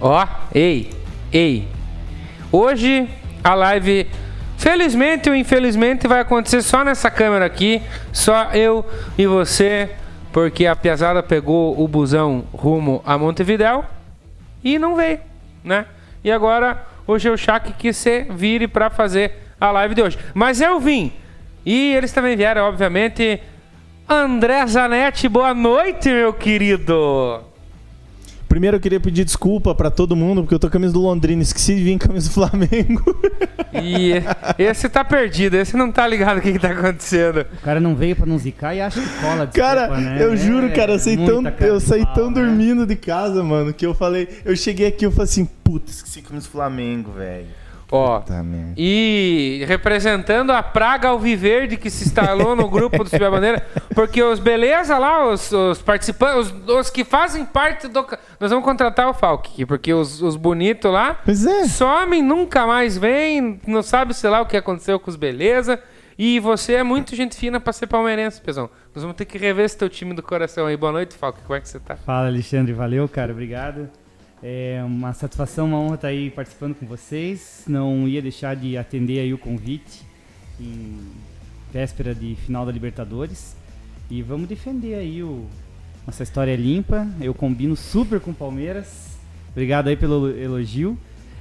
Ó, ei, ei. Hoje a live, felizmente ou infelizmente, vai acontecer só nessa câmera aqui. Só eu e você, porque a piazada pegou o busão rumo a Montevidéu e não veio, né? E agora, hoje é o Shaq que se vire pra fazer a live de hoje. Mas eu vim. E eles também vieram, obviamente. André Zanetti, boa noite, meu querido. Primeiro eu queria pedir desculpa pra todo mundo, porque eu tô com a camisa do Londrina, esqueci de vir em camisa do Flamengo. E esse tá perdido, esse não tá ligado o que, que tá acontecendo. O cara não veio pra não zicar e acha que cola de Cara, né? eu É, juro, cara, eu, saí tão, eu saí tão né? dormindo de casa, mano, que eu falei, eu cheguei aqui e eu falei assim, puta, esqueci a camisa do Flamengo, velho. Ó, e representando a praga alviverde que se instalou no grupo do Subir a Bandeira, porque os beleza lá, os, os participantes, os, os que fazem parte do. Nós vamos contratar o Falk aqui, porque os, os bonitos lá é. somem, nunca mais vêm, não sabe, sei lá, o que aconteceu com os beleza. E você é muito gente fina pra ser palmeirense, pesão. Nós vamos ter que rever esse teu time do coração aí. Boa noite, Falk. Como é que você tá? Fala, Alexandre, valeu, cara, obrigado. É uma satisfação, uma honra estar aí participando com vocês. Não ia deixar de atender aí o convite em véspera de final da Libertadores. E vamos defender aí o nossa história é limpa. Eu combino super com o Palmeiras. Obrigado aí pelo elogio.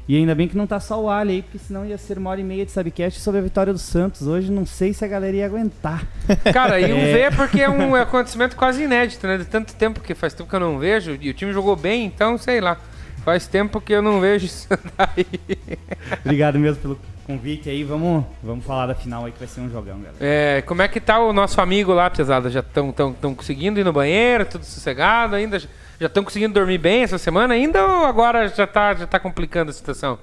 E ainda bem que não tá só o Ali aí, porque senão ia ser uma hora e meia de Sabcast sobre a vitória do Santos. Hoje não sei se a galera ia aguentar. Cara, e o É. V é porque é um acontecimento quase inédito, né? De tanto tempo que faz tempo que eu não vejo. E o time jogou bem, então sei lá. Faz tempo que eu não vejo isso daí. Obrigado mesmo pelo convite aí. Vamos, vamos falar da final aí que vai ser um jogão, galera. É, como é que tá o nosso amigo lá, pesada? Já estão tão, tão conseguindo ir no banheiro, tudo sossegado ainda? Já estão conseguindo dormir bem essa semana ainda ou agora já tá, já tá complicando a situação?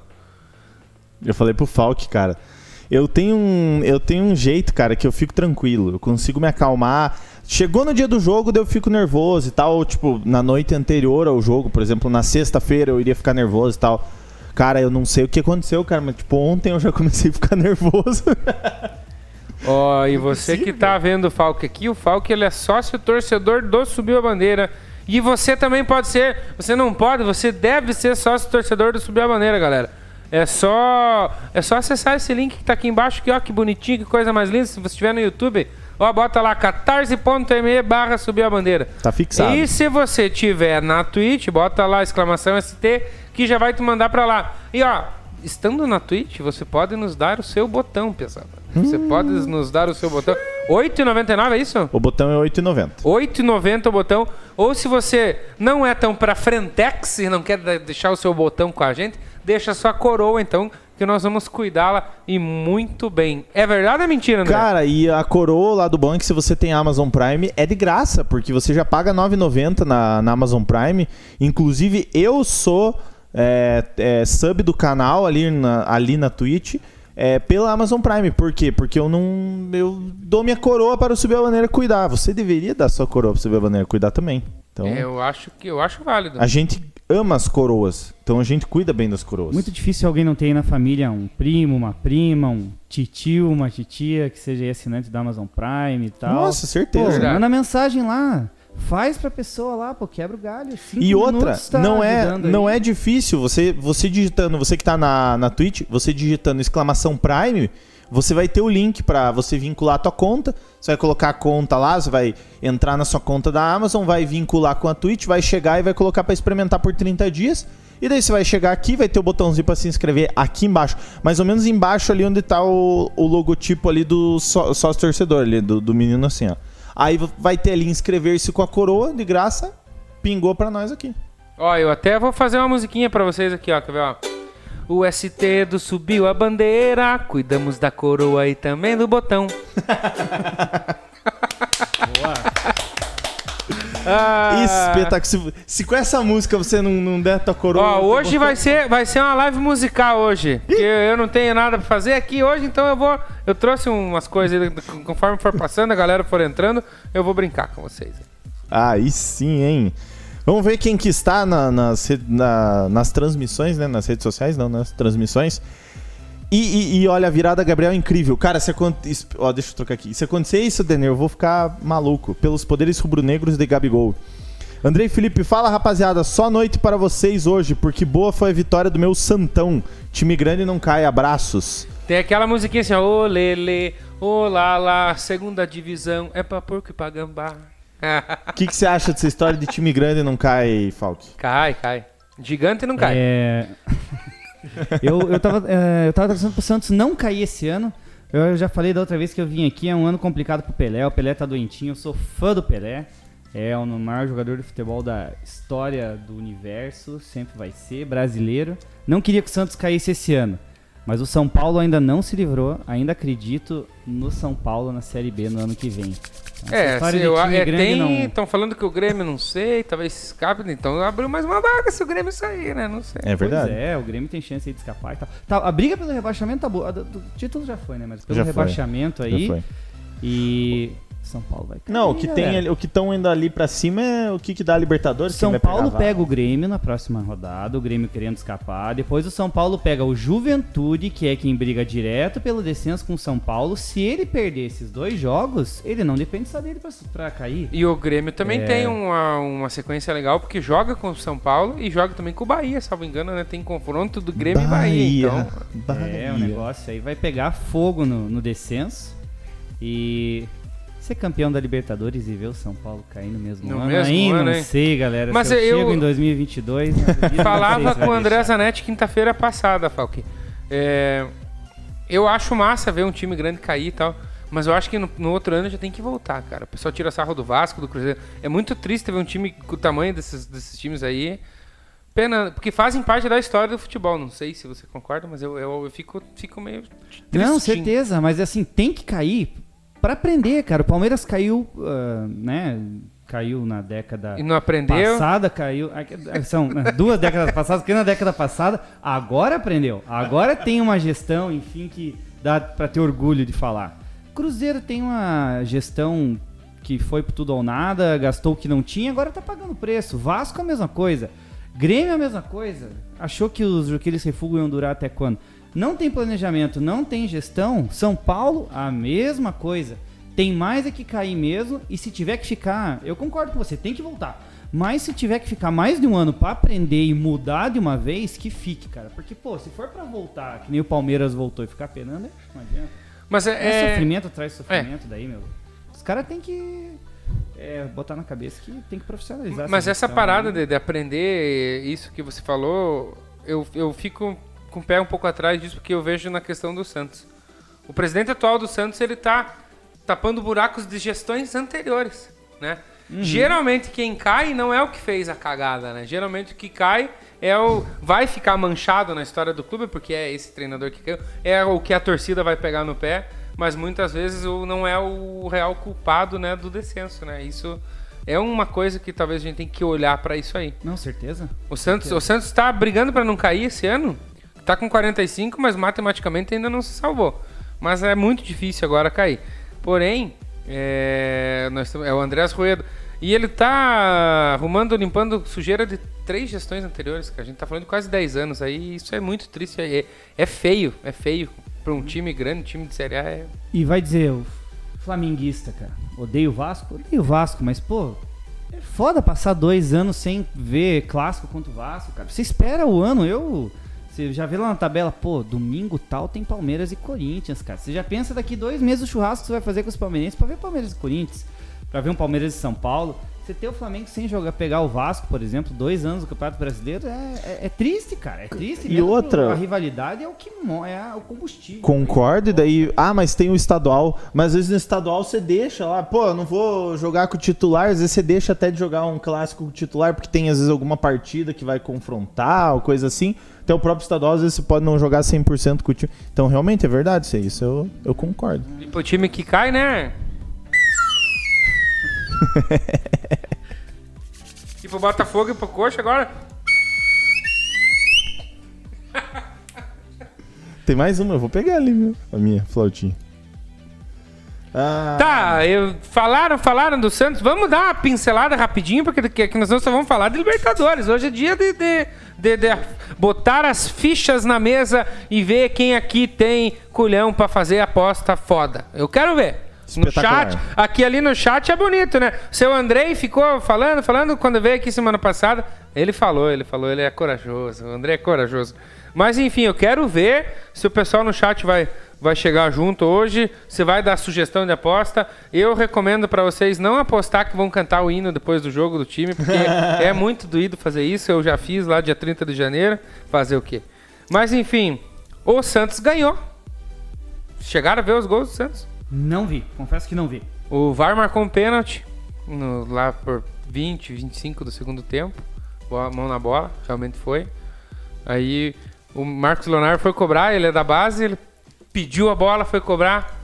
Eu falei pro Falk, cara. Eu tenho um, eu tenho um jeito, cara, que eu fico tranquilo. Eu consigo me acalmar. Chegou no dia do jogo, daí eu fico nervoso e tal. Tipo, na noite anterior ao jogo, por exemplo, na sexta-feira eu iria ficar nervoso e tal. Cara, eu não sei o que aconteceu, cara, mas tipo, ontem eu já comecei a ficar nervoso. Ó, e você que tá vendo o Falk aqui, o Falk ele é sócio torcedor do Subiu a Bandeira. E você também pode ser, você não pode, você deve ser sócio torcedor do Subiu a Bandeira, galera. É só é só acessar esse link que tá aqui embaixo, que ó, que bonitinho, que coisa mais linda. Se você estiver no YouTube, ó, bota lá catarse.me barra Subiu a Bandeira. Tá fixado. E se você tiver na Twitch, bota lá exclamação ST que já vai te mandar pra lá. E ó, estando na Twitch, você pode nos dar o seu botão, pesada. Você pode nos dar o seu botão. R$ 8,99 é isso? O botão é 8,90. R$ 8,90 o botão. Ou se você não é tão pra frentex e não quer de- deixar o seu botão com a gente, deixa sua coroa então, que nós vamos cuidá-la e muito bem. É verdade ou é mentira, André? Cara, e a coroa lá do banco, se você tem Amazon Prime, é de graça, porque você já paga R$ 9,90 na, na Amazon Prime. Inclusive, eu sou é, é, sub do canal ali na, ali na Twitch. É, pela Amazon Prime, por quê? Porque eu não. Eu dou minha coroa para o Subir a Bandeira cuidar. Você deveria dar sua coroa para o Subir a Bandeira cuidar também. Então, É, eu acho que eu acho válido. a gente ama as coroas. Então a gente cuida bem das coroas. Muito difícil alguém não ter aí na família um primo, uma prima, um titio, uma titia que seja aí assinante da Amazon Prime e tal. Nossa, Pô, certeza. Verdade. manda mensagem lá. Faz pra pessoa lá, pô, quebra o galho. E outra, tá não é, não aí. é difícil. Você, você digitando, você que tá na, na Twitch, você digitando exclamação Prime, você vai ter o link pra você vincular a tua conta. Você vai colocar a conta lá, você vai entrar na sua conta da Amazon, vai vincular com a Twitch, vai chegar e vai colocar pra experimentar por 30 dias. E daí você vai chegar aqui, vai ter o botãozinho pra se inscrever aqui embaixo. Mais ou menos embaixo ali onde tá o, o logotipo ali do só- sócio torcedor ali, do, do menino assim, ó. Aí vai ter ali inscrever-se com a coroa de graça, pingou pra nós aqui. Ó, eu até vou fazer uma musiquinha pra vocês aqui, ó. Quer ver, ó? O ST do subiu a bandeira, cuidamos da coroa e também do botão. Ah, Espetáculo. Se, se com essa música você não, não der tua coroa. Ó, eu hoje vai ser, vai ser uma live musical hoje. Porque eu não tenho nada pra fazer aqui hoje, então eu vou. Eu trouxe umas coisas conforme for passando, a galera for entrando, eu vou brincar com vocês. Aí sim, hein? Vamos ver quem que está na- nas, na- nas transmissões, né? Nas redes sociais, não, nas transmissões. E, e- e olha, a virada Gabriel é incrível. Cara, se acontecer. Ó, deixa eu trocar aqui. Se acontecer isso, Denner, eu vou ficar maluco. Pelos poderes rubro-negros de Gabigol. Andrei Felipe, fala rapaziada, só noite para vocês hoje, porque boa foi a vitória do meu Santão. Time grande não cai, abraços. Tem aquela musiquinha assim, ó, ô lele, ô lá lá, segunda divisão, é pra porco e pra gambá. O que que você acha dessa história de time grande não cai, Falk? cai, cai. Gigante não cai. É... eu, eu tava, é, eu tava torcendo pro Santos não cair esse ano. Eu já falei da outra vez que eu vim aqui, é um ano complicado pro Pelé. O Pelé tá doentinho, eu sou fã do Pelé. É o maior jogador de futebol da história do universo, sempre vai ser, brasileiro. Não queria que o Santos caísse esse ano. Mas o São Paulo ainda não se livrou, ainda acredito no São Paulo na Série B no ano que vem. Essa É, se eu, é, tem. não- Estão falando que o Grêmio não sei, talvez escape, então abriu mais uma vaga se o Grêmio sair, né? Não sei. É verdade. Pois é, o Grêmio tem chance aí de escapar e tal. Tá, a briga pelo rebaixamento tá boa. Do, do título já foi, né? Mas pelo Já foi. rebaixamento Já aí. foi. E. São Paulo vai cair. Não, o que tem galera. ali- o que estão indo ali pra cima é o que, que dá a Libertadores. quem São vai pegar Paulo a vaga. pega o Grêmio na próxima rodada, o Grêmio querendo escapar. Depois o São Paulo pega o Juventude, que é quem briga direto pelo descenso com o São Paulo. Se ele perder esses dois jogos, ele não depende só dele pra, pra cair. E o Grêmio também É. tem uma, uma sequência legal, porque joga com o São Paulo e joga também com o Bahia, salvo engano, né? Tem confronto do Grêmio e Bahia. Então, Bahia. É, o negócio aí vai pegar fogo no, no descenso. E ser campeão da Libertadores e ver o São Paulo cair no mesmo No ano. mesmo aí ano, não hein? sei, galera. Mas se eu, eu- chego em 2022... não acredito que falava com o André deixar. Zanetti quinta-feira passada, Falque. É, eu acho massa ver um time grande cair e tal. Mas eu acho que no, no outro ano já tem que voltar, cara. O pessoal tira sarro do Vasco, do Cruzeiro. É muito triste ver um time com o tamanho desses, desses times aí. Pena, porque fazem parte da história do futebol. Não sei se você concorda, mas eu, eu, eu fico, fico meio. Não, tristinho. certeza, mas assim, tem que cair pra aprender, cara. O Palmeiras caiu, ah, né? Caiu na década E não aprendeu. passada, caiu. ah, que- São né, duas décadas passadas, porque na década passada, agora aprendeu. Agora tem uma gestão, enfim, que dá pra ter orgulho de falar. Cruzeiro tem uma gestão que foi por tudo ou nada, gastou o que não tinha, agora tá pagando preço. Vasco a mesma coisa. Grêmio a mesma coisa. Achou que os aqueles refugos iam durar até quando? Não tem planejamento, não tem gestão. São Paulo, a mesma coisa. Tem mais é que cair mesmo. E se tiver que ficar, eu concordo com você, tem que voltar. Mas se tiver que ficar mais de um ano pra aprender e mudar de uma vez, que fique, cara. Porque, pô, se for pra voltar, que nem o Palmeiras voltou e ficar penando, não adianta. Mas é. É, é- sofrimento atrás de sofrimento daí, meu. Os caras têm que é, botar na cabeça que tem que profissionalizar. Mas essa gestão, parada né? de, de aprender isso que você falou, eu, eu fico com o pé um pouco atrás disso, porque eu vejo na questão do Santos. O presidente atual do Santos, ele tá tapando buracos de gestões anteriores, né? Geralmente quem cai não é o que fez a cagada, né? Geralmente o que cai é o vai ficar manchado na história do clube porque é esse treinador que caiu, é o que a torcida vai pegar no pé, mas muitas vezes o não é o real culpado, né, do descenso, né? Isso é uma coisa que talvez a gente tem que olhar para isso aí. Não, certeza. O Santos, o Santos está brigando para não cair esse ano. Tá com 45, mas matematicamente ainda não se salvou. Mas é muito difícil agora cair. Porém, é, nós é o Andrés Ruedo. E ele tá arrumando, limpando sujeira de três gestões anteriores, que a gente tá falando de quase 10 anos aí. Isso é muito triste. É, é feio, é feio. Para um time grande, time de Série A é E vai dizer, o flamenguista, cara, odeio o Vasco? Odeio o Vasco, mas, pô, é foda passar dois anos sem ver clássico contra o Vasco, cara. Você espera o ano, eu... Você já vê lá na tabela, pô, domingo tal tem Palmeiras e Corinthians, cara. Você já pensa daqui dois meses o churrasco que você vai fazer com os palmeirenses pra ver Palmeiras e Corinthians, pra ver um Palmeiras e São Paulo. Você ter o Flamengo sem jogar, pegar o Vasco, por exemplo, dois anos do Campeonato Brasileiro, é, é- é triste, cara. É triste. E outra- A rivalidade é o que é o combustível. Concordo, e daí, ah, mas tem o estadual. Mas às vezes no estadual você deixa lá, pô, eu não vou jogar com o titular, às vezes você deixa até de jogar um clássico com o titular, porque tem às vezes alguma partida que vai confrontar ou coisa assim. Então o próprio estadual, às vezes você pode não jogar 100% com o time. Então realmente é verdade isso aí, isso eu, eu concordo. E pro time que cai, né? E pro Botafogo e pro Coxa agora. Tem mais uma, eu vou pegar ali, meu, a minha flautinha. Ah, Tá, eu, falaram, falaram do Santos. Vamos dar uma pincelada rapidinho, porque daqui aqui nós só vamos falar de Libertadores. Hoje é dia de, de, de- de botar as fichas na mesa e ver quem aqui tem culhão pra fazer aposta foda. Eu quero ver. No chat, aqui ali no chat é bonito, né? Seu Andrei ficou falando, falando, quando veio aqui semana passada, ele falou, ele falou, ele é corajoso, o André é corajoso. Mas enfim, eu quero ver se o pessoal no chat vai, vai chegar junto hoje, se vai dar sugestão de aposta. Eu recomendo pra vocês não apostar que vão cantar o hino depois do jogo do time, porque é muito doído fazer isso, eu já fiz lá dia 30 de janeiro, fazer o quê? Mas enfim, o Santos ganhou. Chegaram a ver os gols do Santos? Não vi, confesso que não vi. O VAR marcou um pênalti no- lá por 20, 25 do segundo tempo. Boa, mão na bola, realmente foi. Aí o Marcos Leonardo foi cobrar, ele é da base, ele pediu a bola, foi cobrar.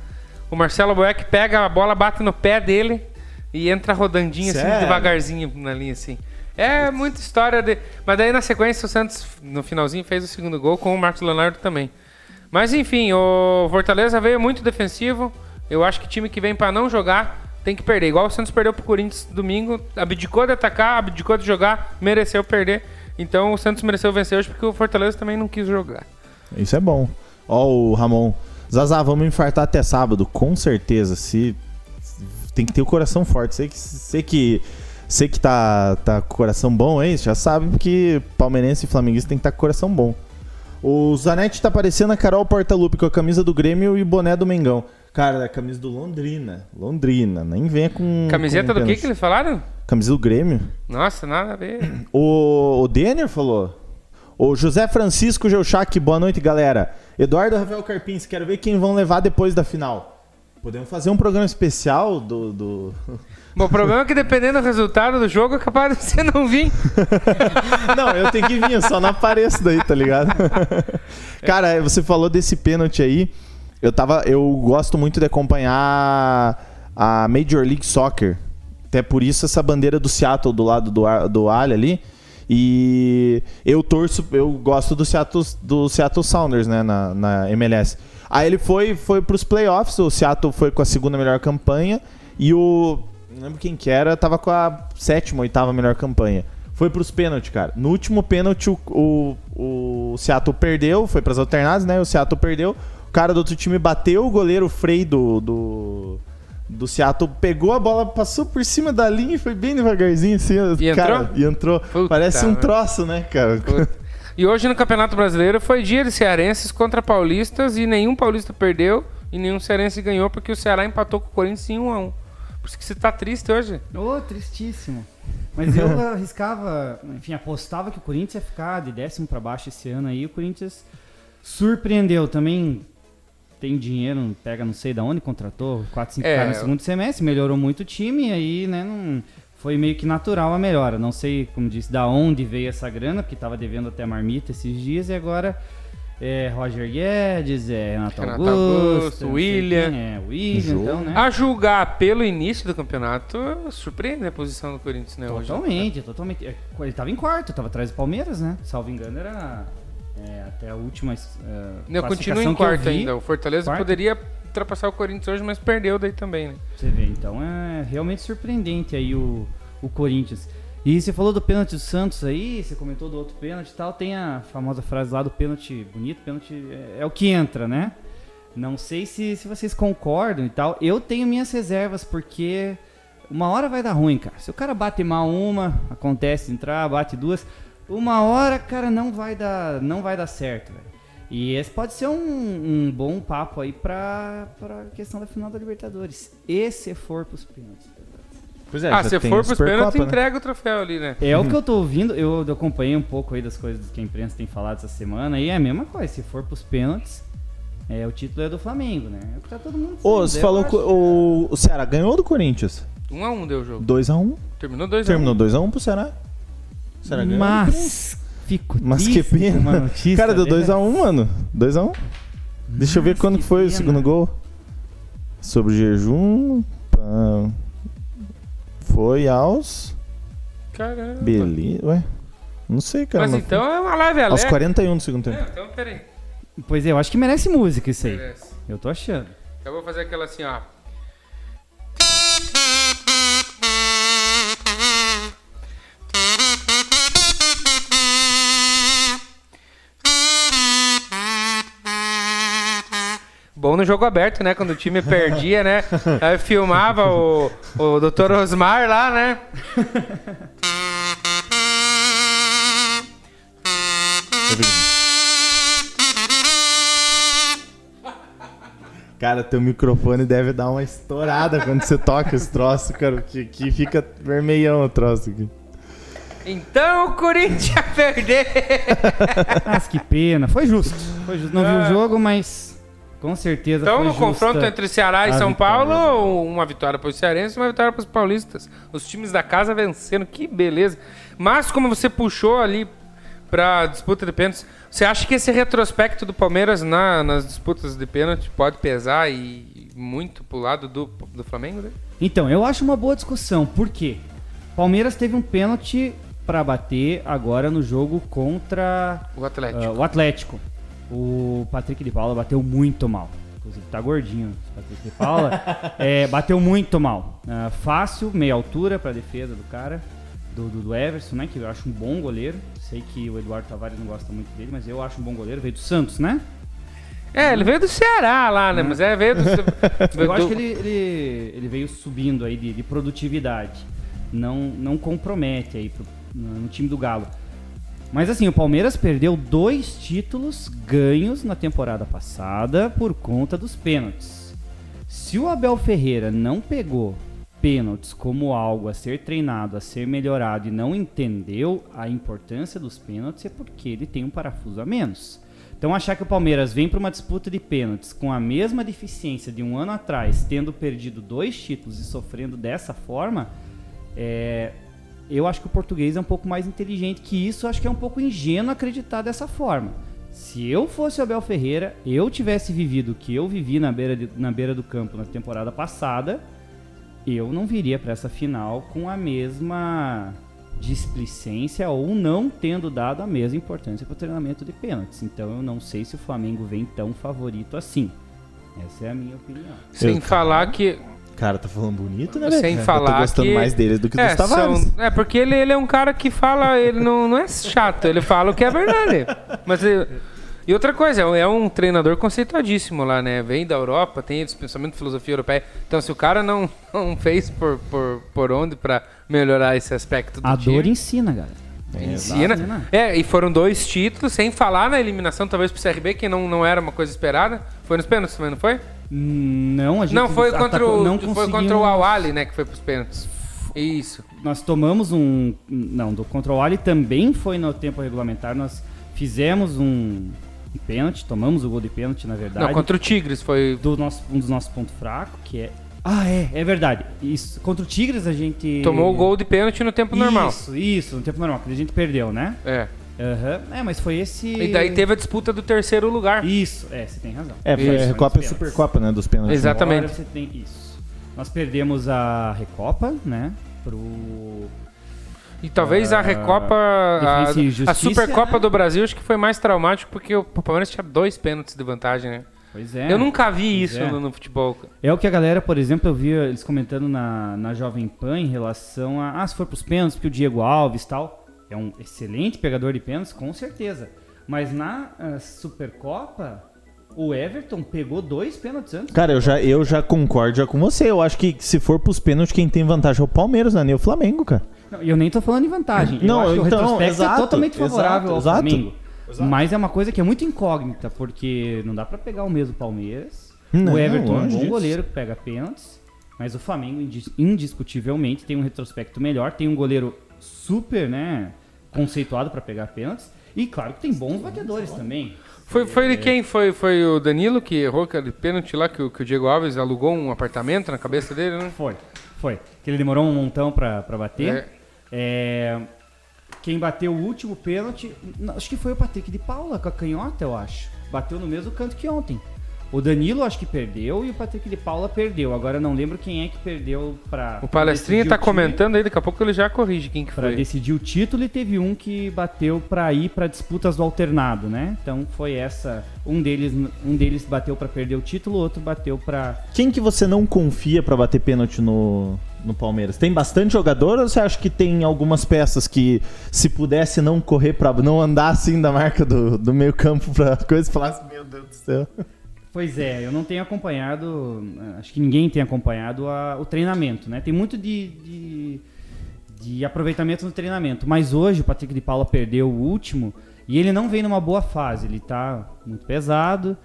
O Marcelo Boeck pega a bola, bate no pé dele e entra rodandinho assim, Sério? devagarzinho na linha assim. É muita história de. Mas daí na sequência o Santos, no finalzinho, fez o segundo gol com o Marcos Leonardo também. Mas enfim, o Fortaleza veio muito defensivo. Eu acho que time que vem pra não jogar tem que perder. Igual o Santos perdeu pro Corinthians domingo, abdicou de atacar, abdicou de jogar, mereceu perder. Então o Santos mereceu vencer hoje porque o Fortaleza também não quis jogar. Isso é bom. Ó, o Ramon. Zazá, vamos infartar até sábado, com certeza. Se tem que ter o coração forte. Sei que sei que sei que tá tá com o coração bom, hein? Já sabe que palmeirense e flamenguista tem que estar com o coração bom. O Zanetti tá parecendo a Carol Portalupe com a camisa do Grêmio e boné do Mengão. Cara, a camisa do Londrina. Londrina, nem venha com. Camiseta com do que que eles falaram? Camisa do Grêmio. Nossa, nada a ver. O, o Denner falou. O José Francisco Geuchac, boa noite, galera. Eduardo Rafael Carpins, quero ver quem vão levar depois da final. Podemos fazer um programa especial do. do... Bom, o problema é que dependendo do resultado do jogo, é capaz de você não vir. Não, eu tenho que vir, eu só não apareço daí, tá ligado? Cara, você falou desse pênalti aí. Eu tava. Eu gosto muito de acompanhar a Major League Soccer. Até por isso essa bandeira do Seattle do lado do, do alho ali. E eu torço, eu gosto do Seattle, do Seattle Sounders, né, na, na MLS. Aí ele foi, foi pros playoffs, o Seattle foi com a segunda melhor campanha e o. Não lembro quem que era, tava com a sétima, oitava melhor campanha. Foi pros pênaltis, cara. No último pênalti, o, o, o Seattle perdeu, foi pras alternadas, né? O Seattle perdeu. O cara do outro time bateu, o goleiro Frei do, do, do Seattle pegou a bola, passou por cima da linha e foi bem devagarzinho assim. E cara, entrou? E entrou. Puta Parece um merda. troço, né, cara? E hoje no Campeonato Brasileiro foi dia de cearenses contra paulistas e nenhum paulista perdeu e nenhum cearense ganhou porque o Ceará empatou com o Corinthians em 1 a 1 Por isso que você tá triste hoje. Ô, tristíssimo. Mas eu arriscava, enfim, apostava que o Corinthians ia ficar de décimo pra baixo esse ano aí. O Corinthians surpreendeu também. Tem dinheiro, pega não sei da onde, contratou 4, 5 É, caras no segundo semestre, melhorou muito o time e aí, né, não, foi meio que natural a melhora. Não sei, como disse, da onde veio essa grana, porque tava devendo até marmita esses dias e agora é Roger Guedes, é Renato, Renato Augusto, Augusto, William. quem, É, William, então, né? A julgar pelo início do campeonato, surpreende a posição do Corinthians, né? hoje. Totalmente, totalmente. É, Ele tava em quarto, tava atrás do Palmeiras, né? Salvo engano, era é, até a última. Eu continuo classificação em quarto vi. ainda. O Fortaleza Quarto? poderia ultrapassar o Corinthians hoje, mas perdeu daí também, né? Você vê, então é realmente surpreendente aí o, o Corinthians. E você falou do pênalti do Santos aí, você comentou do outro pênalti e tal, tem a famosa frase lá do pênalti bonito, pênalti é, é o que entra, né? Não sei se, se vocês concordam e tal. Eu tenho minhas reservas, porque uma hora vai dar ruim, cara. Se o cara bate mal uma, acontece entrar, bate duas, uma hora, cara, não vai dar, não vai dar certo, velho. E esse pode ser um, um bom papo aí pra, pra questão da final da Libertadores. E se for pros pênaltis. Pois é, ah, se for a pros pênaltis, né? entrega o troféu ali, né? É o que eu tô ouvindo, eu acompanhei um pouco aí das coisas que a imprensa tem falado essa semana, e é a mesma coisa, se for pros pênaltis, é, o título é do Flamengo, né? É o que tá todo mundo Ô, dizendo. você Eu falou que o, o Ceará ganhou do Corinthians. 1 a 1 deu o jogo. 2x1. Terminou 2 Terminou a 1. 2x1 pro Ceará. O ganhou do Corinthians. Mas, fico Mas que pena. uma notícia Cara, deu dessa. 2x1, mano. 2x1. Deixa eu ver Mas quando que que foi o pena. segundo gol. Sobre o jejum. pá, Foi aos. Caramba. Beleza. Ué? Não sei, cara. Mas mas então é uma live foi Aos alegre. 41 do segundo tempo. Não, então peraí. Pois é, eu acho que merece música isso aí. Merece. Eu tô achando. Eu vou fazer aquela assim, ó. Bom no jogo aberto, né? Quando o time perdia, né? Aí filmava o, o Dr. Osmar lá, né? Cara, teu microfone deve dar uma estourada quando você toca esse troço, cara. Que, que fica vermelhão o troço aqui. Então o Corinthians perdeu. Mas que pena. Foi justo. Foi justo. Não vi o jogo, mas com certeza Então, no justa confronto entre Ceará e a São vitória. Paulo, uma vitória para os cearenses e uma vitória para os paulistas. Os times da casa vencendo, que beleza. Mas, como você puxou ali para disputa de pênaltis, você acha que esse retrospecto do Palmeiras na- nas disputas de pênalti pode pesar e muito pro lado do, do Flamengo? Né? Então, eu acho uma boa discussão. Por quê? Palmeiras teve um pênalti pra bater agora no jogo contra O Atlético. ah, o Atlético. O Patrick de Paula bateu muito mal. Inclusive, tá gordinho o Patrick de Paula. É, bateu muito mal. Ah, fácil, meia altura pra defesa do cara, do, do, do Everson, né? Que eu acho um bom goleiro. Sei que o Eduardo Tavares não gosta muito dele, mas eu acho um bom goleiro. Veio do Santos, né? É, ele veio do Ceará lá, né? Mas é, veio do. Eu acho que ele, ele, ele veio subindo aí de, de produtividade. Não, não compromete aí pro- no time do Galo. Mas assim, o Palmeiras perdeu dois títulos ganhos na temporada passada por conta dos pênaltis. Se o Abel Ferreira não pegou pênaltis como algo a ser treinado, a ser melhorado e não entendeu a importância dos pênaltis, é porque ele tem um parafuso a menos. Então achar que o Palmeiras vem para uma disputa de pênaltis com a mesma deficiência de um ano atrás, tendo perdido dois títulos e sofrendo dessa forma, é, eu acho que o português é um pouco mais inteligente que isso. Acho que é um pouco ingênuo acreditar dessa forma. Se eu fosse o Abel Ferreira, eu tivesse vivido o que eu vivi na beira, de- na beira do campo na temporada passada, eu não viria para essa final com a mesma displicência ou não tendo dado a mesma importância para o treinamento de pênaltis. Então eu não sei se o Flamengo vem tão favorito assim. Essa é a minha opinião. Sem Eu- falar que. O cara tá falando bonito, né, Sem? Eu falar tô gostando que- mais deles do que É, dos Tavares. são- é, porque ele, ele é um cara que fala, ele não, não é chato, ele fala o que é verdade. Mas eu- e outra coisa, é um treinador conceituadíssimo lá, né? Vem da Europa, tem esse pensamento de filosofia europeia. Então, se o cara não, não fez por, por, por onde pra melhorar esse aspecto do A time, dor ensina, galera. ensina. Ensina. É, e foram dois títulos, sem falar na eliminação, talvez pro CRB, que não, não era uma coisa esperada. Foi nos pênaltis também, não foi? Não, a gente Não, foi contra atacou- o, não foi contra o Awali, né, que foi pros pênaltis. Isso. Nós tomamos um. Não, do contra o Ali também foi no tempo regulamentar. Nós fizemos um, um pênalti, tomamos o gol de pênalti, na verdade. Não, contra o Tigres foi do nosso, um dos nossos pontos fracos, que é. Ah, é, é verdade. Isso, contra o Tigres a gente. Tomou o gol de pênalti no tempo normal. Isso, isso, no tempo normal, que a gente perdeu, né? É. Aham. É, mas foi esse. E daí teve a disputa do terceiro lugar. Isso, é, você tem razão. É, foi Isso. a Recopa e Supercopa, né? Dos pênaltis. Exatamente. Agora você tem isso. Nós perdemos a Recopa, né? Pro. E talvez a Ah, Recopa, a, a Supercopa né? do Brasil, acho que foi mais traumático porque o Palmeiras tinha dois pênaltis de vantagem, né? Pois é. Eu nunca vi isso é. no, no futebol. É o que a galera, por exemplo, eu vi eles comentando na, na Jovem Pan em relação a. Ah, se for pros pênaltis, porque o Diego Alves e tal. É um excelente pegador de pênaltis, com certeza. Mas na ah, Supercopa, o Everton pegou dois pênaltis antes. Cara, eu já, eu já concordo já com você. Eu acho que se for pros pênaltis, quem tem vantagem é o Palmeiras, não é nem o Flamengo, cara. Não, eu nem tô falando em vantagem. Não, eu acho que então, o retrospecto exato, é totalmente favorável ao exato, exato. Flamengo. Mas é uma coisa que é muito incógnita, porque não dá pra pegar o mesmo Palmeiras. Não, o Everton é um bom disso. goleiro que pega pênaltis, mas o Flamengo indis- indiscutivelmente tem um retrospecto melhor, tem um goleiro super, né, conceituado pra pegar pênaltis. E claro que tem bons batedores também. Foi, foi de quem? Foi, foi o Danilo que errou aquele pênalti lá que, o- que o Diego Alves alugou um apartamento na cabeça dele, né? Foi, foi. Que ele demorou um montão pra, pra bater. É. É, Quem bateu o último pênalti, não, acho que foi o Patrick de Paula com a canhota, eu acho. Bateu no mesmo canto que ontem. O Danilo acho que perdeu e o Patrick de Paula perdeu. Agora eu não lembro quem é que perdeu pra. O Palestrinha tá o comentando aí, daqui a pouco ele já corrige quem que Pra foi. decidir o título e teve um que bateu pra ir pra disputas do alternado, né? Então foi essa. Um deles, um deles bateu pra perder o título, o outro bateu pra. Quem que você não confia pra bater pênalti no, no Palmeiras? Tem bastante jogador ou você acha que tem algumas peças que se pudesse não correr pra não andar assim da marca do, do meio campo pra coisa e falasse, meu Deus do céu. Pois é, eu não tenho acompanhado, acho que ninguém tem acompanhado a- o treinamento, né? Tem muito de, de, de aproveitamento no treinamento, mas hoje o Patrick de Paula perdeu o último e ele não vem numa boa fase, ele tá muito pesado,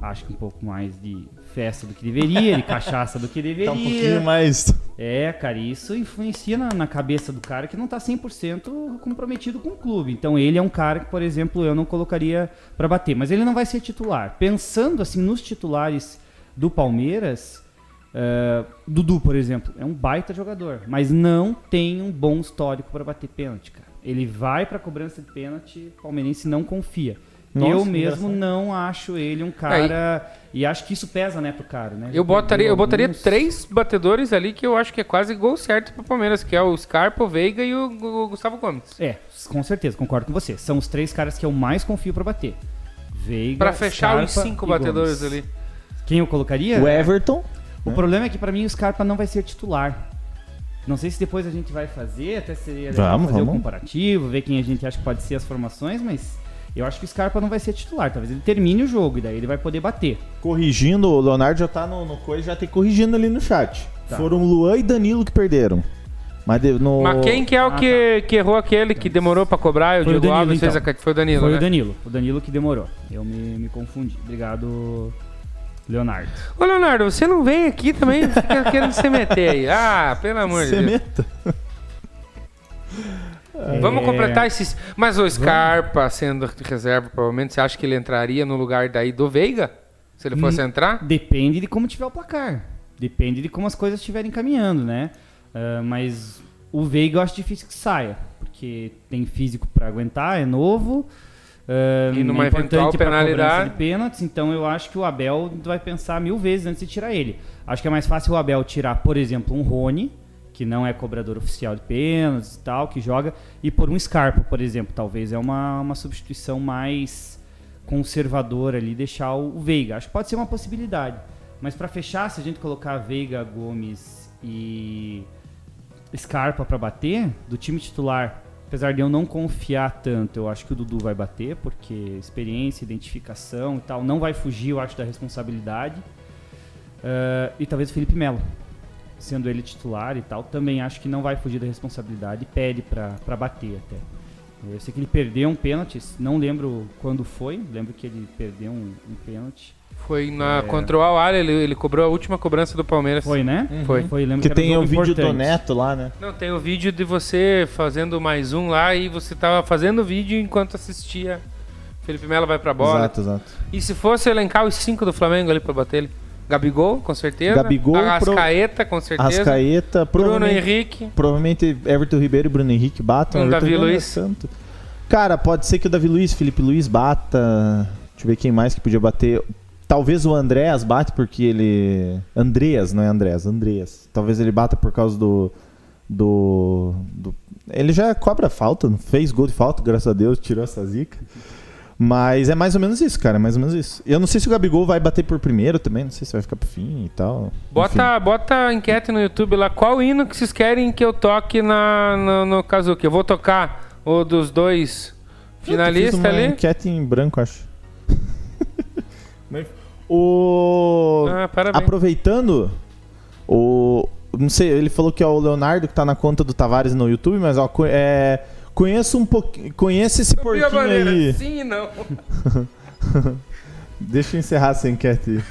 acho que um pouco mais de festa do que deveria, de cachaça do que deveria. Tá um pouquinho mais. É, cara, isso influencia na, na cabeça do cara que não tá 100% comprometido com o clube. Então ele é um cara que, por exemplo, eu não colocaria pra bater, mas ele não vai ser titular. Pensando assim nos titulares do Palmeiras, eh, Dudu, por exemplo, é um baita jogador, mas não tem um bom histórico pra bater pênalti, cara. Ele vai pra cobrança de pênalti, o palmeirense não confia. Nossa, eu mesmo engraçado. não acho ele um cara. E acho que isso pesa, né, pro cara, né? Eu botaria, eu botaria alguns- três batedores ali que eu acho que é quase gol certo pro Palmeiras, que é o Scarpa, o Veiga e o, Gu- o Gustavo Gomes. É, com certeza, concordo com você. São os três caras que eu mais confio pra bater. Veiga, Pra fechar os Scarpa cinco e batedores Gomes. ali. Quem eu colocaria? O Everton. O problema é que pra mim o Scarpa não vai ser titular. Não sei se depois a gente vai fazer, até seria Vamos, fazer o vamos. comparativo, ver quem a gente acha que pode ser as formações, mas eu acho que o Scarpa não vai ser titular. Talvez ele termine o jogo e daí ele vai poder bater. Corrigindo, o Leonardo já tá no, no coisa, já tem corrigindo ali no chat. Tá. Foram Luan e Danilo que perderam. Mas de- no. Mas quem que é o Ah, que, que errou aquele que demorou pra cobrar? O Foi o Diego Danilo, Alves fez a então. Foi o Danilo, Foi né? o Danilo. O Danilo que demorou. Eu me, me confundi. Obrigado, Leonardo. Ô, Leonardo, você não vem aqui também, fica querendo se meter aí. Ah, pelo amor de Deus. Cementa. Vamos É, completar esses. Mas o Scarpa, sendo reserva, provavelmente, você acha que ele entraria no lugar daí do Veiga? Se ele fosse Hum. entrar? Depende de como tiver o placar. Depende de como as coisas estiverem caminhando, né? Ah, mas o Veiga eu acho difícil que saia, porque tem físico pra aguentar, é novo. ah, E numa é eventual penalidade. de pênaltis, então eu acho que o Abel vai pensar mil vezes antes de tirar ele. Acho que é mais fácil o Abel tirar, por exemplo, um Rony, que não é cobrador oficial de pênaltis e tal, que joga, e por um Scarpa, por exemplo. Talvez é uma, uma substituição mais conservadora ali, deixar o, Veiga. Acho que pode ser uma possibilidade. Mas para fechar, se a gente colocar Veiga, Gomes e Scarpa para bater, do time titular, apesar de eu não confiar tanto, eu acho que o Dudu vai bater, porque experiência, identificação e tal, não vai fugir, eu acho, da responsabilidade. Ah, e talvez o Felipe Melo, sendo ele titular e tal, também acho que não vai fugir da responsabilidade e pede para bater até. Eu sei que ele perdeu um pênalti, não lembro quando foi, lembro que ele perdeu um, um pênalti. Foi na, É. contra o Al ele, ele cobrou a última cobrança do Palmeiras. Foi, né? Foi. Foi, lembro Que que um tem o vídeo do. Neto lá, né? Não, tem o vídeo de você fazendo mais um lá e você tava fazendo o vídeo enquanto assistia. Felipe Melo vai pra bola. Exato, exato. E se fosse elencar os cinco do Flamengo ali pra bater ele? Gabigol, com certeza. Gabigol, Arrascaeta, com certeza. Ascaeta, Bruno Henrique. provavelmente Everton Ribeiro e Bruno Henrique batam. Um Davi é Luiz. santo. Cara, pode ser que o Davi Luiz, Felipe Luiz bata. Deixa eu ver quem mais que podia bater. Talvez o Andréas bate porque ele. Andreas, não é Andréas, Andreas. Talvez ele bata por causa do. Do. do- Ele já cobra falta, não fez gol de falta, graças a Deus, tirou essa zica. Mas é mais ou menos isso, cara, é mais ou menos isso. Eu não sei se o Gabigol vai bater por primeiro também, não sei se vai ficar pro fim e tal. Enfim. Bota, bota a enquete no YouTube lá. Qual hino que vocês querem que eu toque na, no, no Kazuki? Eu vou tocar o dos dois finalistas ali. enquete em branco, acho. O... Ah. Aproveitando, o... Não sei, ele falou que é o Leonardo que tá na conta do Tavares no YouTube, mas ó, é... conheço um pouquinho. Conheça esse porquinho aí. Sim e não. Deixa eu encerrar essa enquete.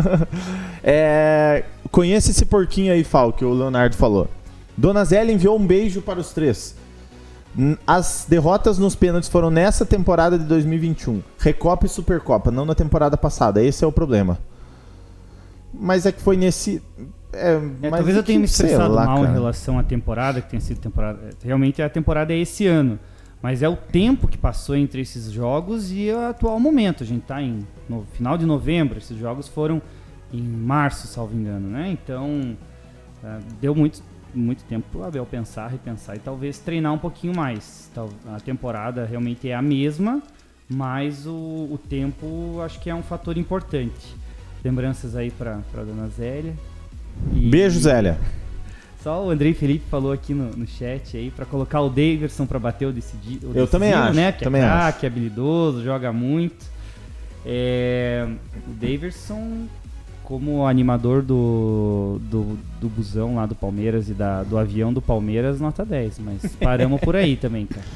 é... Conheça esse porquinho aí, Fal, que o Leonardo falou. Dona Zélia enviou um beijo para os três. As derrotas nos pênaltis foram nessa temporada de 2021. Recopa e Supercopa, não na temporada passada. Esse é o problema. Mas é que foi nesse. É, É, talvez é eu tenha me expressado lá, mal em cara. relação à temporada, que tem sido temporada. Realmente a temporada é esse ano. Mas é o tempo que passou entre esses jogos e o atual momento. A gente está em no final de novembro, esses jogos foram em março, salvo engano, né? Então ah, deu muito, muito tempo pro Abel pensar, repensar e talvez treinar um pouquinho mais. A temporada realmente é a mesma, mas o, o tempo acho que é um fator importante. Lembranças aí para dona Zélia. E- Beijo, Zélia. só o Andrei Felipe falou aqui no, no chat aí pra colocar o Daverson pra bater o, decidi, o Eu também acho, né? Que também é craque, é habilidoso, joga muito. É, o Daverson, como animador do, do, do busão lá do Palmeiras e da, do avião do Palmeiras, nota 10. Mas paramos por aí também, cara.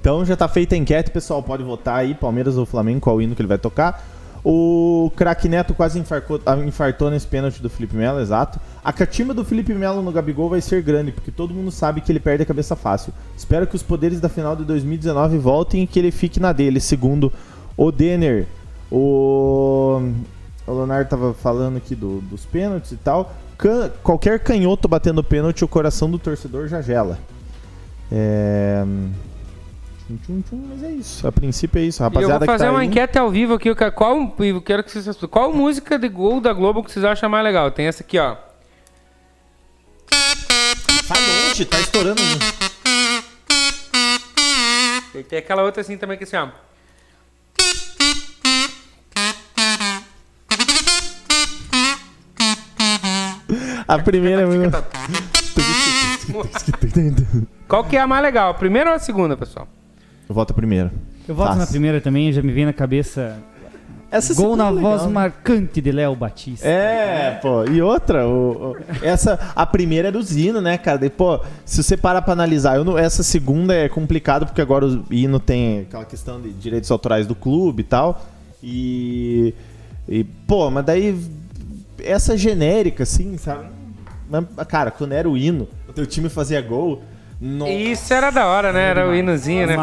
Então já tá feita a enquete, pessoal. Pode votar aí, Palmeiras ou Flamengo, qual hino que ele vai tocar. O craque Neto quase infarcou, ah, infartou nesse pênalti do Felipe Melo, exato. A catima do Felipe Melo no Gabigol vai ser grande, porque todo mundo sabe que ele perde a cabeça fácil. Espero que os poderes da final de 2019 voltem e que ele fique na dele, segundo o Denner. O, o Leonardo tava falando aqui do, dos pênaltis e tal. Can... Qualquer canhoto batendo pênalti, o coração do torcedor já gela. É... Tchum, tchum, tchum, mas é isso. A princípio é isso, E eu rapaziada. vou fazer que tá uma aí, enquete ao vivo aqui. Qual, eu quero que vocês Qual música de gol da Globo que vocês acham mais legal? Tem essa aqui, ó. Vai longe, tá estourando. E tem aquela outra assim também que assim, ó. A primeira é muito. Qual que é a mais legal? A primeira ou a segunda, pessoal? Eu voto primeiro. Eu voto Fácil. na primeira também, já me vem na cabeça. Essa Gol segunda na é legal, voz né? marcante de Léo Batista. É, pô. E outra, o, o- essa, a primeira é do Zino, né, cara? E, pô, se você parar pra analisar, eu não- essa segunda é complicado porque agora o hino tem aquela questão de direitos autorais do clube e tal. E. E, pô, mas daí. Essa genérica, assim, sabe? Cara, quando era o hino, o teu time fazia gol. Nossa. Isso era da hora, né? Era o hinozinho, né?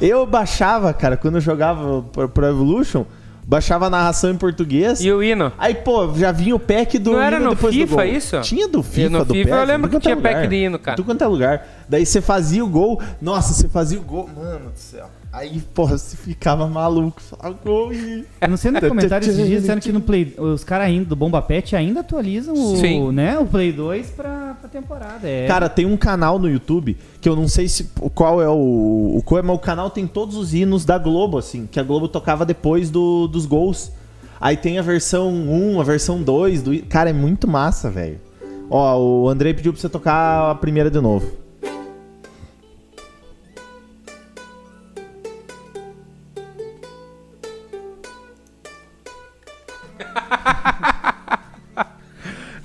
Eu baixava, cara, quando eu jogava pro, pro Evolution, baixava a narração em português. E o hino? Aí, pô, já vinha o pack do Não era hino no depois do FIFA gol. isso? Tinha do FIFA, no do FIFA eu PES, lembro que tinha é pack lugar. de hino, cara. Tudo quanto é lugar. Daí você fazia o gol. Nossa, você fazia o gol. Mano do céu. Aí, porra, você ficava maluco. Falava gol e... Eu não sei no comentário esses dias disseram que no Play, os caras ainda do Bomba Pet ainda atualizam o, Sim. né, o Play 2 pra, pra temporada. É, Cara, tem um canal no YouTube que eu não sei se qual é o, o qual é, mas o canal tem todos os hinos da Globo, assim, que a Globo tocava depois do- dos gols. Aí tem a versão 1, a versão 2 do. Cara, é muito massa, velho. Ó, o Andrei pediu pra você tocar a primeira de novo.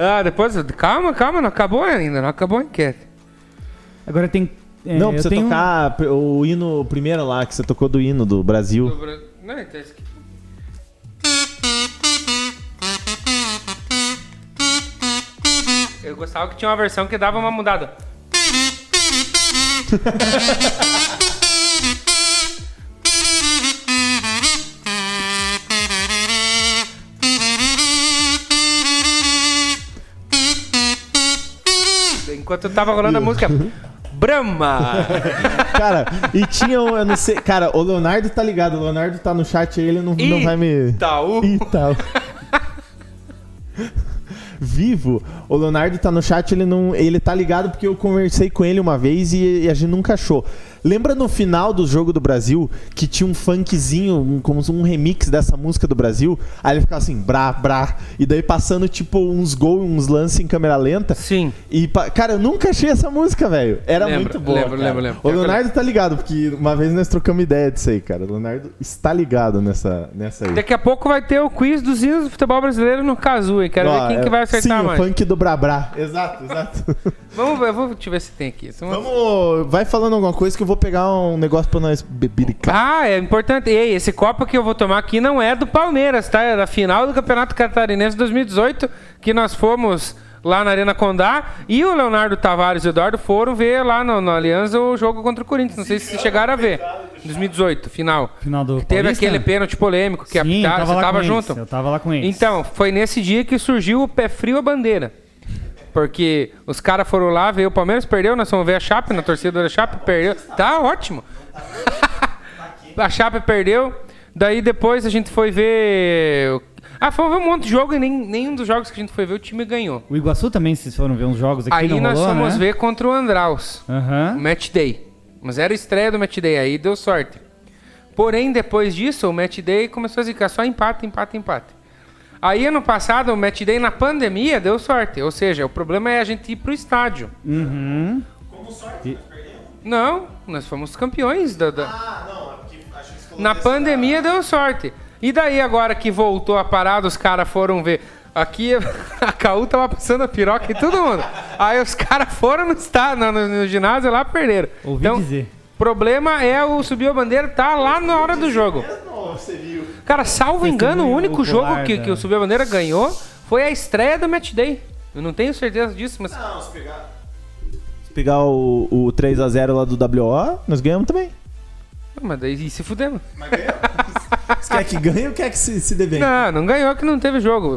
Ah, depois. Calma, calma, não acabou ainda, não acabou a enquete. Agora tem. é, não, você tenho- tocar o hino primeiro lá, que você tocou do hino do Brasil. Não, então esse aqui. Eu gostava que tinha uma versão que dava uma mudada. Enquanto eu tava rolando a música. Brahma! Cara, e tinha um, eu não sei. Cara, o Leonardo tá ligado, o Leonardo tá no chat aí, ele não, não vai me. Itaú! Tal. Vivo, o Leonardo tá no chat, ele não, ele tá ligado porque eu conversei com ele uma vez e, e a gente nunca achou. Lembra no final do jogo do Brasil que tinha um funkzinho, um, como um remix dessa música do Brasil? Aí ele ficava assim, brá, brá, e daí passando tipo uns gols, uns lances em câmera lenta. Sim. E, cara, eu nunca achei essa música, velho. Era Lembro, muito boa. lembro, lembro, lembro. O Leonardo tá ligado, porque uma vez nós trocamos ideia disso aí, cara. O Leonardo está ligado nessa, nessa aí. Daqui a pouco vai ter o quiz dos hinos do futebol brasileiro no hein? Quero Ó, ver quem é- que vai acertar sim, mais. o funk do Brabrá. Exato, exato. Vamos ver, vou te ver se tem aqui. Vamos- Vamos, vai falando alguma coisa que eu vou pegar um negócio pra nós bebericar. Ah, é importante. Ei, esse copo que eu vou tomar aqui não é do Palmeiras, tá? É da final do Campeonato Catarinense 2018, que nós fomos lá na Arena Condá e o Leonardo Tavares e o Eduardo foram ver lá no, no Aliança o jogo contra o Corinthians. Não sei se vocês chegaram a ver. 2018, final. Final do teve Paulista? aquele pênalti polêmico que Sim, apitaram. tava Você lá tava com junto? Eles, eu tava lá com eles. Então, foi nesse dia que surgiu o pé frio a bandeira. Porque os caras foram lá, veio o Palmeiras, perdeu, nós fomos ver a Chape, na torcida da Chape, perdeu. Tá ótimo. a Chape perdeu. Daí depois a gente foi ver. Ah, fomos ver um monte de jogo e nem, nenhum dos jogos que a gente foi ver o time ganhou. O Iguaçu também, vocês foram ver uns jogos aqui, Aí não nós rolou, fomos né? ver contra o Andraus. Aham. O Match Day. Mas era a estreia do Match Day, aí deu sorte. Porém, depois disso, o Match Day começou a ficar só empate, empate, empate. Aí, ano passado, o Match Day na pandemia deu sorte. Ou seja, o problema é a gente ir pro estádio. Uhum. Não, nós fomos campeões da... da- Ah, não, é porque acho que você Na pandemia deu sorte. E daí agora que voltou a parada, os caras foram ver. Aqui a Caú tava passando a piroca em todo mundo. Aí os caras foram no, estado, no, no, no ginásio lá perderam. Ouvi então, dizer. problema é o subir a bandeira, tá lá na hora do jogo. Cara, salvo engano, o único jogo que, da- que o subir a bandeira ganhou foi a estreia do Match Day. Eu não tenho certeza disso, mas. Não, se pegar. Se pegar o, o 3x0 lá do WO, nós ganhamos também. Mas daí e se fudemos. Mas ganhamos. Você quer que ganhe ou quer que se, se dê bem? Não, não ganhou que não teve jogo.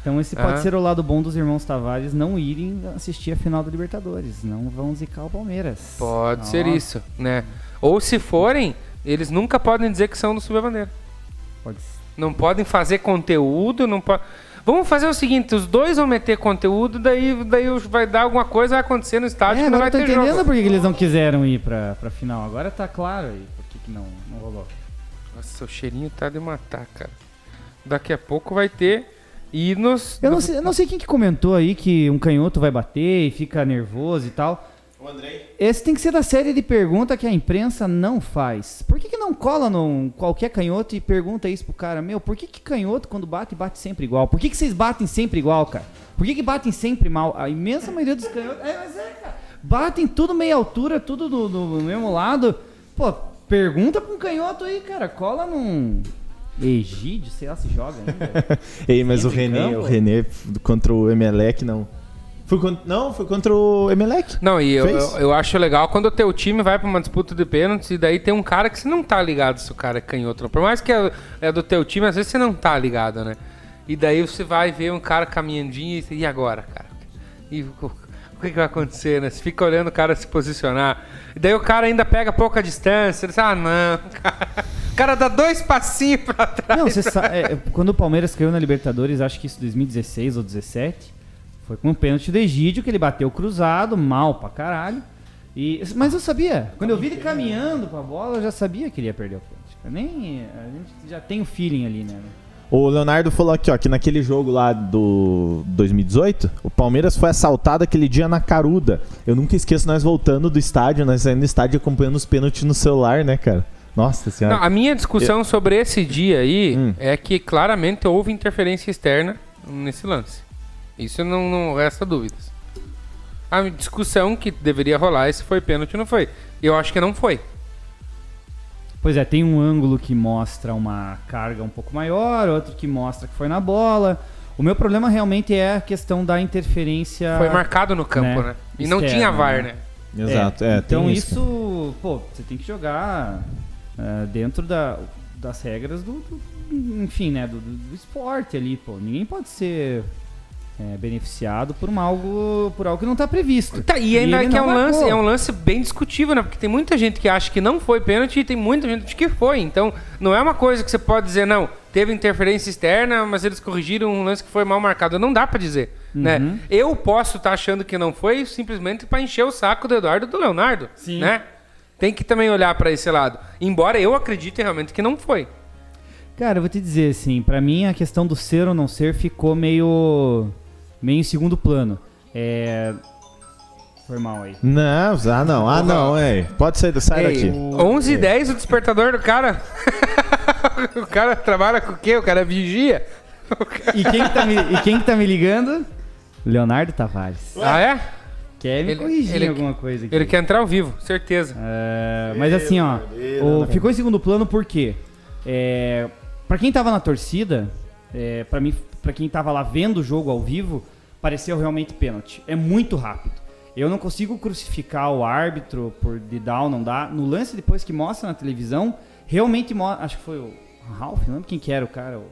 Então esse pode Ah. ser o lado bom dos irmãos Tavares não irem assistir a final da Libertadores. Não vão zicar o Palmeiras. Pode ser Nossa, isso, né? Ou se forem, eles nunca podem dizer que são do subir a bandeira. Pode. Não podem fazer conteúdo, não pode. Vamos fazer o seguinte, os dois vão meter conteúdo, daí, daí vai dar alguma coisa, vai acontecer no estádio É, que não vai eu tô ter entendendo jogo. por que eles não quiseram ir pra, pra final. Agora tá claro aí por que, que não, não rolou. Nossa, o cheirinho tá de matar, cara. Daqui a pouco vai ter hinos. Eu não sei, eu não sei quem que comentou aí que um canhoto vai bater e fica nervoso e tal. O Andrei. Esse tem que ser da série de pergunta que a imprensa não faz. Por que, que não cola num qualquer canhoto e pergunta isso pro cara? Meu, por que, que canhoto quando bate, bate sempre igual? Por que, que vocês batem sempre igual, cara? Por que, que batem sempre mal? A imensa maioria dos canhotos. É, mas é, cara. Batem tudo meia altura, tudo do, do mesmo lado. Pô, pergunta pra um canhoto aí, cara. Cola num. Egídio, sei lá se joga ainda. Ei, mas o Entre René, campo? o René contra o Emelec não. Foi contra, não, foi contra o Emelec. Não, e eu, eu, eu acho legal quando o teu time vai pra uma disputa de pênaltis e daí tem um cara que você não tá ligado se o cara é canhoto. Por mais que é, é do teu time, às vezes você não tá ligado, né? E daí você vai ver um cara caminhandinho e, e agora, cara? E o, o que, que vai acontecer, né? Você fica olhando o cara se posicionar. E daí o cara ainda pega pouca distância. Ele diz, ah, não, cara. O cara dá dois passinhos pra trás. Não, você sabe, é, quando o Palmeiras caiu na Libertadores, acho que isso 2016 ou 17, foi com um pênalti do Egídio que ele bateu cruzado, mal pra caralho. E, mas eu sabia, quando eu vi ele caminhando pra bola, eu já sabia que ele ia perder o pênalti. Eu nem, a gente já tem o feeling ali, né? O Leonardo falou aqui, ó, que naquele jogo lá do 2018, o Palmeiras foi assaltado aquele dia na Caruda. Eu nunca esqueço nós voltando do estádio, nós saindo do estádio acompanhando os pênaltis no celular, né, cara? Nossa senhora. Não, a minha discussão sobre esse dia aí Hum. é que claramente houve interferência externa nesse lance. Isso não, não resta dúvidas. A discussão que deveria rolar é se foi pênalti ou não foi. Eu acho que não foi. Pois é, tem um ângulo que mostra uma carga um pouco maior, outro que mostra que foi na bola. O meu problema realmente é a questão da interferência. Foi marcado no campo, né? né? E não Externo, tinha VAR, né? né? Exato, é. então tem isso, pô, você tem que jogar é, dentro da, das regras do, do- enfim, né, do, do- do esporte ali, pô. Ninguém pode ser é, beneficiado por um algo, por algo que não está previsto. Tá, e ainda ele que é um, lance, é um lance bem discutível, né? Porque tem muita gente que acha que não foi pênalti e tem muita gente que foi. Então, não é uma coisa que você pode dizer, não, teve interferência externa, mas eles corrigiram um lance que foi mal marcado. Não dá pra dizer, né? Uhum. Eu posso estar achando que não foi simplesmente pra encher o saco do Eduardo e do Leonardo, Sim. né? Tem que também olhar pra esse lado. Embora eu acredite realmente que não foi. Cara, eu vou te dizer assim, pra mim a questão do ser ou não ser ficou meio meio em segundo plano. É foi mal aí. Não, ah não, ah não, é. Pode sair, sai Ei, daqui. 11 e 10 o despertador do cara. o cara trabalha com o quê? O cara vigia? E quem que tá me, e quem que tá me ligando? Leonardo Tavares. Ah, é? Quer me Ele- corrigir ele- em alguma coisa aqui. Ele quer entrar ao vivo, certeza. É, mas assim, ó, o- ficou em segundo plano porque é, para quem tava na torcida, é, para mim, para quem tava lá vendo o jogo ao vivo, pareceu realmente pênalti. É muito rápido. Eu não consigo crucificar o árbitro por de dar ou não dar. No lance depois que mostra na televisão, realmente mostra, acho que foi o Ralph, não lembro quem que era o cara, o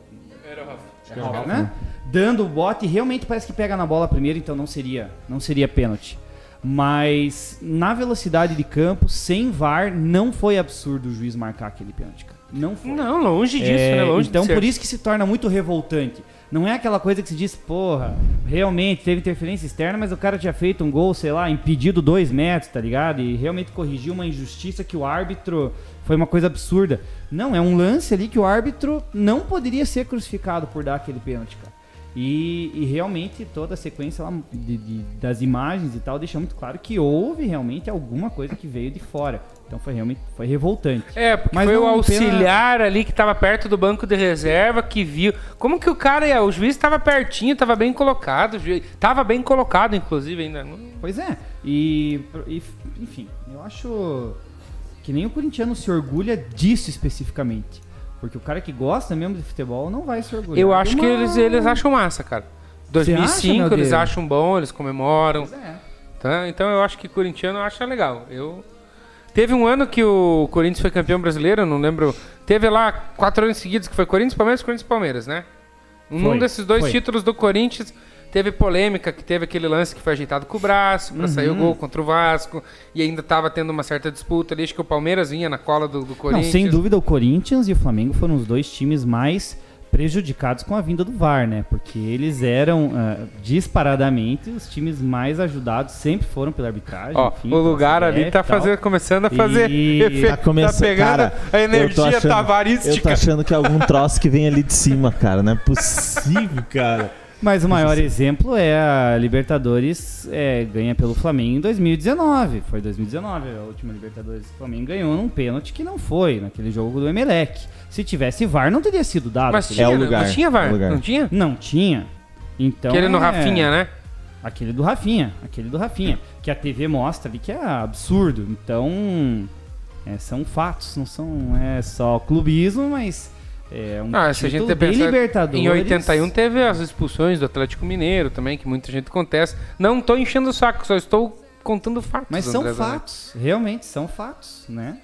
É Ralph, né? Dando o bote, realmente parece que pega na bola primeiro, então não seria, não seria pênalti. Mas na velocidade de campo, sem VAR, não foi absurdo o juiz marcar aquele pênalti. cara. Não foi. Não, longe disso, É, né? Longe então de ser. por isso que se torna muito revoltante. Não é aquela coisa que se diz, porra, realmente teve interferência externa, mas o cara tinha feito um gol, sei lá, impedido dois metros, tá ligado? E realmente corrigiu uma injustiça que o árbitro foi uma coisa absurda. Não, é um lance ali que o árbitro não poderia ser crucificado por dar aquele pênalti, cara. E, e realmente toda a sequência lá de- de- das imagens e tal deixa muito claro que houve realmente alguma coisa que veio de fora. Então foi realmente foi revoltante. É, porque Mas foi o auxiliar ali que tava perto do banco de reserva que viu. Como que o cara ia? O juiz tava pertinho, tava bem colocado. O juiz, tava bem colocado, inclusive, ainda. Pois é. E, e, enfim, eu acho que nem o corintiano se orgulha disso especificamente. Porque o cara que gosta mesmo de futebol não vai se orgulhar. Eu acho que uma- eles, eles acham massa, cara. Você acha, 2005 meu eles acham bom, eles comemoram. Pois é. Tá? Então eu acho que corintiano acha legal. Eu Teve um ano que o Corinthians foi campeão brasileiro, não lembro. Teve lá quatro anos seguidos que foi Corinthians, Palmeiras, Corinthians Palmeiras, né? Um Foi, desses dois foi. títulos do Corinthians teve polêmica, que teve aquele lance que foi ajeitado com o braço pra sair o Uhum. gol contra o Vasco e ainda tava tendo uma certa disputa ali, acho que o Palmeiras vinha na cola do, do Não, Corinthians. sem dúvida o Corinthians e o Flamengo foram os dois times mais prejudicados com a vinda do VAR, né? Porque eles eram ah, disparadamente os times mais ajudados, sempre foram pela arbitragem. Ó, enfim, o lugar ali tá e tal. fazendo, começando a fazer E- efeito, Tá começando, pegando cara, a energia achando- Eu tô tavarística. achando que é algum troço que vem ali de cima, cara. Não é possível, cara. Mas o maior exemplo é a Libertadores é, ganha pelo Flamengo em 2019. Foi 2019 a última Libertadores que o Flamengo ganhou num pênalti que não foi, naquele jogo do Emelec. Se tivesse VAR, não teria sido dado. Mas aquele- tinha, É o né? lugar, Mas tinha é VAR, o lugar. não tinha? Não tinha. Então, Aquele no é- Rafinha, né? Aquele do Rafinha, aquele do Rafinha. Que a TV mostra ali que é absurdo. Então, é, são fatos, não são é só clubismo, mas é um Ah, se a gente de pensar, Libertadores. Em 81 teve as expulsões do Atlético Mineiro também, que muita gente contesta. Não tô enchendo o saco, só estou contando fatos. Mas são André Zanetti. fatos, realmente são fatos, né?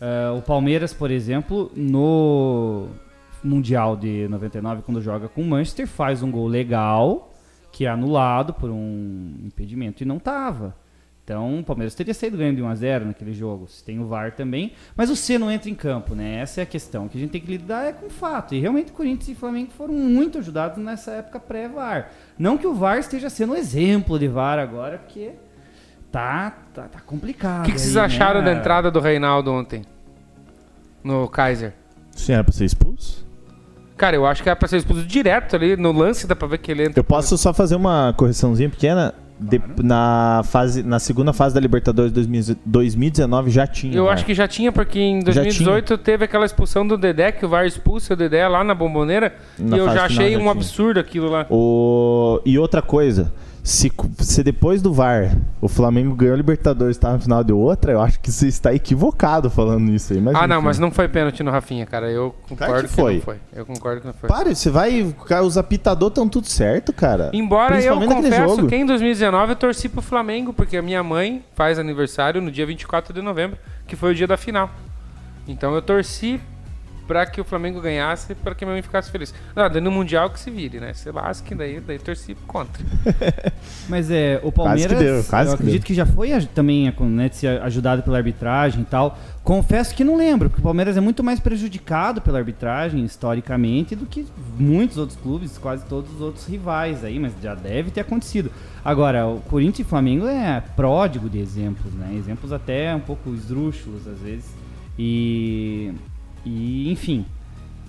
Ah, o Palmeiras, por exemplo, no Mundial de 99, quando joga com o Manchester, faz um gol legal, que é anulado por um impedimento e não tava. Então, o Palmeiras teria saído ganhando de 1x0 naquele jogo. Se tem o VAR também. Mas o C não entra em campo, né? Essa é a questão. O que a gente tem que lidar é com o fato. E realmente, Corinthians e Flamengo foram muito ajudados nessa época pré-VAR. Não que o VAR esteja sendo um exemplo de VAR agora, porque tá, tá, tá complicado. O que, que vocês aí, acharam né? da entrada do Reinaldo ontem? No Kaiser? Sim, era pra ser expulso? Cara, eu acho que era pra ser expulso direto ali. No lance dá pra ver que ele entra. Eu posso só fazer uma correçãozinha pequena? De- na, fase, na segunda fase da Libertadores 2000 2019 já tinha. Eu VAR. acho que já tinha, porque em Já 2018 teve aquela expulsão do Dedé, que o VAR expulsa o Dedé lá na bomboneira. Na e eu já achei já um tinha. absurdo aquilo lá. O... E outra coisa, se, se depois do VAR o Flamengo ganhou a Libertadores e tá na final de outra, eu acho que você está equivocado falando isso aí. Mas ah, não, enfim. mas não foi pênalti no Rafinha, cara. Eu concordo que que, foi. não foi. Eu concordo que não foi. Pare, você vai. Os apitadores estão tudo certo, cara. Embora eu confesso jogo. que em 2019 eu torci pro Flamengo, porque a minha mãe faz aniversário no dia 24 de novembro, que foi o dia da final. Então eu torci pra que o Flamengo ganhasse, pra que a minha mãe ficasse feliz. Não, daí no Mundial que se vire, né? Se lasque, daí, daí torci contra. Mas é, o Quase que Palmeiras, deu, quase eu que acredito deu. que já foi também né, de ser ajudado pela arbitragem e tal. Confesso que não lembro, porque o Palmeiras é muito mais prejudicado pela arbitragem, historicamente, do que muitos outros clubes, quase todos os outros rivais aí, mas já deve ter acontecido. Agora, o Corinthians e Flamengo é pródigo de exemplos, né? Exemplos até um pouco esdrúxulos, às vezes. E, e enfim,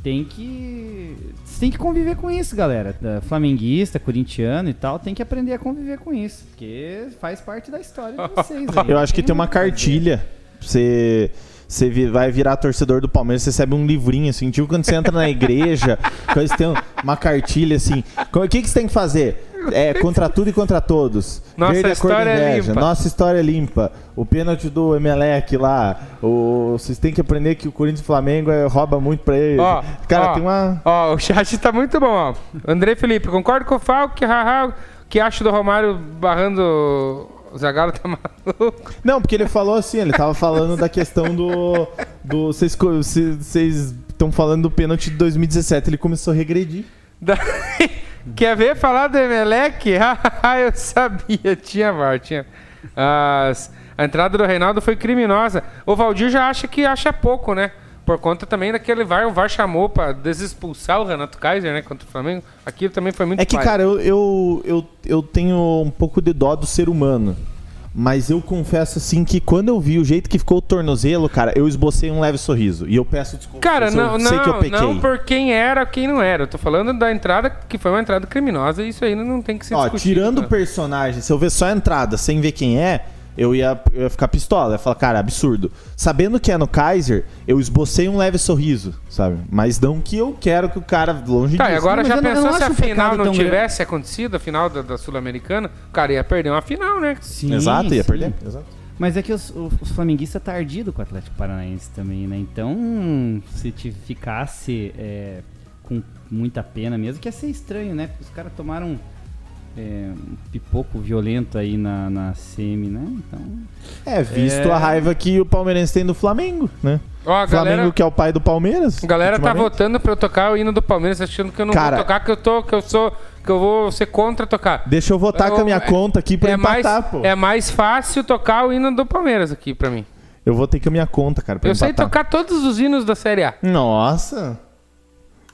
tem que você tem que conviver com isso, galera. Da- Flamenguista, corintiano e tal, tem que aprender a conviver com isso, porque faz parte da história de vocês. aí. Eu acho que tem uma cartilha. Você. Você vai virar torcedor do Palmeiras, você recebe um livrinho assim, tipo quando você entra na igreja, coisa tem uma cartilha assim. O que, que você tem que fazer? É contra tudo e contra todos. Nossa Verde é história é limpa. Nossa história é limpa. O pênalti do Emelec lá. O, vocês têm que aprender que o Corinthians e o Flamengo é, rouba muito pra eles. Ó, Cara, ó, tem uma. Ó, o chat tá muito bom, ó. André Felipe, concordo com o Falco, haha, que acho do Romário barrando o Zagallo tá maluco. Não, porque ele falou assim, ele tava falando da questão do. do vocês estão falando do pênalti de 2017, ele começou a regredir. Quer ver falar do Emelec? Haha, eu sabia, tinha VAR, tinha. As- A entrada do Reinaldo foi criminosa. O Valdir já acha que acha pouco, né? Por conta também daquele VAR, o VAR chamou pra desexpulsar o Renato Kaiser, né, contra o Flamengo. Aquilo também foi muito É que, falho. cara, eu, eu, eu, eu tenho um pouco de dó do ser humano. Mas eu confesso assim que quando eu vi o jeito que ficou o tornozelo, cara, eu esbocei um leve sorriso. E eu peço desculpa. Cara, se eu não, sei que eu não, pequei. não por quem era quem não era. Eu tô falando da entrada que foi uma entrada criminosa e isso aí não tem que ser Ó, discutido. tirando o cara. personagem, se eu ver só a entrada sem ver quem é, eu ia, eu ia ficar pistola. Eu ia falar, cara, absurdo. Sabendo que é no Kaiser, eu esbocei um leve sorriso, sabe? Mas não que eu quero que o cara longe Tá, e disso. agora Mas já pensou se a final não tão grande. tivesse acontecido, a final da, da Sul-Americana, o cara ia perder uma final, né? Sim, Exato, ia sim. perder. Exato. Mas é que os, os, os flamenguistas tá ardido com o Atlético Paranaense também, né? Então, se te ficasse é, com muita pena mesmo, que ia ser estranho, né? Porque os caras tomaram é, um pipoco violento aí na, na semi, né? Então, É, visto É. a raiva que o palmeirense tem do Flamengo, né? Ó, a Flamengo galera, que é o pai do Palmeiras. a galera tá votando pra eu tocar o hino do Palmeiras, achando que eu não Cara- vou tocar, que eu tô, que eu sou, que eu vou ser contra tocar. Deixa eu votar Eu- com a minha é- conta aqui pra é mais, empatar, pô. é mais fácil tocar o hino do Palmeiras aqui pra mim. Eu vou ter com a minha conta, cara, pra eu sei empatar. tocar todos os hinos da Série A. Nossa.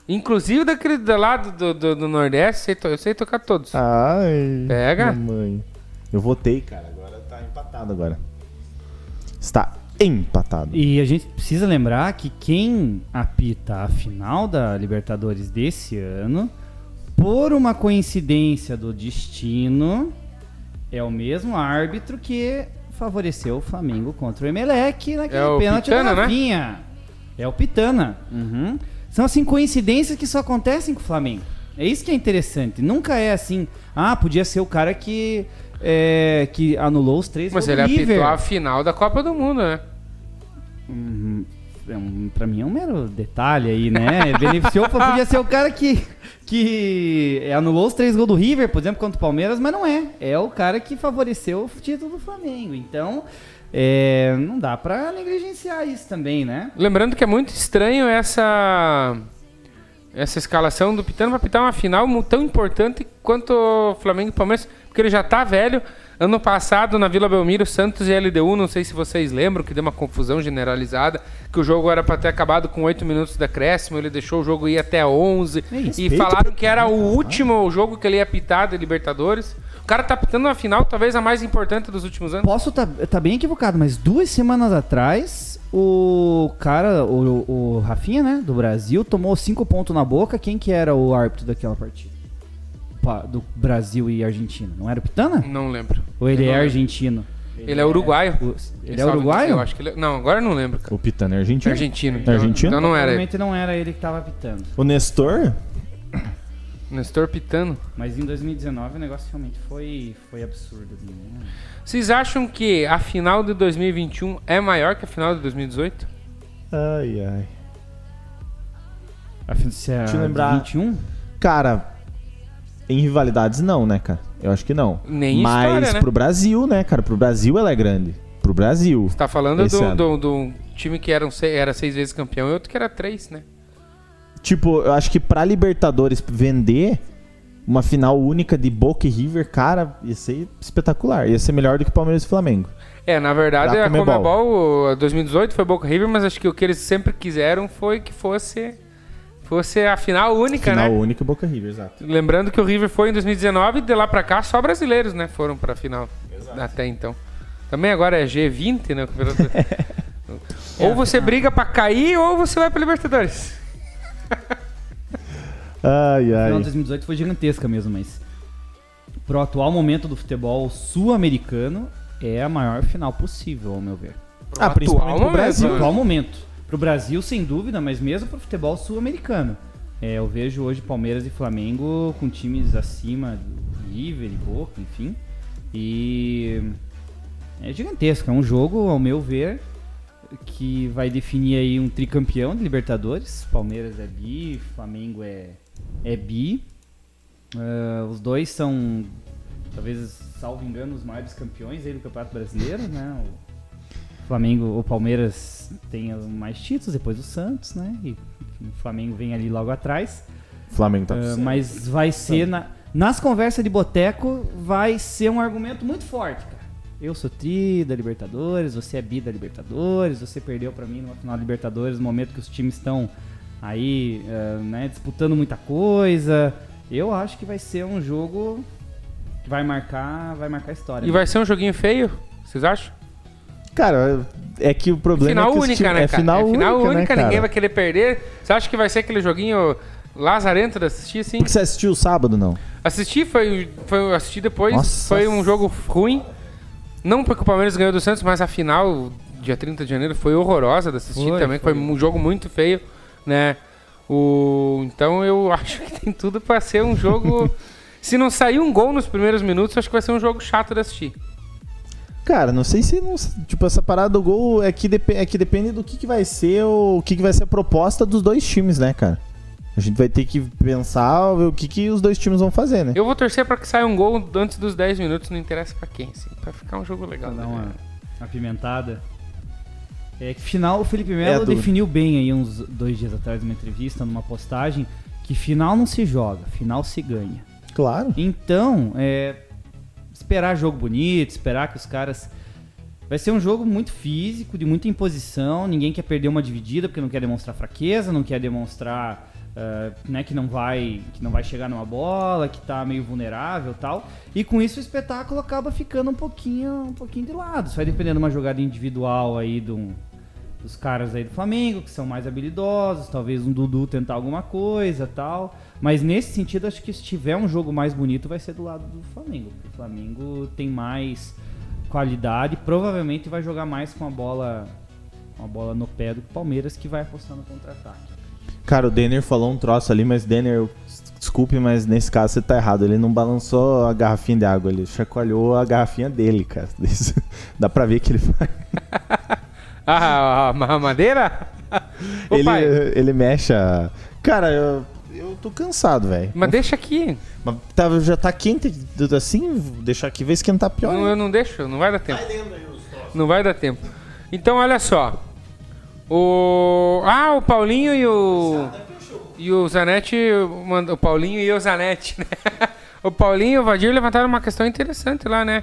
Inclusive daquele do lado do, do, do Nordeste, sei to- eu sei tocar todos. Ai. Pega. Mamãe. Eu votei, cara. Agora tá empatado agora. Está empatado. E a gente precisa lembrar que quem apita a final da Libertadores desse ano, por uma coincidência do destino, é o mesmo árbitro que favoreceu o Flamengo contra o Emelec naquele É o pênalti Pitana, da né? Rafinha. É o Pitana. Uhum. São assim coincidências que só acontecem com o Flamengo. É isso que é interessante. Nunca é assim, ah, podia ser o cara que é, que anulou os três Mas ele River. apitou a final da Copa do Mundo, né? Uhum. É um, pra mim é um mero detalhe aí, né? Beneficiou, podia ser o cara que, que anulou os três gols do River, por exemplo, contra o Palmeiras, mas não é. É o cara que favoreceu o título do Flamengo. Então, é, não dá pra negligenciar isso também, né? Lembrando que é muito estranho essa essa escalação do Pitano para pitar uma final tão importante quanto o Flamengo e Palmeiras, porque ele já tá velho. Ano passado, na Vila Belmiro, Santos e LDU, não sei se vocês lembram, que deu uma confusão generalizada, que o jogo era para ter acabado com 8 minutos de acréscimo, ele deixou o jogo ir até 11, É e falaram que era o último jogo que ele ia pitar de Libertadores. O cara tá pitando uma final, talvez a mais importante dos últimos anos. Posso estar tá, bem equivocado, mas duas semanas atrás, o cara, o, o Rafinha, né, do Brasil, tomou cinco pontos na boca. Quem que era o árbitro daquela partida? Pa- Do Brasil e Argentina. Não era o Pitana? Não lembro. Ou ele Eu é argentino? Ele é uruguaio. O- Ele é uruguaio? Eu acho que ele... Não, agora eu não lembro, cara. O Pitano é argentino. Argentino. É argentino? Então não era ele. Provavelmente não era ele que tava apitando. O Nestor? Nestor Pitano. Mas em 2019 o negócio realmente foi, foi absurdo. né? Vocês acham que a final de 2021 é maior que a final de 2018? Ai, ai. A fin- se é Deixa eu a lembrar. 21? Cara, em rivalidades não, né, cara? Eu acho que não. Nem Mas história, né? pro Brasil, né, cara? Pro Brasil ela é grande. Pro Brasil. Você tá falando do, do, do time que eram se- era seis vezes campeão e outro que era três, né? Tipo, eu acho que pra Libertadores vender uma final única de Boca e River, cara, ia ser espetacular. Ia ser melhor do que Palmeiras e Flamengo. É, na verdade a Comebol. Comebol, o 2018 foi Boca River, mas acho que o que eles sempre quiseram foi que fosse fosse a final única, Final né? única e Boca River, exato. Lembrando que o River foi em 2019 e de lá pra cá só brasileiros, né? Foram pra final até então. Também agora é G20, né? ou você briga pra cair ou você vai pra Libertadores. Ai, A ai. final de 2018 foi gigantesca mesmo, mas pro atual momento do futebol sul-americano é a maior final possível, ao meu ver. Pro Ah, principalmente pro momento, Brasil. né? No atual momento. Pro Brasil, sem dúvida, mas mesmo pro futebol sul-americano. É, eu vejo hoje Palmeiras e Flamengo com times acima do River e Boca, enfim. E é gigantesco. É um jogo, ao meu ver, que vai definir aí um tricampeão de Libertadores. Palmeiras é bi, Flamengo é, é bi. Ah, os dois são, talvez, salvo engano, os maiores campeões aí do Campeonato Brasileiro, né? O Flamengo, o Palmeiras tem mais títulos depois do Santos, né? E enfim, o Flamengo vem ali logo atrás. Flamengo tá certo. mas vai ser na- nas conversas de boteco vai ser um argumento muito forte, cara. Eu sou tri da Libertadores, você é bi da Libertadores, você perdeu pra mim numa final da Libertadores no momento que os times estão aí, ah, né, disputando muita coisa. Eu acho que vai ser um jogo que vai marcar, vai marcar a história. E vai ser um joguinho feio? Vocês acham? Cara, é que o problema Final é que única, time- né, é cara? final é final única, única, né, cara? ninguém vai querer perder. Você acha que vai ser aquele joguinho lazarento de assistir, assim? Porque você assistiu sábado, não? Assisti, foi, foi assisti depois, Nossa. foi um jogo ruim. Não porque o Palmeiras ganhou do Santos, mas a final, dia 30 de janeiro, foi horrorosa de assistir Foi, também. Foi. foi. um jogo muito feio, né? O, então eu acho que tem tudo pra ser um jogo. Se não sair um gol nos primeiros minutos, acho que vai ser um jogo chato de assistir. Cara, não sei se não, tipo essa parada do gol é que, depe- é que depende do que, que vai ser o, o que, que vai ser a proposta dos dois times, né, cara? A gente vai ter que pensar ver o que, que os dois times vão fazer, né? Eu vou torcer pra que saia um gol antes dos 10 minutos, não interessa pra quem, assim, pra ficar um jogo legal. Pra dar né? uma apimentada. É que final o Felipe É, Melo do- definiu bem aí uns dois dias atrás numa entrevista, numa postagem, que final não se joga, final se ganha. Claro. Então, é, esperar jogo bonito, esperar que os caras. Vai ser um jogo muito físico, de muita imposição. Ninguém quer perder uma dividida porque não quer demonstrar fraqueza, não quer demonstrar ah, né, que não vai que não vai chegar numa bola, que tá meio vulnerável, tal. E com isso o espetáculo acaba ficando um pouquinho um pouquinho de lado. Vai depender de uma jogada individual aí do, dos caras aí do Flamengo, que são mais habilidosos, talvez um Dudu tentar alguma coisa tal. Mas nesse sentido, acho que se tiver um jogo mais bonito, vai ser do lado do Flamengo. O Flamengo tem mais qualidade, provavelmente vai jogar mais com a bola, com a bola no pé do Palmeiras, que vai apostar no contra-ataque. Cara, o Denner falou um troço ali, mas Denner, desculpe, mas nesse caso você tá errado. Ele não balançou a garrafinha de água, ele chacoalhou a garrafinha dele, cara. Isso- Dá pra ver que ele faz. Ah, a mamadeira? Ô, Ele, pai, ele mexe a. Cara, eu, eu tô cansado, velho. mas deixa aqui. Mas tá- já tá quente assim, deixar aqui, vai esquentar pior. Não, hein? eu não deixo, não vai dar tempo. Não vai dar tempo. Então, olha só. O. Ah, o Paulinho e o. E o Zanetti. O Paulinho e o Zanetti, né? O Paulinho e o Vadir levantaram uma questão interessante lá, né?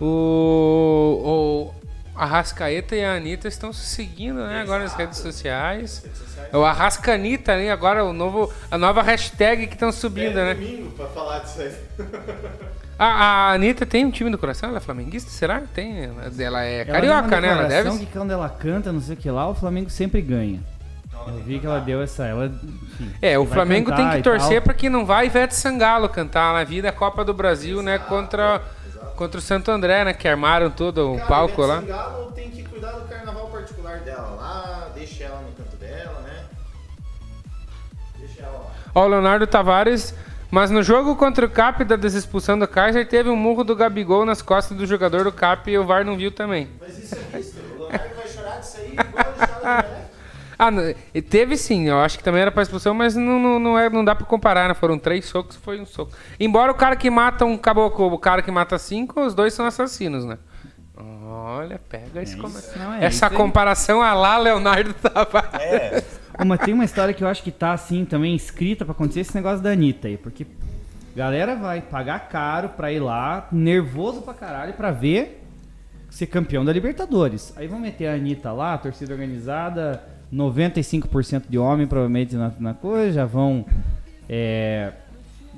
O. o a Rascaeta e a Anitta estão se seguindo, né? Agora nas redes sociais. É o Arrascanita, né? Agora o novo, a nova hashtag que estão subindo, né? domingo pra falar disso aí. A, a Anitta tem um time do coração? Ela é flamenguista? Será? Tem. Ela é Ela carioca, né? Ela deve. que quando ela canta, não sei o que lá, o Flamengo sempre ganha. Eu vi que ela deu essa. Ela, enfim, É, o Flamengo tem que torcer para que não vá Ivete Sangalo cantar na vida a Copa do Brasil, né? Contra, contra o Santo André, né? Que armaram todo o palco lá. Galo tem que cuidar do carnaval particular dela lá, deixa ela no canto dela, né? Deixa ela lá. Ó, o Leonardo Tavares. Mas no jogo contra o Cap da desexpulsão do Kaiser, teve um murro do Gabigol nas costas do jogador do Cap e o VAR não viu também. Mas isso é visto, o Leonardo vai chorar disso aí igual ele Ah, teve sim, eu acho que também era pra expulsão, mas não, não, não, é, não dá pra comparar, né? Foram três socos, foi um soco. Embora o cara que mata um caboclo, o cara que mata cinco, os dois são assassinos, né? Olha, pega esse come- não é essa isso aí. comparação a lá, Leonardo Tavares. Ô, Mas tem uma história que eu acho que tá assim também escrita pra acontecer esse negócio da Anitta aí, porque galera vai pagar caro pra ir lá, nervoso pra caralho, pra ver ser campeão da Libertadores. Aí vão meter a Anitta lá, a torcida organizada, 95% de homem provavelmente na, na coisa, já vão é,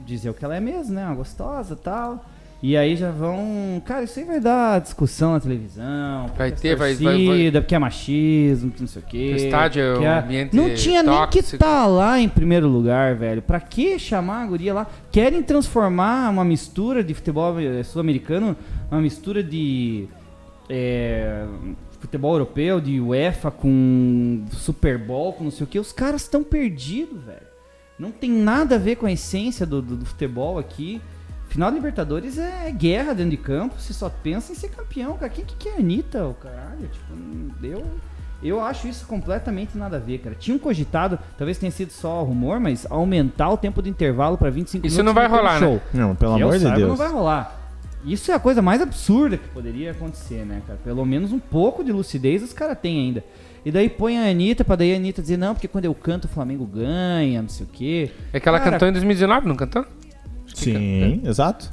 dizer o que ela é mesmo, né? Uma gostosa e tal. E aí já vão. Cara, isso aí vai dar discussão na televisão. Vai ter, vai- vai- vai- porque é machismo, que não sei o quê. O estádio é que um ambiente Não tinha nem que tóxico. estar lá em primeiro lugar, velho. Pra que chamar a guria lá? Querem transformar uma mistura de futebol eh, sul-americano, uma mistura de é, futebol europeu, de UEFA com Super Bowl, com não sei o que. Os caras estão perdidos, velho. Não tem nada a ver com a essência do, do- do futebol aqui. Final da Libertadores é guerra dentro de campo. Você só pensa em ser campeão, cara. Quem que quer a Anitta, o caralho? Tipo, hum, eu, eu acho isso completamente nada a ver, cara. Tinham cogitado, talvez tenha sido só rumor, mas aumentar o tempo de intervalo pra 25 Isso minutos. não vai rolar, né? Não, pelo Que eu amor de saiba, Deus. não vai rolar. Isso é a coisa mais absurda que poderia acontecer, né, cara? Pelo menos um pouco de lucidez os caras têm ainda. E daí põe a Anitta pra daí a Anitta dizer, não, porque quando eu canto o Flamengo ganha, não sei o quê. É que ela Cara, cantou em 2019, não cantou? Sim, exato.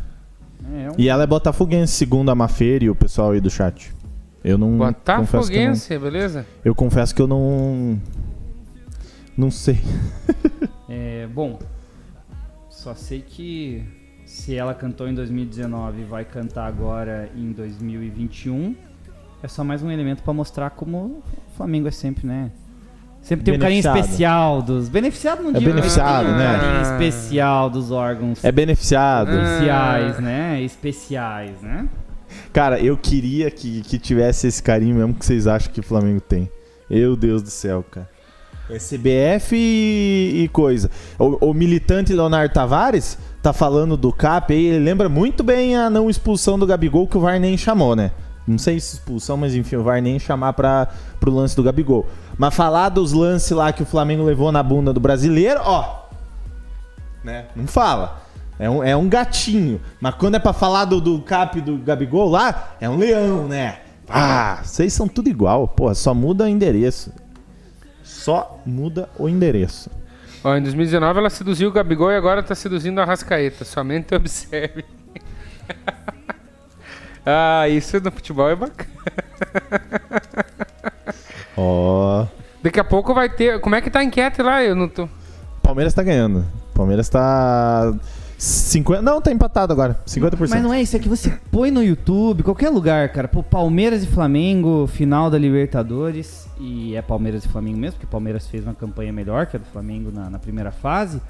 É, um- E ela é botafoguense, segundo a Mafeira e o pessoal aí do chat. Eu não que eu, não, Botafoguense, beleza? eu confesso que eu não não sei. É, bom, só sei que Se ela cantou em 2019 e vai cantar agora em 2021, é só mais um elemento para mostrar como o Flamengo é sempre, né? Sempre tem um carinho especial dos. Beneficiado não É digo, mas beneficiado, tem um né? carinho especial dos órgãos É beneficiado. Especiais, né? Especiais, né? Cara, eu queria que, que tivesse esse carinho mesmo que vocês acham que o Flamengo tem. Meu Deus do céu, cara. É CBF e, e coisa. O, o militante Leonardo Tavares tá falando do CAP aí, ele lembra muito bem a não expulsão do Gabigol que o VAR nem chamou, né? Não sei se expulsão, mas enfim, o VAR nem chamar para pro lance do Gabigol. Mas falar dos lances lá que o Flamengo levou na bunda do brasileiro, ó. Né? Não fala. É um, é um gatinho. Mas quando é pra falar do, do cap do Gabigol lá, é um leão, né? Ah, vocês são tudo igual. Porra, só muda o endereço. Só muda o endereço. Ó, em 2019 ela seduziu o Gabigol e agora tá seduzindo a Rascaeta. Somente observe. ah, isso no futebol é bacana. Ó. Daqui a pouco vai ter. Como é que tá a enquete lá? Eu não tô. Palmeiras tá ganhando. Palmeiras tá. 50. Não, tá empatado agora. 50%. Mas não é isso, é que você põe no YouTube, qualquer lugar, cara. Pô, Palmeiras e Flamengo, final da Libertadores. E é Palmeiras e Flamengo mesmo, porque Palmeiras fez uma campanha melhor que a do Flamengo na, na primeira fase.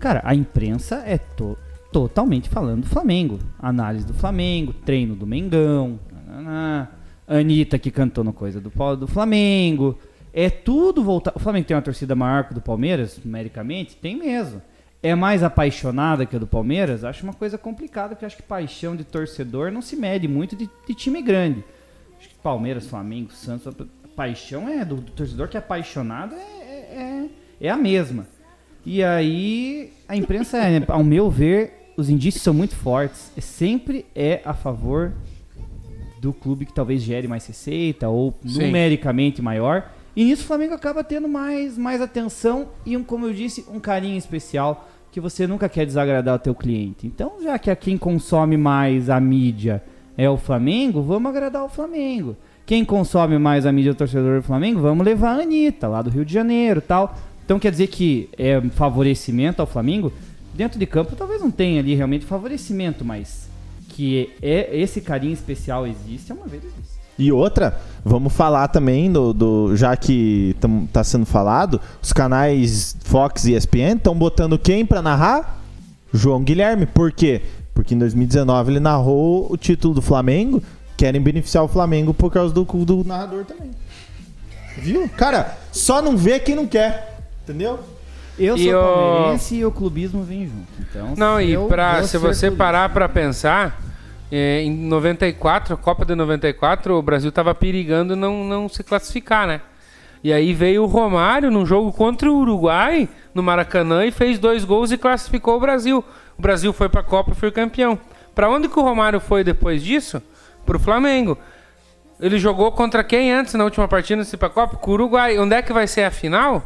Cara, a imprensa é to- totalmente falando do Flamengo. Análise do Flamengo, treino do Mengão. nananá. Anitta que cantou no coisa do, Pau- do Flamengo. É tudo voltado. O Flamengo tem uma torcida maior que a do Palmeiras, numericamente? Tem mesmo. É mais apaixonada que a do Palmeiras? Acho uma coisa complicada, porque acho que paixão de torcedor não se mede muito de, de time grande. Acho que Palmeiras, Flamengo, Santos, paixão é do, do torcedor que é apaixonado é, é, é a mesma. E aí, a imprensa, é, ao meu ver, os indícios são muito fortes. E sempre é a favor do clube que talvez gere mais receita ou Sim. numericamente maior. E nisso o Flamengo acaba tendo mais, mais atenção e, um, como eu disse, um carinho especial que você nunca quer desagradar o teu cliente. Então, já que a quem consome mais a mídia é o Flamengo, vamos agradar o Flamengo. Quem consome mais a mídia do torcedor do Flamengo, vamos levar a Anitta, lá do Rio de Janeiro tal. Então quer dizer que é favorecimento ao Flamengo? Dentro de campo talvez não tenha ali realmente favorecimento, mas que é esse carinho especial existe, é uma vez existe. E outra, vamos falar também do. do- já que tam, tá sendo falado, os canais Fox e ESPN estão botando quem pra narrar? João Guilherme. Por quê? Porque em 2019 ele narrou o título do Flamengo. Querem beneficiar o Flamengo por causa do, do narrador também. Viu? Cara, só não vê quem não quer. Entendeu? Eu E sou o- palmeirense e o clubismo vem junto. Então, Não, e pra, se você clubista. parar pra pensar, é, em 94, Copa de 94, o Brasil tava perigando não, não se classificar, né? E aí veio o Romário num jogo contra o Uruguai, no Maracanã, e fez dois gols e classificou o Brasil. O Brasil foi pra Copa e foi campeão. Pra onde que o Romário foi depois disso? Pro Flamengo. Ele jogou contra quem antes na última partida ir pra Copa? Com o Uruguai. Onde é que vai ser a final?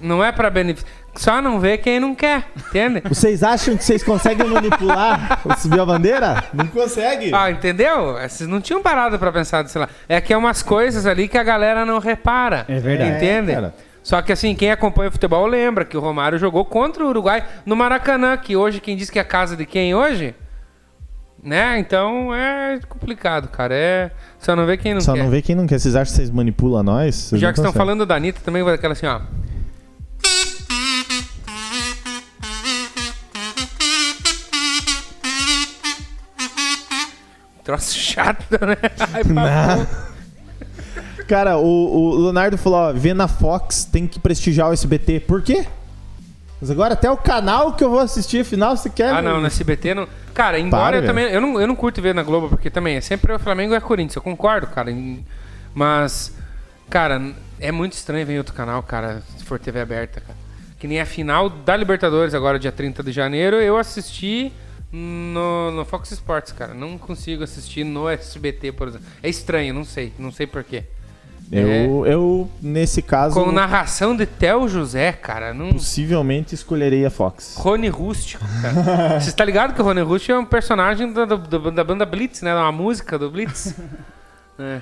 Não é pra beneficiar. Só não vê quem não quer, entende? Vocês acham que vocês conseguem manipular subir a bandeira? Não consegue. Ah, entendeu? Vocês não tinham parado pra pensar desse lá. É que é umas coisas ali que a galera não repara. É verdade. Entende? É. Só que assim, quem acompanha o futebol lembra que o Romário jogou contra o Uruguai no Maracanã, que hoje quem diz que é a casa de quem hoje? Né? Então é complicado, cara. É só não vê quem não Só quer. não vê quem não quer. Vocês acham que vocês manipulam nós? Vocês Já que estão falando da Anitta, também vai aquela assim, ó. Troço chato, né? Ai. Cara, o, o Leonardo falou, ó, vê na Fox, tem que prestigiar o SBT. Por quê? Mas agora até o canal que eu vou assistir, afinal, você quer... Ah, não, no SBT não. Cara, embora Para, eu velho. também. Eu não, eu não curto ver na Globo, porque também é sempre o Flamengo e a Corinthians. Eu concordo, cara. em- Mas, cara, é muito estranho ver em outro canal, cara, se for TV aberta, cara. Que nem a final da Libertadores, agora dia 30 de janeiro, eu assisti no, no Fox Sports, cara. Não consigo assistir no SBT, por exemplo. É estranho, não sei. Não sei porquê. Eu, eu, nesse caso, Com narração de Theo José, cara. Não... possivelmente escolherei a Fox. Rony Rústico, cara. Você está ligado que o Rony Rústico é um personagem da, da, da banda Blitz, né? Uma música do Blitz. é.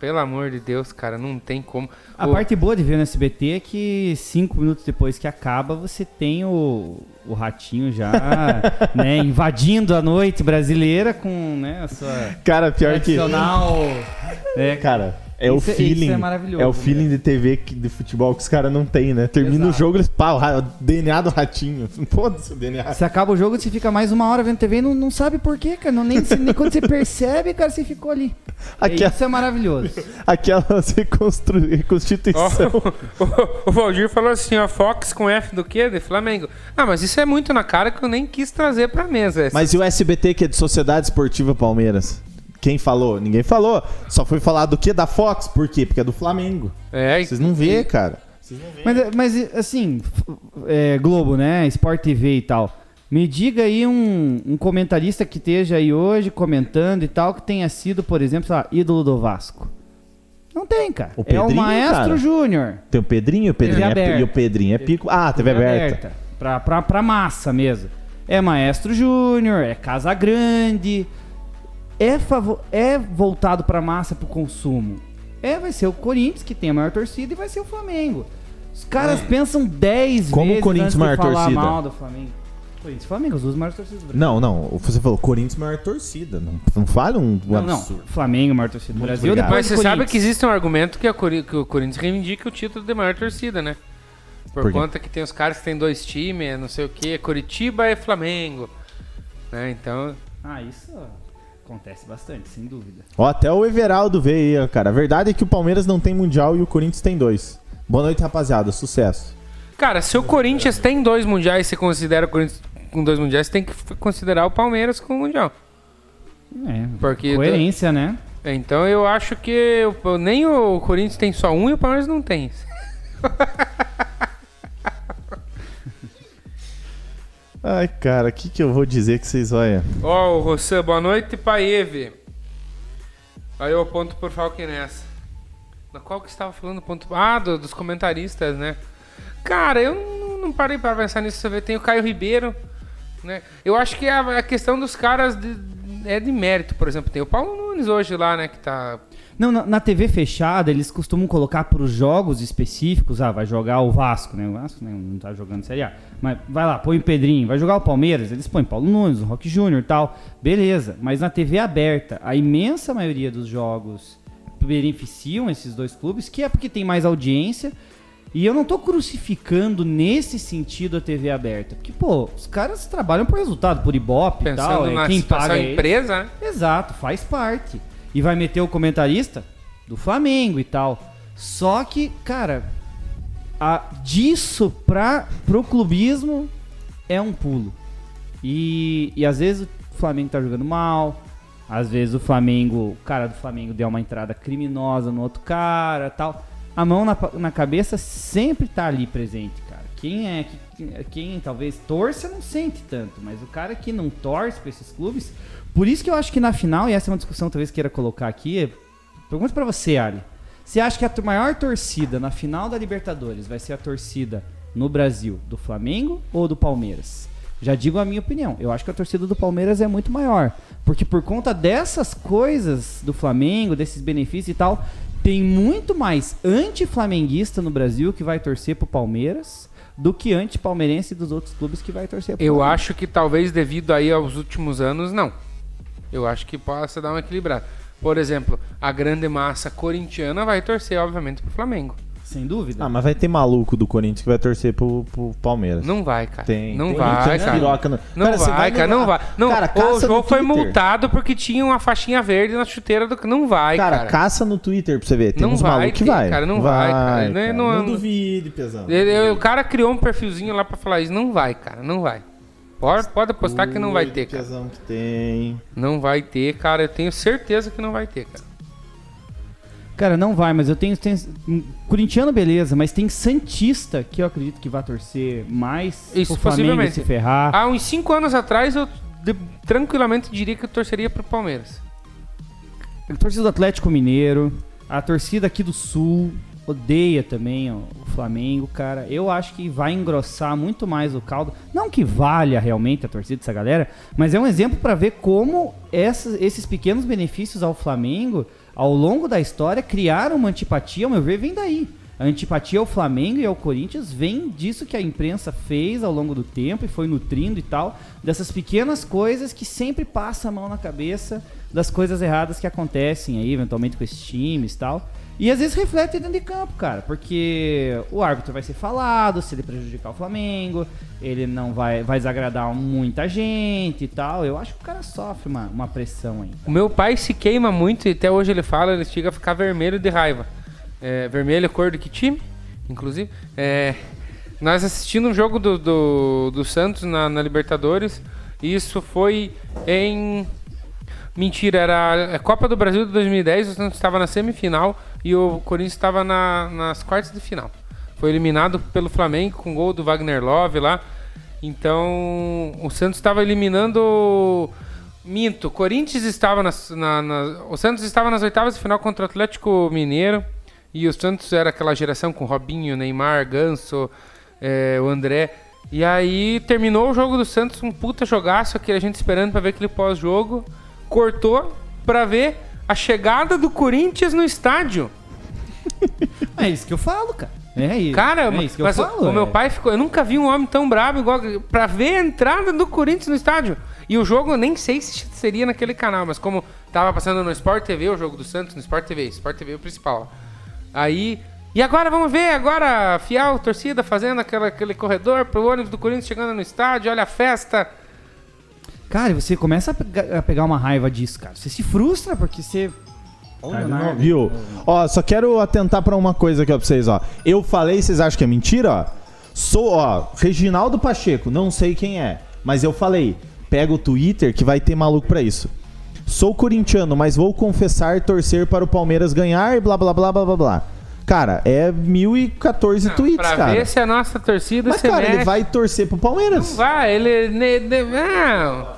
Pelo amor de Deus, cara, não tem como. A O- parte boa de ver no SBT é que cinco minutos depois que acaba, você tem o, o ratinho já, né, invadindo a noite brasileira com, né, a sua Cara, pior que. tradicional... né, Cara, é o Isso é- feeling. isso é maravilhoso, É o feeling né? de TV que- de futebol que os caras não tem, né? Termina o Exato. jogo, eles. Pá, o o DNA do ratinho. Foda-se o DNA. Você acaba o jogo, você fica mais uma hora vendo TV e não, não sabe por quê, cara. Não, nem, nem quando você percebe, cara, você ficou ali. Aquela, Isso é maravilhoso. aquela reconstru... Reconstituição. o, o Valdir falou assim, ó, Fox com F do quê? De Flamengo. Ah, mas isso é muito na cara que eu nem quis trazer pra mesa. essa. Mas e o SBT, que é de Sociedade Esportiva Palmeiras? Quem falou? Ninguém falou. Só foi falar do que? Da Fox. Por quê? Porque é do Flamengo. É, Vocês não vê, cara. Mas, mas assim, é, Globo, né? Sport TV e tal. Me diga aí um, um comentarista que esteja aí hoje comentando e tal, que tenha sido, por exemplo, sei lá, ídolo do Vasco. Não tem, cara. O é o Maestro. Júnior. Tem o Pedrinho, o Pedrinho é, aberta. e o Pedrinho é pico. Ah, TV aberta. Pra, pra, pra massa mesmo. É Maestro Júnior, é Casa Grande. É, é voltado pra massa, pro consumo. É, vai ser o Corinthians, que tem a maior torcida, e vai ser o Flamengo. Os caras pensam 10 Como o vezes Corinthians antes de maior falar torcida? mal do Flamengo. Corinthians e Flamengo, as duas maiores torcidas do Brasil. Não, não. Você falou Corinthians maior torcida. Não, não fale um, um Não, não. absurdo. Flamengo, maior torcida do Muito Brasil. obrigado. Depois Mas você sabe que existe um argumento que, a Cori- que o Corinthians reivindica o título de maior torcida, né? Por, Por quê? conta que tem os caras que tem dois times, é não sei o que, Curitiba e Flamengo. Né? Então, Ah, isso acontece bastante, sem dúvida. Ó, até o Everaldo veio aí, cara. A verdade é que o Palmeiras não tem Mundial e o Corinthians tem dois. Boa noite, rapaziada. Sucesso. cara, se o Corinthians tem dois mundiais, você considera o Corinthians com dois mundiais, você tem que considerar o Palmeiras com o mundial. É, Porque coerência, né? Então eu acho que o- nem o Corinthians tem só um e o Palmeiras não tem. Ai, cara, o que, que eu vou dizer que vocês olham? Ó, o Rossan, boa noite, Paeve. Aí eu ponto por Falque nessa. Na qual que estava falando ponto? Ah, do- dos comentaristas, né? Cara, eu não, não parei para pensar nisso. Você vê, tem o Caio Ribeiro, né? Eu acho que a, a questão dos caras de- é de mérito, por exemplo. Tem o Paulo Nunes hoje lá, né? Que tá. Não, na, na TV fechada, eles costumam colocar para os jogos específicos. Ah, vai jogar o Vasco, né? O Vasco né, não tá jogando Série A. Mas vai lá, põe o Pedrinho. Vai jogar o Palmeiras, eles põem Paulo Nunes, o Rock Júnior e tal. Beleza. Mas na TV aberta, a imensa maioria dos jogos beneficiam esses dois clubes, que é porque tem mais audiência. E eu não tô crucificando nesse sentido a TV aberta. Porque, pô, os caras trabalham por resultado, por Ibope e tal. Pensando É na quem paga eles. empresa, né? Exato, faz parte. E vai meter o comentarista do Flamengo e tal. Só que, cara, a, disso pra, pro clubismo é um pulo. E, e às vezes o Flamengo tá jogando mal. Às vezes o Flamengo, o cara do Flamengo deu uma entrada criminosa no outro cara tal. A mão na, na cabeça sempre tá ali presente, cara. Quem é que, quem talvez torça não sente tanto, mas o cara que não torce pra esses clubes, por isso que eu acho que na final, e essa é uma discussão que talvez queira colocar aqui, é- pergunta pra você, Ali. Você acha que a maior torcida na final da Libertadores vai ser a torcida no Brasil do Flamengo ou do Palmeiras? Já digo a minha opinião. Eu acho que a torcida do Palmeiras é muito maior. Porque por conta dessas coisas do Flamengo, desses benefícios e tal, tem muito mais anti-flamenguista no Brasil que vai torcer pro Palmeiras do que anti-palmeirense dos outros clubes que vai torcer pro Eu Flamengo. acho que talvez devido aí aos últimos anos, não. Eu acho que possa dar uma equilibrada. Por exemplo, a grande massa corintiana vai torcer, obviamente, pro Flamengo. Sem dúvida. Ah, mas vai ter maluco do Corinthians que vai torcer pro, pro Palmeiras. Não vai, cara. Tem. não tem, vai, cara. piroca no- Não Cara, você vai, cara, não vai. Não, Cara, o caça João no foi multado porque tinha uma faixinha verde na chuteira do. Não vai, Cara, cara. caça no Twitter pra você ver. Tem Não uns vai malucos que vai. cara, não vai, cara. Não é- cara. não- Não duvide, pesão. Ele- o cara criou um perfilzinho lá pra falar isso. Não vai, cara. Não vai. Pode, pode apostar que não vai Ui, ter, cara. que tem. Não vai ter, cara. Eu tenho certeza que não vai ter, cara. Cara, não vai, mas eu tenho, tenho- Corintiano, beleza, mas tem Santista que eu acredito que vai torcer mais Isso, pro Flamengo possivelmente. se ferrar. Há uns 5 anos atrás eu de- tranquilamente diria que eu torceria pro Palmeiras. A torcida do Atlético Mineiro, a torcida aqui do Sul odeia também ó, o Flamengo, cara. Eu acho que vai engrossar muito mais o caldo. Não que valha realmente a torcida dessa galera, mas é um exemplo para ver como essas- esses pequenos benefícios ao Flamengo ao longo da história, criaram uma antipatia, ao meu ver, vem daí. A antipatia ao Flamengo e ao Corinthians vem disso que a imprensa fez ao longo do tempo e foi nutrindo e tal, dessas pequenas coisas que sempre passa a mão na cabeça das coisas erradas que acontecem aí, eventualmente com esses times e tal. E às vezes reflete dentro de campo, cara, porque o árbitro vai ser falado se ele prejudicar o Flamengo, ele não vai, vai desagradar muita gente e tal. Eu acho que o cara sofre uma, uma pressão aí. O meu pai se queima muito e até hoje ele fala, ele chega a ficar vermelho de raiva. É, vermelho é cor do que time, inclusive. É, nós assistindo um jogo do, do, do Santos na, na Libertadores, isso foi em Mentira, era a Copa do Brasil de 2010, o Santos estava na semifinal e o Corinthians estava na, nas quartas de final. Foi eliminado pelo Flamengo com gol do Wagner Love lá. Então, o Santos estava eliminando. Minto, Corinthians estava nas, na, na, o Santos estava nas oitavas de final contra o Atlético Mineiro e o Santos era aquela geração com Robinho, Neymar, Ganso, é, o André. E aí terminou o jogo do Santos, um puta jogaço, aquele a gente esperando para ver aquele pós-jogo cortou pra ver a chegada do Corinthians no estádio. É isso que eu falo, cara. É isso. Cara, é isso que mas eu o- falo. o meu é. pai ficou. Eu nunca vi um homem tão brabo igual pra ver a entrada do Corinthians no estádio. E o jogo eu nem sei se seria naquele canal, mas como tava passando no Sport TV, o jogo do Santos, no Sport TV, Sport TV é o principal. Aí. E agora vamos ver, agora, fiel, torcida fazendo aquela, aquele corredor pro ônibus do Corinthians chegando no estádio, olha a festa. Cara, você começa a pega- a pegar uma raiva disso, cara. Você se frustra porque você. Olha, Leonardo. Viu? Ó, só quero atentar pra uma coisa aqui ó, pra vocês, ó. Eu falei, vocês acham que é mentira, ó? Sou, ó, Reginaldo Pacheco, não sei quem é, mas eu falei, pega o Twitter que vai ter maluco pra isso. Sou corintiano, mas vou confessar torcer para o Palmeiras ganhar e blá blá blá blá blá blá. Cara, é 1014 tweets, pra cara. ver se a nossa torcida Mas, se cara, ele mexe. vai torcer pro Palmeiras. Vai, ele. Não.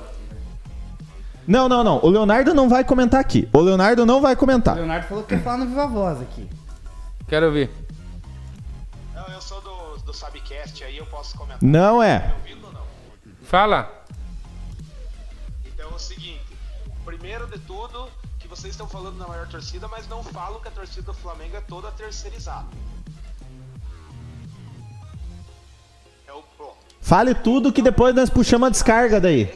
Não, não, não. O Leonardo não vai comentar aqui. O Leonardo não vai O comentar. Leonardo falou que quer falar no Viva Voz aqui. Quero ouvir. Não, eu sou do, do Sabcast, aí eu posso comentar. Não é. Não? Fala. Então é o seguinte: primeiro de tudo, que vocês estão falando da maior torcida, mas não falam que a torcida do Flamengo é toda terceirizada. É o pronto. Fale tudo que depois nós puxamos a descarga daí.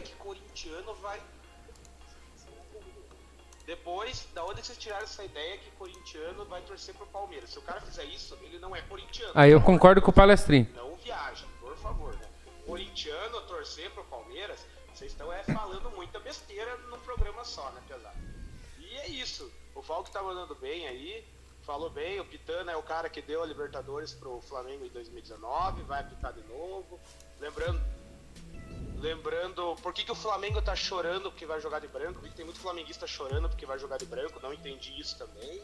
Tiraram essa ideia que corintiano vai torcer pro Palmeiras? Se o cara fizer isso, ele não é corintiano. Aí eu concordo com o palestrinho. Não viaja, por favor. Né? Corintiano torcer pro Palmeiras, vocês estão é, falando muita besteira num programa só, né, pesado? E é isso. O Falco tá mandando bem aí. Falou bem, o Pitana é o cara que deu a Libertadores pro Flamengo em 2019, vai apitar de novo. Lembrando, lembrando por que, que o Flamengo tá chorando porque vai jogar de branco. Vi que tem muito flamenguista chorando porque vai jogar de branco, não entendi isso também.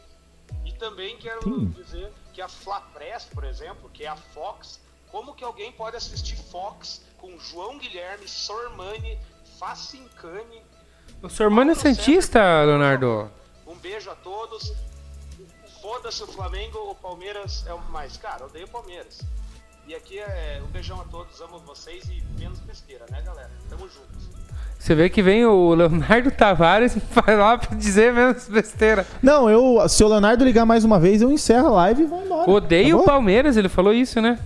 E também quero dizer que a Flapress, por exemplo, que é a Fox, como que alguém pode assistir Fox com João Guilherme, Sormani, Facincani? O irmão é Santista, Leonardo. Um beijo a todos. Foda-se o Flamengo, o Palmeiras é o mais. Cara, eu odeio o Palmeiras. E aqui é um beijão a todos, amo vocês e menos besteira, né, galera? Tamo juntos. Você vê que vem o Leonardo Tavares e vai lá pra dizer menos besteira. Não, eu. Se o Leonardo ligar mais uma vez, eu encerro a live e vou embora. Odeio o Acabou? Palmeiras, ele falou isso, né?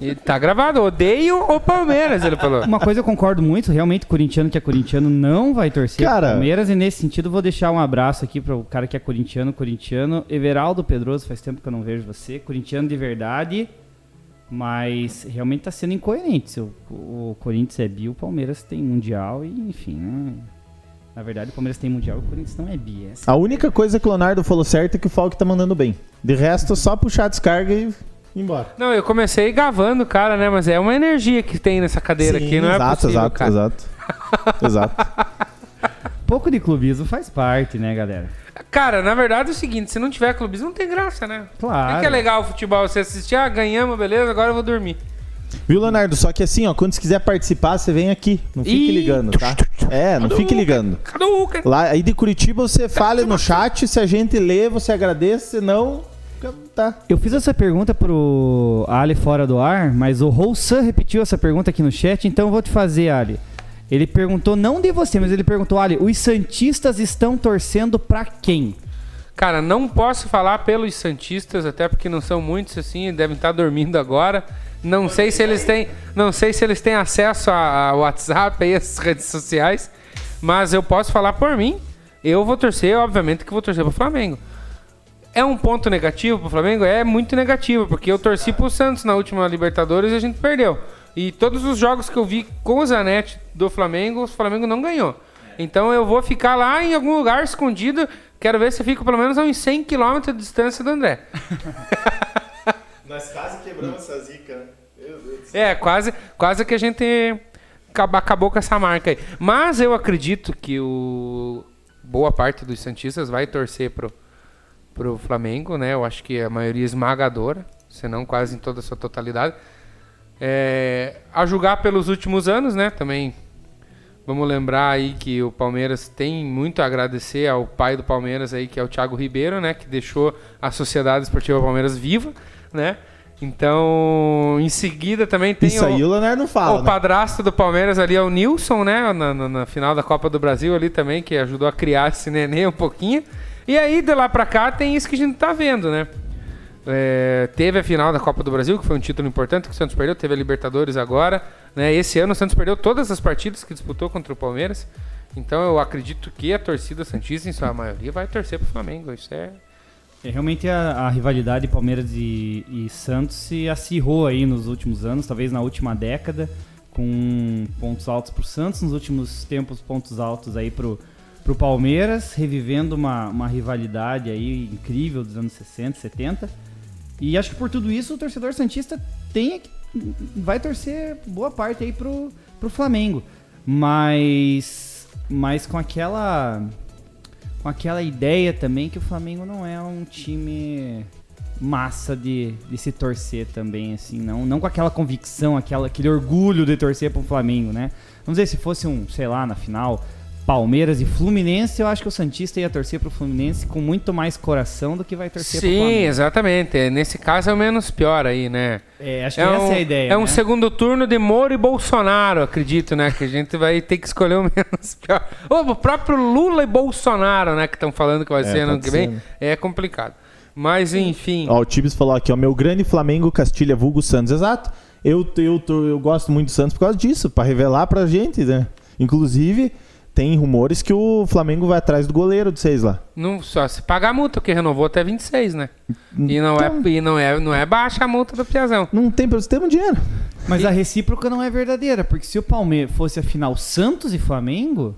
E tá gravado, odeio o Palmeiras, ele falou. Uma coisa eu concordo muito, realmente, corintiano que é corintiano não vai torcer Cara- pro Palmeiras, e nesse sentido vou deixar um abraço aqui para o cara que é corintiano, corintiano. Everaldo Pedroso, faz tempo que eu não vejo você. Corintiano de verdade, mas realmente tá sendo incoerente. O, o Corinthians é bi, o Palmeiras tem mundial e, enfim, né? Na verdade, o Palmeiras tem mundial e o Corinthians não é bi. Essa A única coisa que o Leonardo falou certo é que o Falk tá mandando bem. De resto, só puxar a descarga e ir embora. Não, eu comecei gavando o cara, né? Mas é uma energia que tem nessa cadeira Sim, aqui, não é exato, possível, exato, cara. exato. exato. pouco de clubismo faz parte, né, galera? Cara, na verdade é o seguinte, se não tiver clubismo, não tem graça, né? Claro. O que é legal o futebol? Você assistir, ah, ganhamos, beleza, agora eu vou dormir. Viu, Leonardo? Só que assim, ó, quando você quiser participar, você vem aqui. Não fique Ih, ligando, tá? É, não fique ligando. Caduca. Lá, aí de Curitiba você fale no chat, se a gente lê, você agradece, se não, tá. Eu fiz essa pergunta pro Ali fora do ar, mas o Roussan repetiu essa pergunta aqui no chat, então eu vou te fazer, Ali. Ele perguntou, não de você, mas ele perguntou, Ali, os Santistas estão torcendo pra quem? Cara, não posso falar pelos Santistas, até porque não são muitos assim, devem estar dormindo agora. Não sei se eles têm, não sei se eles têm acesso a, a WhatsApp e as redes sociais, mas eu posso falar por mim. Eu vou torcer, obviamente que vou torcer pro Flamengo. É um ponto negativo pro Flamengo? É muito negativo, porque eu torci pro Santos na última Libertadores e a gente perdeu. E todos os jogos que eu vi com o Zanetti do Flamengo, o Flamengo não ganhou. Então eu vou ficar lá em algum lugar escondido. Quero ver se eu fico pelo menos a uns 100 km de distância do André. Nós quase quebramos essa zica, né? É, quase, quase que a gente acabou com essa marca aí. Mas eu acredito que o boa parte dos Santistas vai torcer pro, pro Flamengo, né? Eu acho que a maioria esmagadora, se não quase em toda a sua totalidade. É, a julgar pelos últimos anos, né? Também vamos lembrar aí que o Palmeiras tem muito a agradecer ao pai do Palmeiras aí, que é o Thiago Ribeiro, né? Que deixou a Sociedade Esportiva Palmeiras viva, né? Então, em seguida também tem Isso o, aí o Leonardo não fala, o né? padrasto do Palmeiras ali é o Nilson, né? Na, na- na final da Copa do Brasil ali também, que ajudou a criar esse nenê um pouquinho. E aí, de lá pra cá, tem isso que a gente tá vendo, né? É, teve a final da Copa do Brasil, que foi um título importante que o Santos perdeu. Teve a Libertadores agora. Né? Esse ano o Santos perdeu todas as partidas que disputou contra o Palmeiras. Então eu acredito que a torcida Santista, em sua maioria, vai torcer pro Flamengo. Isso é. É, realmente a, a rivalidade Palmeiras e, e Santos se acirrou aí nos últimos anos, talvez na última década, com pontos altos pro Santos, nos últimos tempos pontos altos aí pro, pro Palmeiras, revivendo uma, uma rivalidade aí incrível dos anos 60, 70. E acho que por tudo isso o torcedor Santista tem vai torcer boa parte aí pro, pro Flamengo. Mas, mas com aquela com aquela ideia também que o Flamengo não é um time massa de, de se torcer também, assim, não, não com aquela convicção, aquela, aquele orgulho de torcer pro Flamengo, né? Vamos dizer, se fosse um, sei lá, na final, Palmeiras e Fluminense, eu acho que o Santista ia torcer pro Fluminense com muito mais coração do que vai torcer pro Sim, Flamengo. exatamente. É, Nesse caso é o menos pior aí, né? É, acho que É essa um, é a ideia. é um né? segundo turno de Moro e Bolsonaro, acredito, né? Que a gente vai ter que escolher o menos pior. Ou o próprio Lula e Bolsonaro, né? Que estão falando que vai É, ser ano que vem. né? É complicado. Mas, enfim. Ó, o Tibes falou aqui, ó, meu grande Flamengo Castilha vulgo Santos. Exato. Eu, eu, tô- eu gosto muito do Santos por causa disso, pra revelar pra gente, né? Inclusive, tem rumores que o Flamengo vai atrás do goleiro de vocês lá. Não, só se pagar a multa, porque renovou até 26, né? E não, Então- é, e não, é, não é baixa a multa do Piazão. Não tem ter um dinheiro. Mas a recíproca não é verdadeira, porque se o Palmeiras fosse a final Santos e Flamengo,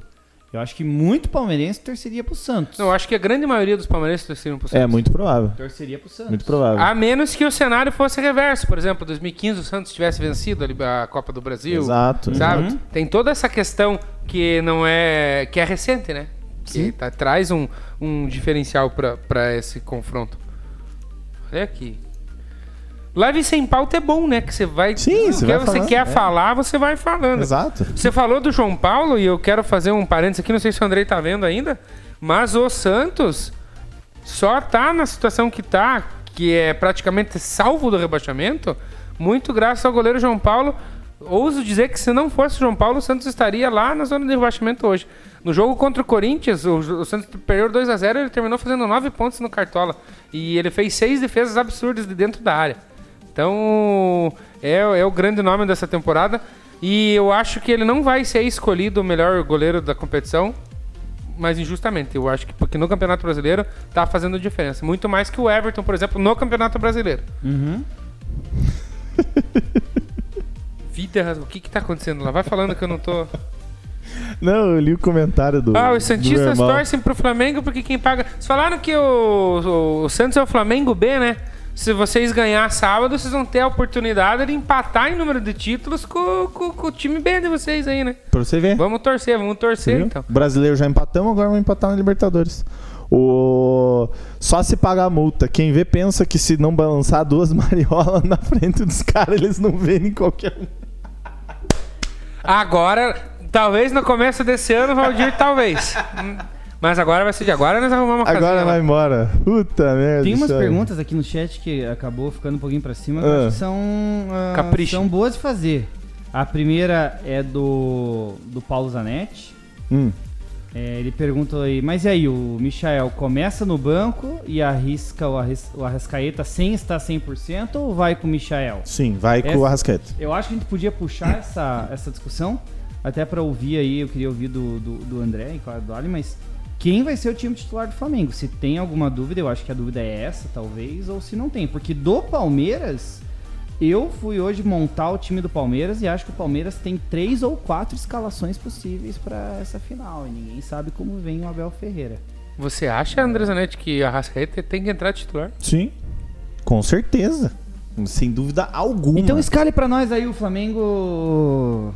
eu acho que muito palmeirense torceria pro Santos. Não, eu acho que a grande maioria dos palmeirenses torceram pro Santos. É muito provável. Torceria pro Santos. Muito provável. A menos que o cenário fosse reverso. Por exemplo, 2015 o Santos tivesse vencido a Copa do Brasil. Exato. Sabe? Uhum. Tem toda essa questão que não é. que é recente, né? Que Sim. tá- traz um, um diferencial pra esse confronto. Olha aqui. Live sem pauta é bom, né? Que você vai. Sim, você que vai você falando, quer é. falar, você vai falando. Exato. Você falou do João Paulo e eu quero fazer um parênteses aqui, não sei se o Andrei tá vendo ainda, mas o Santos só tá na situação que tá, que é praticamente salvo do rebaixamento, muito graças ao goleiro João Paulo. Ouso dizer que se não fosse o João Paulo, o Santos estaria lá na zona de rebaixamento hoje. No jogo contra o Corinthians, o, o Santos perdeu 2 a 0 ele terminou fazendo 9 pontos no Cartola. E ele fez seis defesas absurdas de dentro da área. Então, é, é o grande nome dessa temporada. E eu acho que ele não vai ser escolhido o melhor goleiro da competição, mas injustamente. Eu acho que porque no Campeonato Brasileiro tá fazendo diferença. Muito mais que o Everton, por exemplo, no Campeonato Brasileiro. Uhum. Vida, o que que tá acontecendo lá? Vai falando que eu não tô. Não, eu li o comentário do. Ah, os Santistas torcem pro Flamengo porque quem paga. Vocês falaram que o, o, o Santos é o Flamengo B, né? Se vocês ganhar sábado, vocês vão ter a oportunidade de empatar em número de títulos com, com- com o time B de vocês aí, né? Pra você ver. Vamos torcer, vamos torcer então. Brasileiro já empatamos, agora vamos empatar na Libertadores. O... Só se pagar a multa. Quem vê pensa que se não balançar duas mariolas na frente dos caras, eles não vendem qualquer um. Agora, talvez no começo desse ano, Valdir, talvez. Mas agora vai ser de agora, nós arrumamos uma Agora casinha lá. vai embora. Puta merda. Tem umas perguntas aqui no chat que acabou ficando um pouquinho pra cima, Ah. que são, Capricho. são boas de fazer. A primeira é do, do Paulo Zanetti. Hum. É, ele perguntou aí, mas e aí, o Michael começa no banco e arrisca o, Arris, o Arrascaeta sem estar 100% ou vai com o Michael? Sim, vai com Essa- o Arrascaeta. Eu acho que a gente podia puxar essa, essa discussão, até pra ouvir aí, eu queria ouvir do, do, do André e claro do Ali, mas quem vai ser o time titular do Flamengo? Se tem alguma dúvida, eu acho que a dúvida é essa, talvez, ou se não tem. Porque do Palmeiras, eu fui hoje montar o time do Palmeiras e acho que o Palmeiras tem três ou quatro escalações possíveis pra essa final. E ninguém sabe como vem o Abel Ferreira. Você acha, André Zanetti, que a Rascaeta tem que entrar titular? Sim, com certeza. Sem dúvida alguma. Então escale pra nós aí o Flamengo.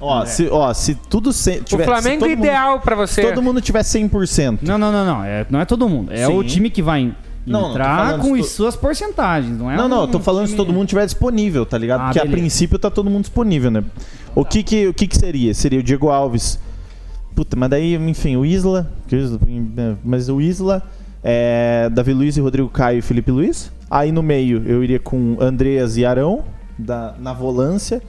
ó, se, ó, se tudo se, tiver, o Flamengo se ideal pra Mundo, você. se todo mundo tiver 100%. Não, não, não, não. É, não é todo mundo. É Sim. o time que vai Não, não, entrar com se as tu- suas porcentagens, não é? Não, não, um eu tô falando se time- todo mundo tiver disponível, tá ligado? Ah, Porque a beleza. princípio tá todo mundo disponível, né? O que que, o que que seria? Seria o Diego Alves. Puta, mas daí, enfim, o Isla- Mas o Isla, é, Davi Luiz e Rodrigo Caio e Felipe Luiz. Aí no meio eu iria com Andreas e Arão, da, na volância.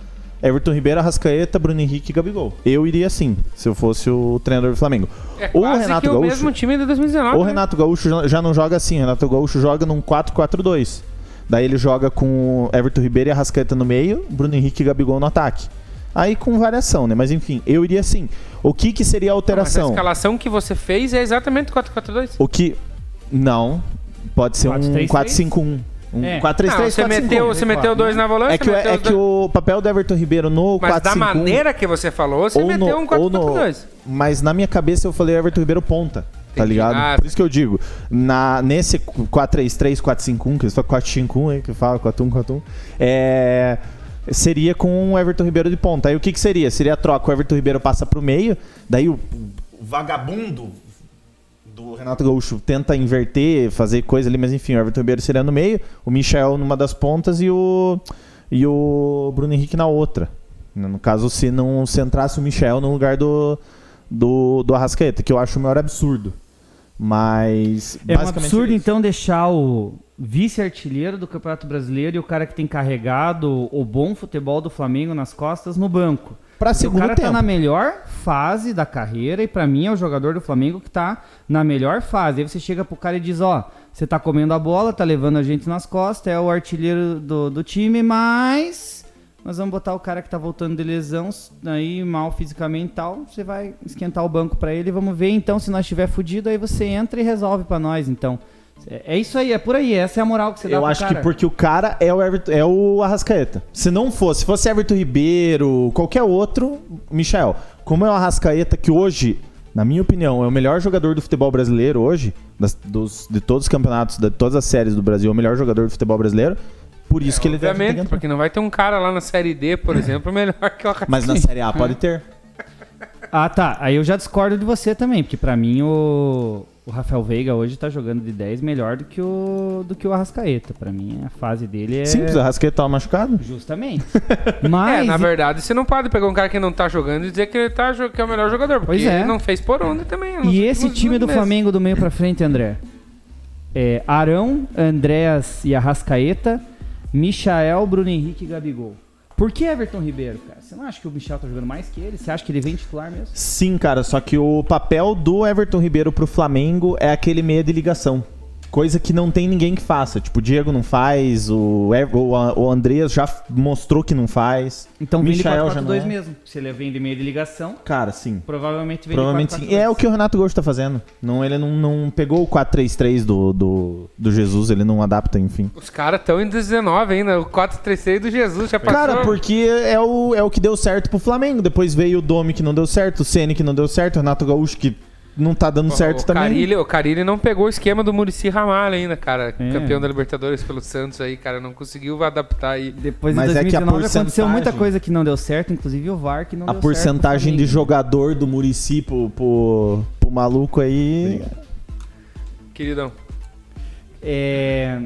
Everton Ribeiro, Arrascaeta, Bruno Henrique e Gabigol. Eu iria assim, se eu fosse o treinador do Flamengo. É o Renato que o Gaúcho- mesmo time de 2019. O né? Renato Gaúcho já- não joga assim. O Renato Gaúcho joga num 4-4-2. Daí ele joga com Everton Ribeiro e Arrascaeta no meio, Bruno Henrique e Gabigol no ataque. Aí com variação, né? Mas enfim, eu iria assim. O que que seria a Não, mas a alteração? escalação que você fez é exatamente 4-4-2. O que... Não. Pode ser um 4-3-3? 4-5-1. Um É. 4-3-3, Não, você 4-5-1. meteu, você meteu dois na volância, É que, é que o papel do Everton Ribeiro no Mas 4-5-1... da maneira que você falou, você ou meteu no- um ou no- 4-4-2. Mas na minha cabeça eu falei Everton Ribeiro ponta. Tá Entendi. ligado? Ah, Por isso que eu digo, na, nesse 4-3-3, 4-5-1, que eles falam 4-5-1, aí que fala 4-1, 4-1, é, seria com o Everton Ribeiro de ponta. Aí o que que seria? Seria a troca, o Everton Ribeiro passa pro meio, daí o, o vagabundo do Renato Gaúcho tenta inverter, fazer coisa ali, mas enfim, o Everton Ribeiro seria no meio, o Michel numa das pontas e o, e o Bruno Henrique na outra. No caso, se não se entrasse o Michel no lugar do, do, do Arrascaeta, que eu acho o maior absurdo. Mas. É um absurdo, então, deixar o vice-artilheiro do Campeonato Brasileiro e o cara que tem carregado o bom futebol do Flamengo nas costas no banco. Pra o segundo cara tempo. tá na melhor fase da carreira e pra mim é o jogador do Flamengo que tá na melhor fase. Aí você chega pro cara e diz, ó, você tá comendo a bola, tá levando a gente nas costas, é o artilheiro do, do time, mas nós vamos botar o cara que tá voltando de lesão, aí mal fisicamente e tal, você vai esquentar o banco pra ele, vamos ver então se nós estiver fudido, aí você entra e resolve pra nós, então. É é isso aí, é por aí, essa é a moral que você dá Eu pro acho cara. que porque o cara é o, Everton, é o Arrascaeta. Se não fosse, se fosse Everton Ribeiro, qualquer outro, Michel. Como é o Arrascaeta, que hoje, na minha opinião, é o melhor jogador do futebol brasileiro hoje, das- dos- de todos os campeonatos, de todas as séries do Brasil, é o melhor jogador do futebol brasileiro. Por isso que ele deve ter porque não vai ter um cara lá na Série D, por exemplo, melhor que o Arrascaeta. Mas na Série A pode ter. Ah, tá. Aí eu já discordo de você também, porque pra mim o, o Rafael Veiga hoje tá jogando de 10 melhor do que o, do que o Arrascaeta. Pra mim a fase dele é. Simples, o Arrascaeta tava machucado. Justamente. É, Mas. na verdade, você não pode pegar um cara que não tá jogando e dizer que ele tá, que é o melhor jogador, porque Pois é. ele não fez por onde também. E esse time do meses. Flamengo do meio pra frente, André? É Arão, Andréas e Arrascaeta, Michael, Bruno Henrique e Gabigol. Por que Everton Ribeiro, cara? Você não acha que o Michel tá jogando mais que ele? Você acha que ele vem titular mesmo? Sim, cara, só que o papel do Everton Ribeiro pro Flamengo é aquele meia de ligação. Coisa que não tem ninguém que faça. Tipo, o Diego não faz, o, Ev- o, o Andreas já mostrou que não faz. Então vem de Michael já 4-4-2 não é. mesmo. Se ele vem de meio de ligação, Cara, sim. provavelmente vem Provavelmente de sim. 4-4-2. É o que o Renato Gaúcho tá fazendo. Não, ele não, não pegou o 4-3-3 do, do, do Jesus, ele não adapta, enfim. Os caras estão em 19 ainda, o 4-3-3 do Jesus já passou. Cara, porque é o, é o que deu certo pro Flamengo. Depois veio o Domi que não deu certo, o Ceni que não deu certo, o Renato Gaúcho que não tá dando certo o também. Carilli, o Carilli não pegou o esquema do Murici Ramalho ainda, cara. É. Campeão da Libertadores pelo Santos aí, cara. Não conseguiu adaptar aí. Depois Mas de é que a 2019 aconteceu muita porcentagem- coisa que não deu certo, inclusive o VAR que não A deu porcentagem certo de pro Flamengo. jogador do Murici pro, pro, pro maluco aí. Queridão. É,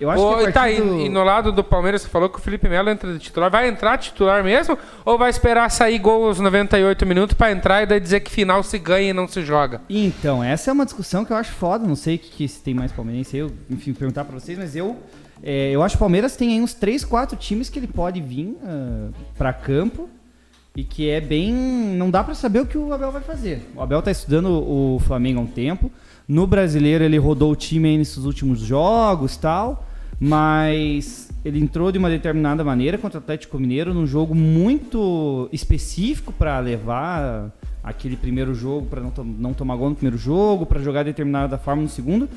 eu acho Ô, que tá, e, e no lado do Palmeiras, você falou que o Felipe Melo entra de titular. Vai entrar titular mesmo? Ou vai esperar sair gol aos 98 minutos pra entrar e daí dizer que final se ganha e não se joga? Então, essa é uma discussão que eu acho foda. Não sei que, que se tem mais palmeirense eu, enfim, perguntar pra vocês, mas eu, é, eu acho que o Palmeiras tem aí uns 3, 4 times que ele pode vir ah, pra campo e que é bem. Não dá pra saber o que o Abel vai fazer. O Abel tá estudando o Flamengo há um tempo. No brasileiro ele rodou o time aí nesses últimos jogos tal, mas ele entrou de uma determinada maneira contra o Atlético Mineiro num jogo muito específico para levar aquele primeiro jogo, para não, to não tomar gol no primeiro jogo, para jogar de determinada forma no segundo.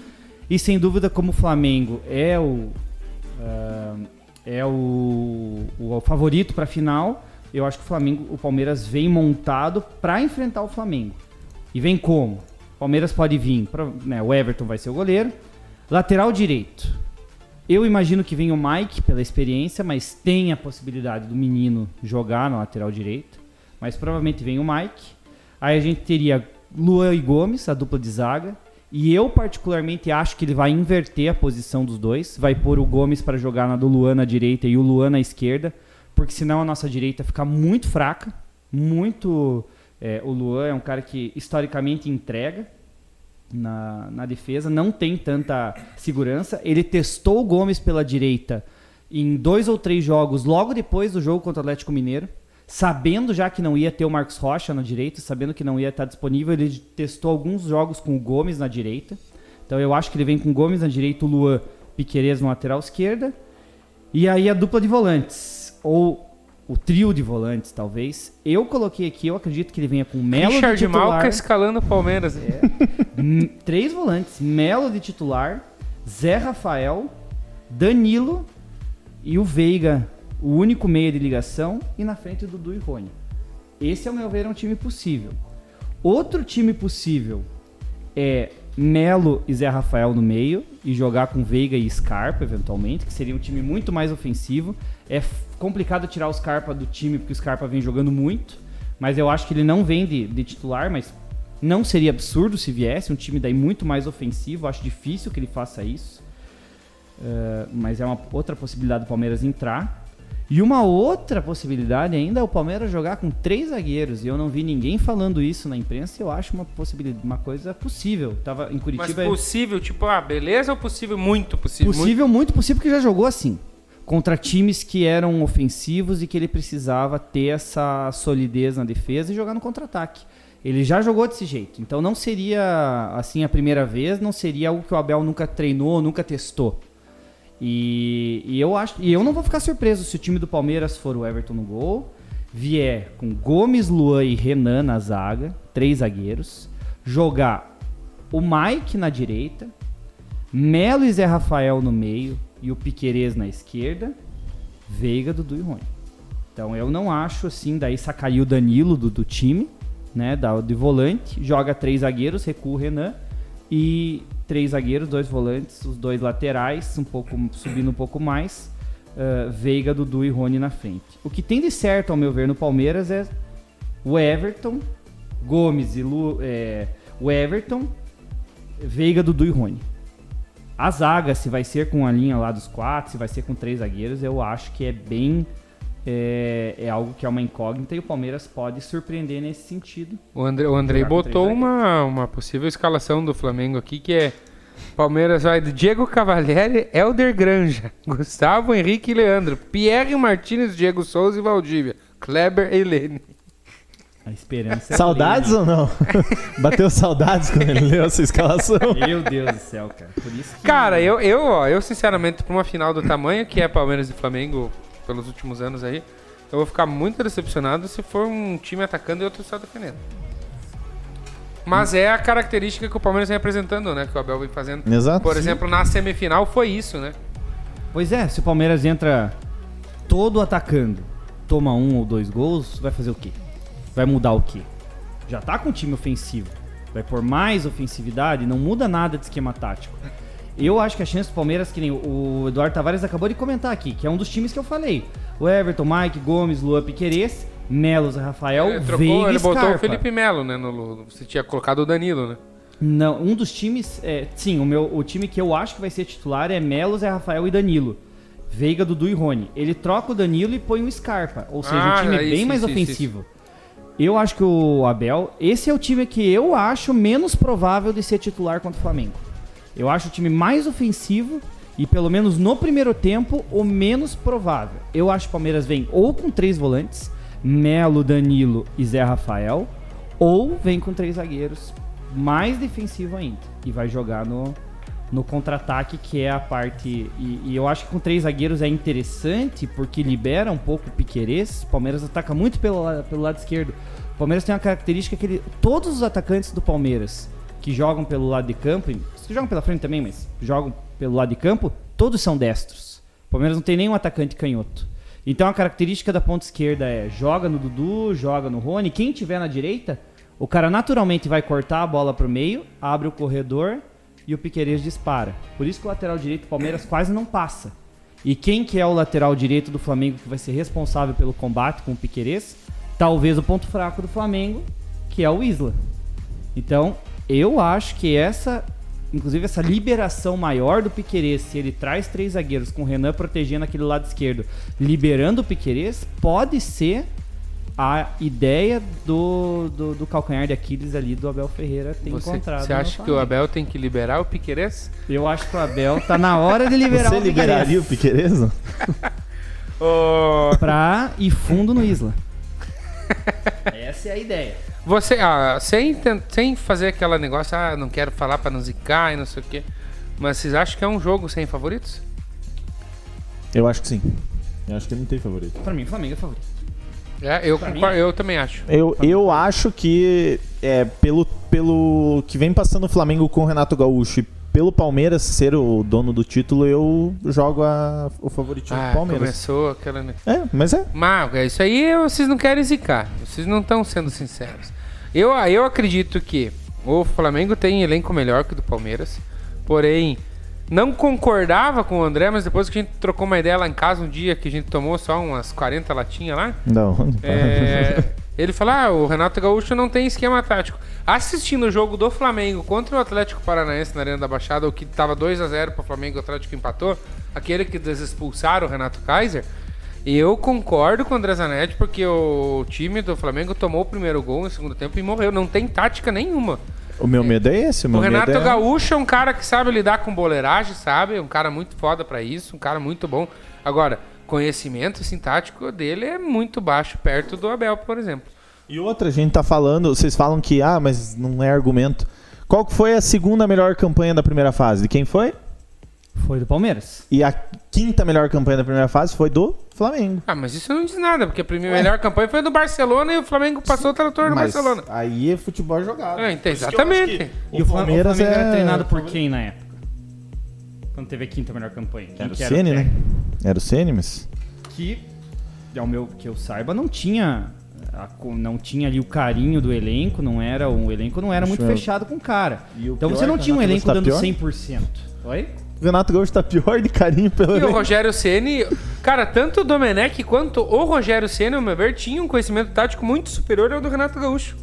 E sem dúvida, como o Flamengo é o, uh, é o, o favorito para a final, eu acho que o Flamengo, o Palmeiras vem montado para enfrentar o Flamengo. E vem como? O Palmeiras pode vir, pra, né, o Everton vai ser o goleiro. Lateral direito. Eu imagino que venha o Mike pela experiência, mas tem a possibilidade do menino jogar na lateral direito. Mas provavelmente vem o Mike. Aí a gente teria Luan e Gomes, a dupla de zaga. E eu, particularmente, acho que ele vai inverter a posição dos dois. Vai pôr o Gomes para jogar na do Luan na direita e o Luan na esquerda. Porque senão a nossa direita fica muito fraca. Muito. É, o Luan é um cara que historicamente entrega na, na defesa, não tem tanta segurança. Ele testou o Gomes pela direita em dois ou três jogos logo depois do jogo contra o Atlético Mineiro sabendo já que não ia ter o Marcos Rocha na direita, sabendo que não ia estar disponível, ele testou alguns jogos com o Gomes na direita. Então eu acho que ele vem com o Gomes na direita, o Luan Piquerez na lateral esquerda. E aí a dupla de volantes, ou o trio de volantes, talvez. Eu coloquei aqui, eu acredito que ele venha com Melo Richard de titular. Malca escalando o Palmeiras. É. Três volantes, Melo de titular, Zé Rafael, Danilo e o Veiga o único meio de ligação e na frente do Dudu e Rony. Esse, ao meu ver, é um time possível. Outro time possível é Melo e Zé Rafael no meio e jogar com Veiga e Scarpa, eventualmente, que seria um time muito mais ofensivo. É complicado tirar o Scarpa do time porque o Scarpa vem jogando muito, mas eu acho que ele não vem de, de titular, mas não seria absurdo se viesse um time daí muito mais ofensivo. Acho difícil que ele faça isso. Uh, mas é uma outra possibilidade do Palmeiras entrar. E uma outra possibilidade ainda é o Palmeiras jogar com três zagueiros. E eu não vi ninguém falando isso na imprensa. Eu acho uma possibilidade, uma coisa possível. Tava em Curitiba. Mas possível, tipo, ah, beleza ou possível? Muito possível. Possível, muito, muito possível, porque já jogou assim. Contra times que eram ofensivos e que ele precisava ter essa solidez na defesa e jogar no contra-ataque. Ele já jogou desse jeito. Então não seria assim a primeira vez, não seria algo que o Abel nunca treinou, nunca testou. E, e, eu acho, e eu não vou ficar surpreso se o time do Palmeiras for o Everton no gol, vier com Gomes, Luan e Renan na zaga, três zagueiros, jogar o Mike na direita, Melo e Zé Rafael no meio e o Piquerez na esquerda, Veiga, Dudu e Rony. Então eu não acho assim, daí sacaria o Danilo do, do time, né, da, de volante, joga três zagueiros, recua o Renan e três zagueiros, dois volantes, os dois laterais, um pouco subindo um pouco mais, uh, Veiga, Dudu e Rony na frente. O que tem de certo, ao meu ver, no Palmeiras é o Everton, Gomes e Lu, é, o Everton, Veiga, Dudu e Rony. A zaga, se vai ser com a linha lá dos quatro, se vai ser com três zagueiros, eu acho que é bem é, é, algo que é uma incógnita e o Palmeiras pode surpreender nesse sentido. O André, o Andrei botou uma, uma possível escalação do Flamengo aqui que é Palmeiras vai de Diego Cavalieri, Elder Granja, Gustavo Henrique e Leandro, Pierre Martins, Diego Souza e Valdívia, Kleber e Lene. A esperança é Saudades plena. ou não? Bateu saudades quando ele leu essa escalação? Meu Deus do céu, cara. Por isso que... Cara, eu, eu, ó, eu sinceramente, pra uma final do tamanho que é Palmeiras e Flamengo pelos últimos anos aí, eu vou ficar muito decepcionado se for um time atacando e outro só defendendo. Mas é a característica que o Palmeiras vem apresentando, né? Que o Abel vem fazendo. Exato. Por sim. exemplo, na semifinal foi isso, né? Pois é, se o Palmeiras entra todo atacando, toma um ou dois gols, vai fazer o quê? Vai mudar o quê? Já tá com um time ofensivo. Vai por mais ofensividade, não muda nada de esquema tático. Eu acho que a chance do Palmeiras, que nem o Eduardo Tavares acabou de comentar aqui, que é um dos times que eu falei. O Everton, Mike, Gomes, Luan Piquerez, Melos, Rafael, ele trocou, Veiga ele e botou Scarpa. o Felipe Melo, né? No, você tinha colocado o Danilo, né? Não, um dos times, é, sim, o meu, o time que eu acho que vai ser titular é Melos, é Rafael e Danilo. Veiga, Dudu e Rony. Ele troca o Danilo e põe o Scarpa, ou seja, Ah, um time isso, bem mais isso, isso, ofensivo. Eu acho que o Abel, esse é o time que eu acho menos provável de ser titular contra o Flamengo. Eu acho o time mais ofensivo e pelo menos no primeiro tempo o menos provável. Eu acho que o Palmeiras vem ou com três volantes, Melo, Danilo e Zé Rafael, ou vem com três zagueiros mais defensivo ainda e vai jogar no, no contra-ataque, que é a parte. E, e eu acho que com três zagueiros é interessante porque libera um pouco o Piquerez. O Palmeiras ataca muito pelo, pelo lado esquerdo. O Palmeiras tem uma característica que ele, todos os atacantes do Palmeiras que jogam pelo lado de campo, que jogam pela frente também, mas jogam pelo lado de campo, todos são destros. O Palmeiras não tem nenhum atacante canhoto. Então a característica da ponta esquerda é joga no Dudu, joga no Rony. Quem tiver na direita, o cara naturalmente vai cortar a bola pro meio, abre o corredor e o Piquerez dispara. Por isso que o lateral direito do Palmeiras quase não passa. E quem que é o lateral direito do Flamengo que vai ser responsável pelo combate com o Piquerez? Talvez o ponto fraco do Flamengo, que é o Isla. Então, eu acho que essa, inclusive essa liberação maior do Piquerez, se ele traz três zagueiros com o Renan protegendo aquele lado esquerdo, liberando o Piquerez, pode ser a ideia do, do, do calcanhar de Aquiles ali do Abel Ferreira ter Você, encontrado. você acha que o. Abel tem que liberar o Piquerez? Eu acho que o Abel tá na hora de liberar Você o Piquerez liberaria o Piquerez? não? Ô, pra ir fundo no Isla. Essa é a ideia. Você, ah, sem, sem fazer aquela negócio, ah, não quero falar pra não zicar e não sei o quê. Mas vocês acham que é um jogo sem favoritos? Eu acho que sim. Eu acho que não tem favorito. Pra mim, o Flamengo é favorito. É, eu, concordo, eu também acho. Eu, eu acho que é, pelo, pelo que vem passando o Flamengo com o Renato Gaúcho e pelo Palmeiras ser o dono do título, eu jogo a- o favoritinho Ah, do Palmeiras. começou aquela. É, mas é. Mas é isso aí vocês não querem zicar. Vocês não estão sendo sinceros. Eu, eu acredito que o Flamengo tem elenco melhor que o do Palmeiras. Porém, não concordava com o André, mas depois que a gente trocou uma ideia lá em casa um dia que a gente tomou só umas 40 latinhas lá. Não. É, ele falou: ah, o Renato Gaúcho não tem esquema tático. Assistindo o jogo do Flamengo contra o Atlético Paranaense na Arena da Baixada, o que tava 2 a 0 para o Flamengo, o Atlético empatou, aquele que desexpulsaram o Renato Kaiser. Eu concordo com o André Zanetti, porque o time do Flamengo tomou o primeiro gol no segundo tempo e morreu. Não tem tática nenhuma. O meu medo é esse. O, O meu Renato medo é... Gaúcho é um cara que sabe lidar com boleiragem, sabe? É um cara muito foda pra isso, um cara muito bom. Agora, conhecimento sintático dele é muito baixo, perto do Abel, por exemplo. E outra, a gente tá falando, vocês falam que, ah, mas não é argumento. Qual que foi a segunda melhor campanha da primeira fase? De quem foi? Foi do Palmeiras. E a quinta melhor campanha da primeira fase foi do Flamengo. Ah, mas isso não diz nada, porque a primeira melhor campanha foi do Barcelona e o Flamengo passou o trator do Mas Barcelona. aí é futebol jogado. É, então, Por isso que eu acho exatamente. que E O o Palmeiras o Flamengo é... era treinado por quem na época? Quando teve a quinta melhor campanha. Quem Era o que Ceni, né? técnico? Era o Ceni, mas... Que, ao meu, que eu saiba, não tinha... a co- não tinha ali o carinho do elenco, não era um elenco não era Acho muito eu- fechado com o cara. E o Então pior você não é tinha um o Renato elenco Gaúcho dando tá pior? 100%. Oi? O Renato Gaúcho tá pior de carinho pelo E o. Rogério Ceni, cara, tanto o Domenech quanto o Rogério Ceni, ao meu ver, tinham um conhecimento tático muito superior ao do Renato Gaúcho.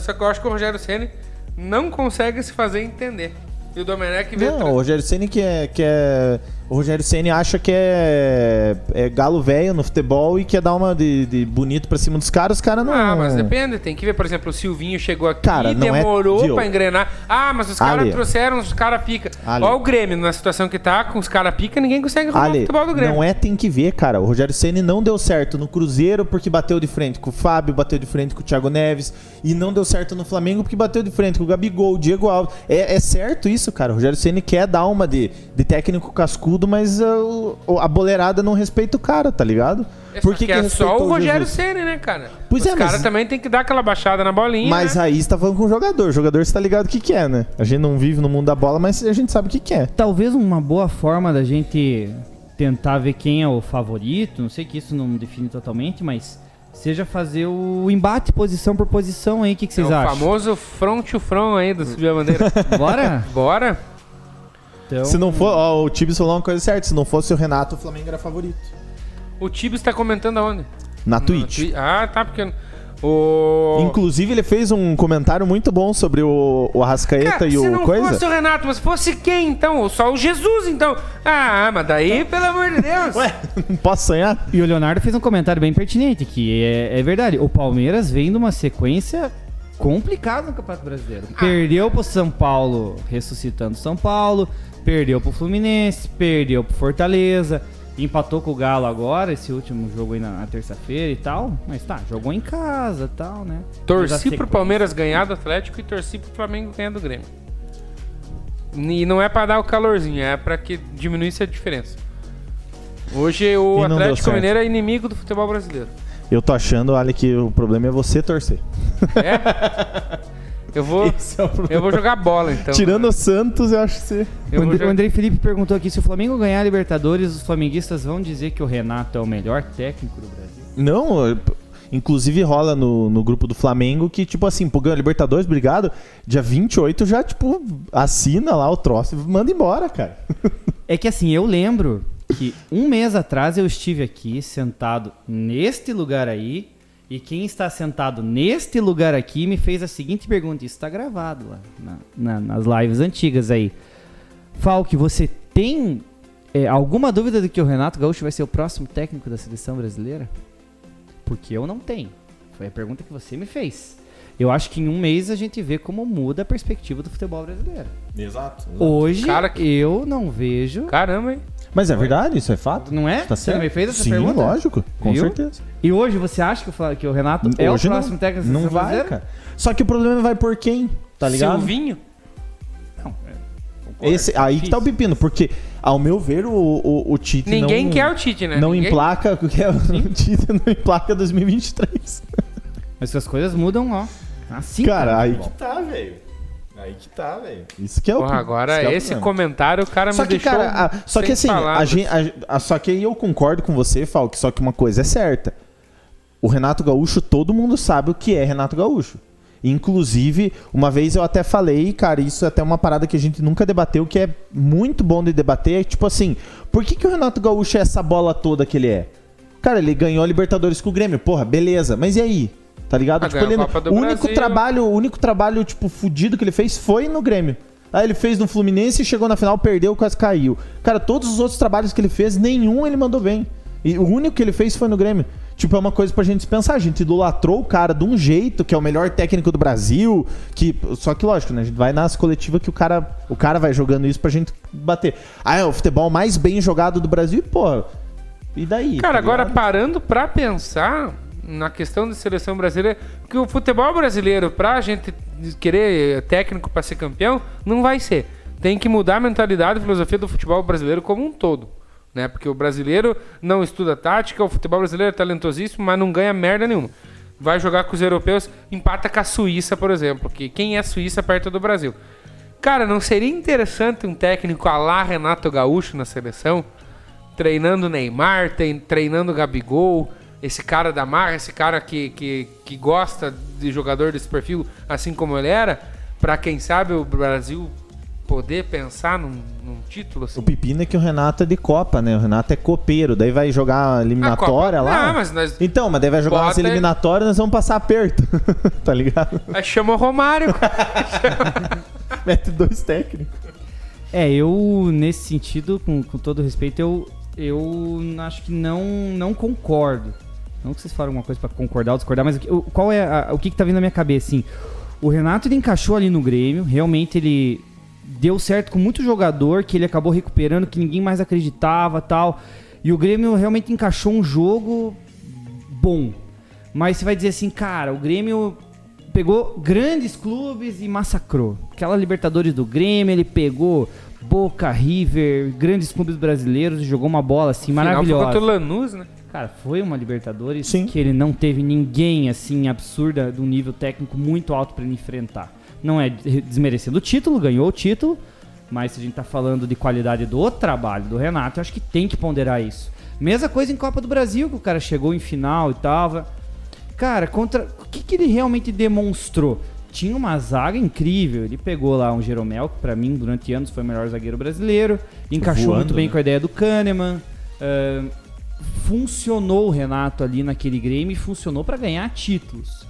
Só que eu acho que o Rogério Ceni não consegue se fazer entender. E o Domenech veio Não, tra- o Rogério Ceni que é, que é. O Rogério Ceni acha que é, é galo velho no futebol e quer dar uma de, de bonito pra cima dos caras, os caras não. Ah, mas depende, tem que ver, por exemplo, o Silvinho chegou aqui Cara, e é- demorou viu? pra engrenar. Ah, mas os caras trouxeram, os caras pica. Ali. Olha o Grêmio, na situação que tá, com os caras pica, ninguém consegue arrumar o futebol do Grêmio. não é tem que ver, cara. O Rogério Ceni não deu certo no Cruzeiro porque bateu de frente com o Fábio, bateu de frente com o Thiago Neves e não deu certo no Flamengo porque bateu de frente com o Gabigol, o Diego Alves. É, é certo isso, cara. O Rogério Ceni quer dar uma de, de técnico cascudo, mas ah, o- a boleirada não respeita o cara, tá ligado? É, que é só o Rogério? Ceni, né, cara? Pois os é, mas- caras também tem que dar aquela baixada na bolinha. Mas né? aí você tá falando com o jogador. O jogador você tá ligado o que, que é, né? A gente não vive no mundo da bola, mas a gente sabe o que, que é. Talvez uma boa forma da gente tentar ver quem é o favorito, não sei que isso não define totalmente, mas seja fazer o embate posição por posição aí, o que, que É vocês o acham? famoso front to front aí do Subir a Bandeira. Bora? Bora? Então, Se não for, ó, o Tibis falou uma coisa certa. Se não fosse o Renato, o Flamengo era favorito. O Tibis tá comentando aonde? Na No Twitch. Twi- Ah, tá, porque... O... Inclusive, ele fez um comentário muito bom sobre o, o Arrascaeta Cara, e se o não coisa. fosse o Renato, mas fosse quem então? Só o Jesus então? Ah, mas daí, pelo amor de Deus. Ué, não posso sonhar? E o Leonardo fez um comentário bem pertinente, que é, é verdade. O Palmeiras vem de uma sequência complicada no Campeonato Brasileiro. Ah. Perdeu pro São Paulo, ressuscitando São Paulo. Perdeu pro Fluminense, perdeu pro Fortaleza. Empatou com o Galo agora, esse último jogo aí na, na terça-feira e tal. Mas tá, jogou em casa e tal, né? Torci pro Palmeiras ganhar do Atlético e torci pro Flamengo ganhar do Grêmio. E não é pra dar o calorzinho, é pra que diminuísse a diferença. Hoje o Atlético. Mineiro é inimigo do futebol brasileiro. Eu tô achando, olha, que o problema é você torcer. É? Eu vou, Esse é eu vou jogar bola então. Tirando o Santos, eu acho que você. Eu o, André, jogar- o Andrei Felipe perguntou aqui: se o Flamengo ganhar a Libertadores, os flamenguistas vão dizer que o Renato é o melhor técnico do Brasil? Não, inclusive rola no, no grupo do Flamengo que, tipo assim, pô, ganhou a Libertadores, obrigado. Dia 28 já, tipo, assina lá o troço e manda embora, cara. É que assim, eu lembro que um mês atrás eu estive aqui sentado neste lugar aí. E quem está sentado neste lugar aqui me fez a seguinte pergunta: Isso está gravado lá na- na- nas lives antigas aí. Falk, você tem é, alguma dúvida de que o Renato Gaúcho vai ser o próximo técnico da seleção brasileira? Porque eu não tenho. Foi a pergunta que você me fez. Eu acho que em um mês a gente vê como muda a perspectiva do futebol brasileiro. Exato. Hoje Cara, que- eu não vejo. Caramba, hein? Mas é verdade, isso é fato. Não é? Tá Você certo? me fez essa Sim, pergunta? lógico, com Viu? certeza. E hoje você acha que o, que o Renato é Hoje o próximo não, técnico da Não seleção vai, brasileira? cara. Só que o problema vai por quem, tá ligado? Silvinho? Não, é, concordo, Esse, aí que tá o difícil. pepino, porque, ao meu ver, o, o, o Tite Ninguém não, quer o Tite, né? não Ninguém- emplaca, o que é o Tite não emplaca 2023. Mas as coisas mudam, ó. Assim. Cara, cara, aí que tá, velho. Aí que tá, velho. Isso que é o Porra, isso agora que é o esse comentário o cara Só me que, deixou cara, a- só sem que assim, a gente, a- a- só que aí eu concordo com você, Falk, só que uma coisa é certa. O Renato Gaúcho, todo mundo sabe o que é Renato Gaúcho. Inclusive, uma vez eu até falei, cara, isso é até uma parada que a gente nunca debateu, que é muito bom de debater, é tipo assim, por que, que o Renato Gaúcho é essa bola toda que ele é? Cara, ele ganhou a Libertadores com o Grêmio, porra, beleza, mas e aí? Tá ligado? Ah, tipo, ele, o único Brasil. trabalho, o único trabalho, tipo, fudido que ele fez foi no Grêmio. Aí ele fez no Fluminense, chegou na final, perdeu, quase caiu. Cara, todos os outros trabalhos que ele fez, nenhum ele mandou bem. E o único que ele fez foi no Grêmio. Tipo, é uma coisa pra gente pensar. A gente idolatrou o cara de um jeito, que é o melhor técnico do Brasil. Que, só que, lógico, né? A gente vai nas coletivas que o cara, o cara vai jogando isso pra gente bater. Ah, é o futebol mais bem jogado do Brasil. E, pô, e daí? Cara, tá agora parando pra pensar na questão da seleção brasileira, que o futebol brasileiro, pra gente querer técnico pra ser campeão, não vai ser. Tem que mudar a mentalidade e filosofia do futebol brasileiro como um todo. Né? Porque o brasileiro não estuda tática, o futebol brasileiro é talentosíssimo, mas não ganha merda nenhuma. Vai jogar com os europeus, empata com a Suíça, por exemplo. Que quem é a Suíça perto do Brasil? Cara, não seria interessante um técnico a lá Renato Gaúcho na seleção? treinando Neymar, treinando Gabigol, esse cara da marra, esse cara que, que, que gosta de jogador desse perfil, assim como ele era, pra quem sabe o Brasil poder pensar num, num título assim. O pepino é que o Renato é de Copa, né? O Renato é copeiro. Daí vai jogar a eliminatória lá. Não, mas nós- Então, mas daí vai jogar umas ele- eliminatórias nós vamos passar aperto. tá ligado? Aí chama o Romário. Mete dois técnicos. É, eu, nesse sentido, com, com todo respeito, eu, eu acho que não, não concordo. Não que vocês falaram alguma coisa pra concordar ou discordar, mas o qual é a- o que, que tá vindo na minha cabeça, assim? O Renato, ele encaixou ali no Grêmio, realmente ele deu certo com muito jogador, que ele acabou recuperando, que ninguém mais acreditava tal. E o Grêmio realmente encaixou um jogo bom. Mas você vai dizer assim, cara, o Grêmio pegou grandes clubes e massacrou. Aquela Libertadores do Grêmio, ele pegou Boca, River, grandes clubes brasileiros e jogou uma bola assim Final foi maravilhosa. contra o Lanús, né? Cara, foi uma Libertadores Sim. que ele não teve ninguém assim absurda de um nível técnico muito alto pra ele enfrentar. Não é desmerecendo o título, ganhou o título, mas se a gente tá falando de qualidade do trabalho do Renato, eu acho que tem que ponderar isso. Mesma coisa em Copa do Brasil, que o cara chegou em final e tava. Cara, contra o que, que ele realmente demonstrou? Tinha uma zaga incrível. Ele pegou lá um Jeromel, que pra mim, durante anos, foi o melhor zagueiro brasileiro. Encaixou Voando, muito bem né? com a ideia do Kahneman. ah, funcionou o Renato ali naquele Grêmio e funcionou pra ganhar títulos.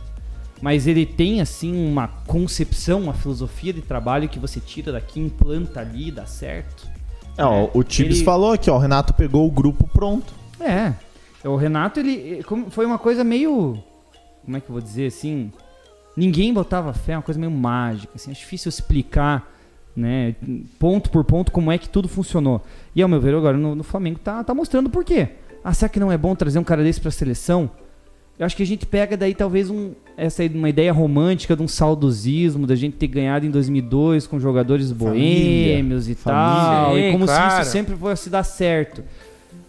Mas ele tem assim uma concepção, uma filosofia de trabalho que você tira daqui, implanta ali, dá certo. É, ó, o Tibbs Ele- falou aqui, ó. O Renato pegou o grupo pronto. É. O Renato, ele como- foi uma coisa meio. Como é que eu vou dizer assim? Ninguém botava fé, uma coisa meio mágica. Assim, é difícil explicar né? Ponto por ponto, como é que tudo funcionou. E ao meu ver, agora no, no Flamengo tá, tá mostrando por quê. Ah, será que não é bom trazer um cara desse pra seleção? Eu acho que a gente pega daí talvez um, essa uma ideia romântica de um saudosismo, da gente ter ganhado em 2002 com jogadores boêmios e Família. tal, e como claro. se isso sempre fosse dar certo.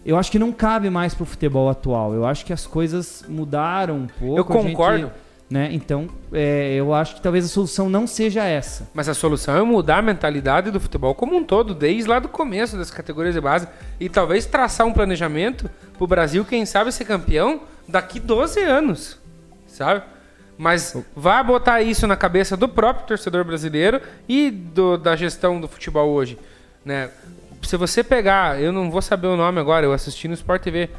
Eu acho que não cabe mais pro futebol atual. Eu acho que as coisas mudaram um pouco. Eu a gente- concordo. Né? Então, é, eu acho que talvez a solução não seja essa. Mas a solução é mudar a mentalidade do futebol como um todo, desde lá do começo das categorias de base. E talvez traçar um planejamento pro Brasil, quem sabe, ser campeão daqui 12 anos. Sabe? Mas vai botar isso na cabeça do próprio torcedor brasileiro e do- da gestão do futebol hoje. Né? Se você pegar, eu não vou saber o nome agora, eu assisti no Sport TV.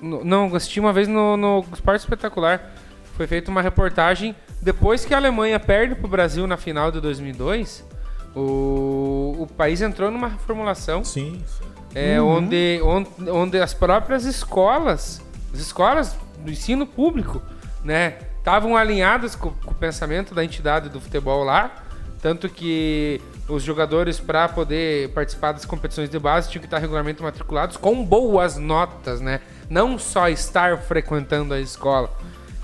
Não, assisti uma vez no, no Esporte Espetacular. Foi feita uma reportagem depois que a Alemanha perde para o Brasil na final de 2002. O, o país entrou numa reformulação Sim, sim. é, onde, onde, onde as próprias escolas, as escolas do ensino público, né, estavam alinhadas com, com o pensamento da entidade do futebol lá, tanto que os jogadores para poder participar das competições de base tinham que estar regularmente matriculados com boas notas, né, não só estar frequentando a escola.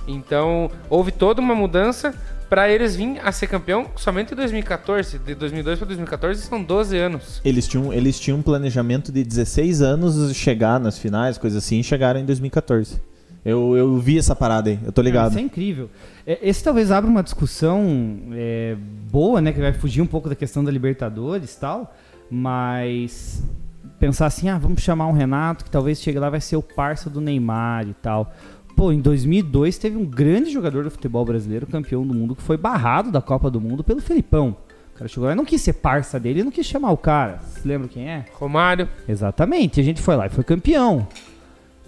Então houve toda uma mudança para eles virem a ser campeão somente em 2014, de 2002 para 2014 são 12 anos. Eles tinham, eles tinham um planejamento de 16 anos chegar nas finais, coisa assim, e chegaram em 2014. Eu, eu vi essa parada aí, eu tô ligado. Isso é incrível. É, Esse talvez abra uma discussão é, boa, né? Que vai fugir um pouco da questão da Libertadores e tal. Mas pensar assim, ah, vamos chamar um Renato que talvez chegue lá vai ser o parça do Neymar e tal. Pô, em 2002 teve um grande jogador do futebol brasileiro, campeão do mundo, que foi barrado da Copa do Mundo pelo Felipão. O cara chegou lá e não quis ser parça dele, não quis chamar o cara. Você lembra quem é? Romário. Exatamente. A gente foi lá e foi campeão.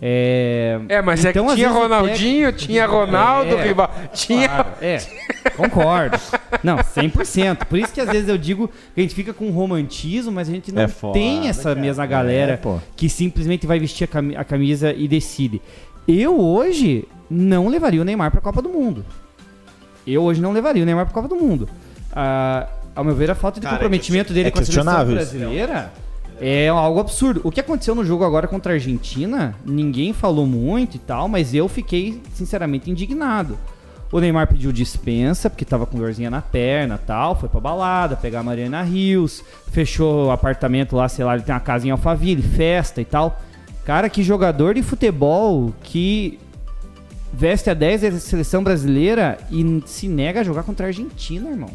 É, É, mas é Então, que às tinha Ronaldinho, tinha Ronaldo, É. rival, tinha... Claro, é, concordo. Não, 100%. Por isso que às vezes eu digo que a gente fica com romantismo, mas a gente não É foda, tem essa cara. mesma galera É, que simplesmente vai vestir a camisa e decide. Eu hoje não levaria o Neymar pra Copa do Mundo. Eu hoje não levaria o Neymar pra Copa do Mundo. Ah, ao meu ver, a falta de Cara, é comprometimento question- dele é com a seleção brasileira é algo absurdo. O que aconteceu no jogo agora contra a Argentina, ninguém falou muito e tal, mas eu fiquei sinceramente indignado. O Neymar pediu dispensa, porque tava com dorzinha na perna tal, foi pra balada, pegar a Mariana Rios, fechou o apartamento lá, sei lá, ele tem uma casa em Alphaville, festa e tal. Cara, que jogador de futebol que veste a 10 da seleção brasileira e se nega a jogar contra a Argentina, irmão.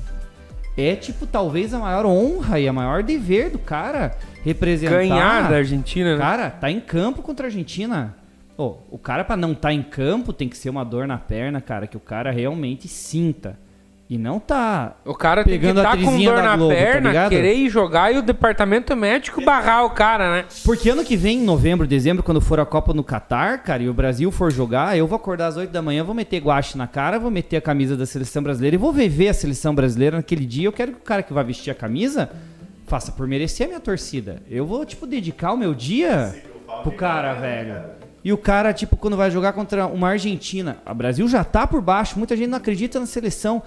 É tipo, talvez a maior honra e a maior dever do cara representar. Ganhar da Argentina, né? Cara, tá em campo contra a Argentina. Ô, o cara, pra não tá em campo, tem que ser uma dor na perna, cara, que o cara realmente sinta. E não tá. O cara tem que Pegando a estar com trizinha dor da na Globo, tá perna, ligado? querer ir jogar e o departamento médico barrar o cara, né? Porque ano que vem, em novembro, dezembro, quando for a Copa no Catar, cara, e o Brasil for jogar, eu vou acordar às 8 da manhã, vou meter guache na cara, vou meter a camisa da seleção brasileira e vou viver a seleção brasileira naquele dia. Eu quero que o cara que vai vestir a camisa faça por merecer a minha torcida. Eu vou, tipo, dedicar o meu dia pro cara, velho. E o cara, tipo, quando vai jogar contra uma Argentina, o Brasil já tá por baixo, muita gente não acredita na seleção.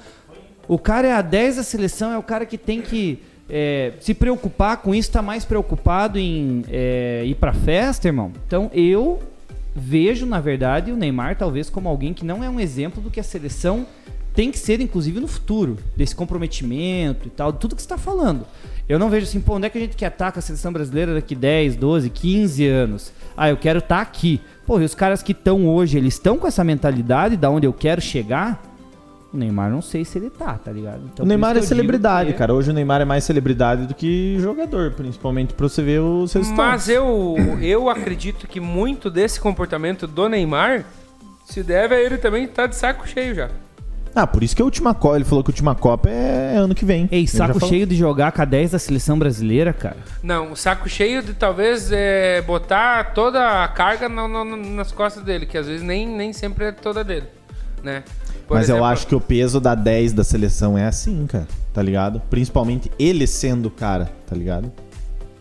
O cara é a 10 da seleção, é o cara que tem que é, se preocupar com isso, tá mais preocupado em é, ir pra festa, irmão. Então eu vejo, na verdade, o Neymar talvez como alguém que não é um exemplo do que a seleção tem que ser, inclusive, no futuro, desse comprometimento e tal, tudo que você tá falando. Eu não vejo assim, pô, onde é que a gente quer estar com a seleção brasileira daqui 10, 12, 15 anos? Ah, eu quero estar aqui. Pô, e os caras que estão hoje, eles estão com essa mentalidade da onde eu quero chegar? O Neymar não sei se ele tá, tá ligado? Então, o Neymar é celebridade, que- cara. Hoje o Neymar é mais celebridade do que jogador, principalmente pra você ver os resultados. Mas eu, eu acredito que muito desse comportamento do Neymar se deve a ele também estar de saco cheio já. Ah, por isso que a última Copa, ele falou que a última Copa é ano que vem. Ei, saco cheio de jogar com a 10 da seleção brasileira, cara. Não, o saco cheio de talvez é, botar toda a carga no- no- nas costas dele, que às vezes nem, nem sempre é toda dele, né? Por Mas eu exemplo, acho que o peso da 10 da seleção é assim, cara. Tá ligado? Principalmente ele sendo o cara, tá ligado?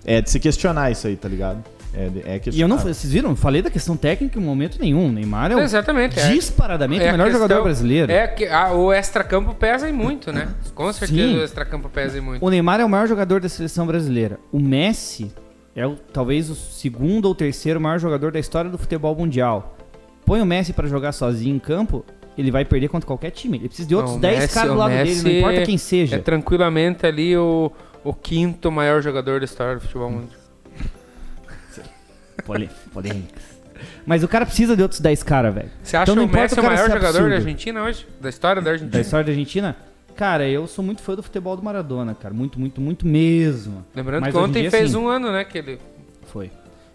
É de se questionar isso aí, tá ligado? É, é E eu não, vocês viram? Eu falei da questão técnica em momento nenhum. O Neymar é o Exatamente. é. disparadamente É o a melhor questão- jogador brasileiro. É que ah, o extracampo pesa em muito, né? Com certeza Sim. o extracampo pesa em muito. O Neymar é o maior jogador da seleção brasileira. O Messi é o, talvez o segundo ou terceiro maior jogador da história do futebol mundial. Põe o Messi pra jogar sozinho em campo, ele vai perder contra qualquer time. Ele precisa de outros Não, o 10 Messi- caras do o lado Messi dele, não importa quem seja. É tranquilamente ali o, o quinto maior jogador da história do futebol mundial. Pole- polêmicas. Mas o cara precisa de outros 10 caras, velho. Você acha Então não o Messi o o cara maior jogador absurdo. da Argentina hoje? Da história da Argentina? Da história da Argentina? Cara, eu sou muito fã do futebol do Maradona, cara. Muito, muito, muito mesmo. Lembrando Mas que ontem dia, fez um ano, né? Que ele... Foi.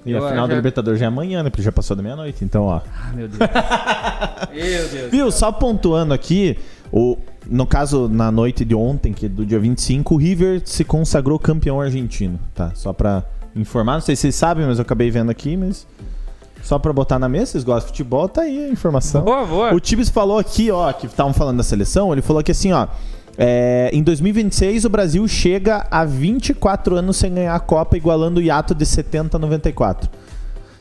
E a Eu final já- da Libertadores já é amanhã, né? Porque já passou da meia-noite. Então, ó. Ah, meu Deus. meu Deus. Viu? Só pontuando aqui, o, no caso, na noite de ontem, que é do dia 25, o River se consagrou campeão argentino, tá? Só pra informar, não sei se vocês sabem, mas eu acabei vendo aqui, mas só pra botar na mesa, vocês gostam de futebol, tá aí a informação. Boa, boa. O Tibes falou aqui, ó, que estavam falando da seleção, ele falou que assim, ó, é, em 2026 o Brasil chega a 24 anos sem ganhar a Copa, igualando o hiato de 70 a 94.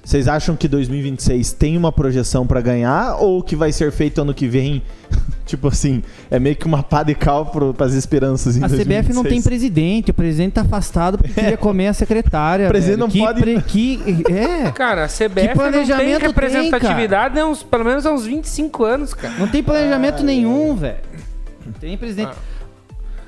Vocês acham que 2026 tem uma projeção pra ganhar ou que vai ser feito ano que vem? tipo assim, é meio que uma pá de cal pro, pras esperanças em A CBF não tem 2026. presidente, o presidente tá afastado porque queria comer a secretária. O presidente velho. não que pode- pre- que, é. Cara, a CBF não planejamento tem tem, representatividade há uns, pelo menos há uns 25 anos, cara. Não tem planejamento nenhum, velho. Tem presidente.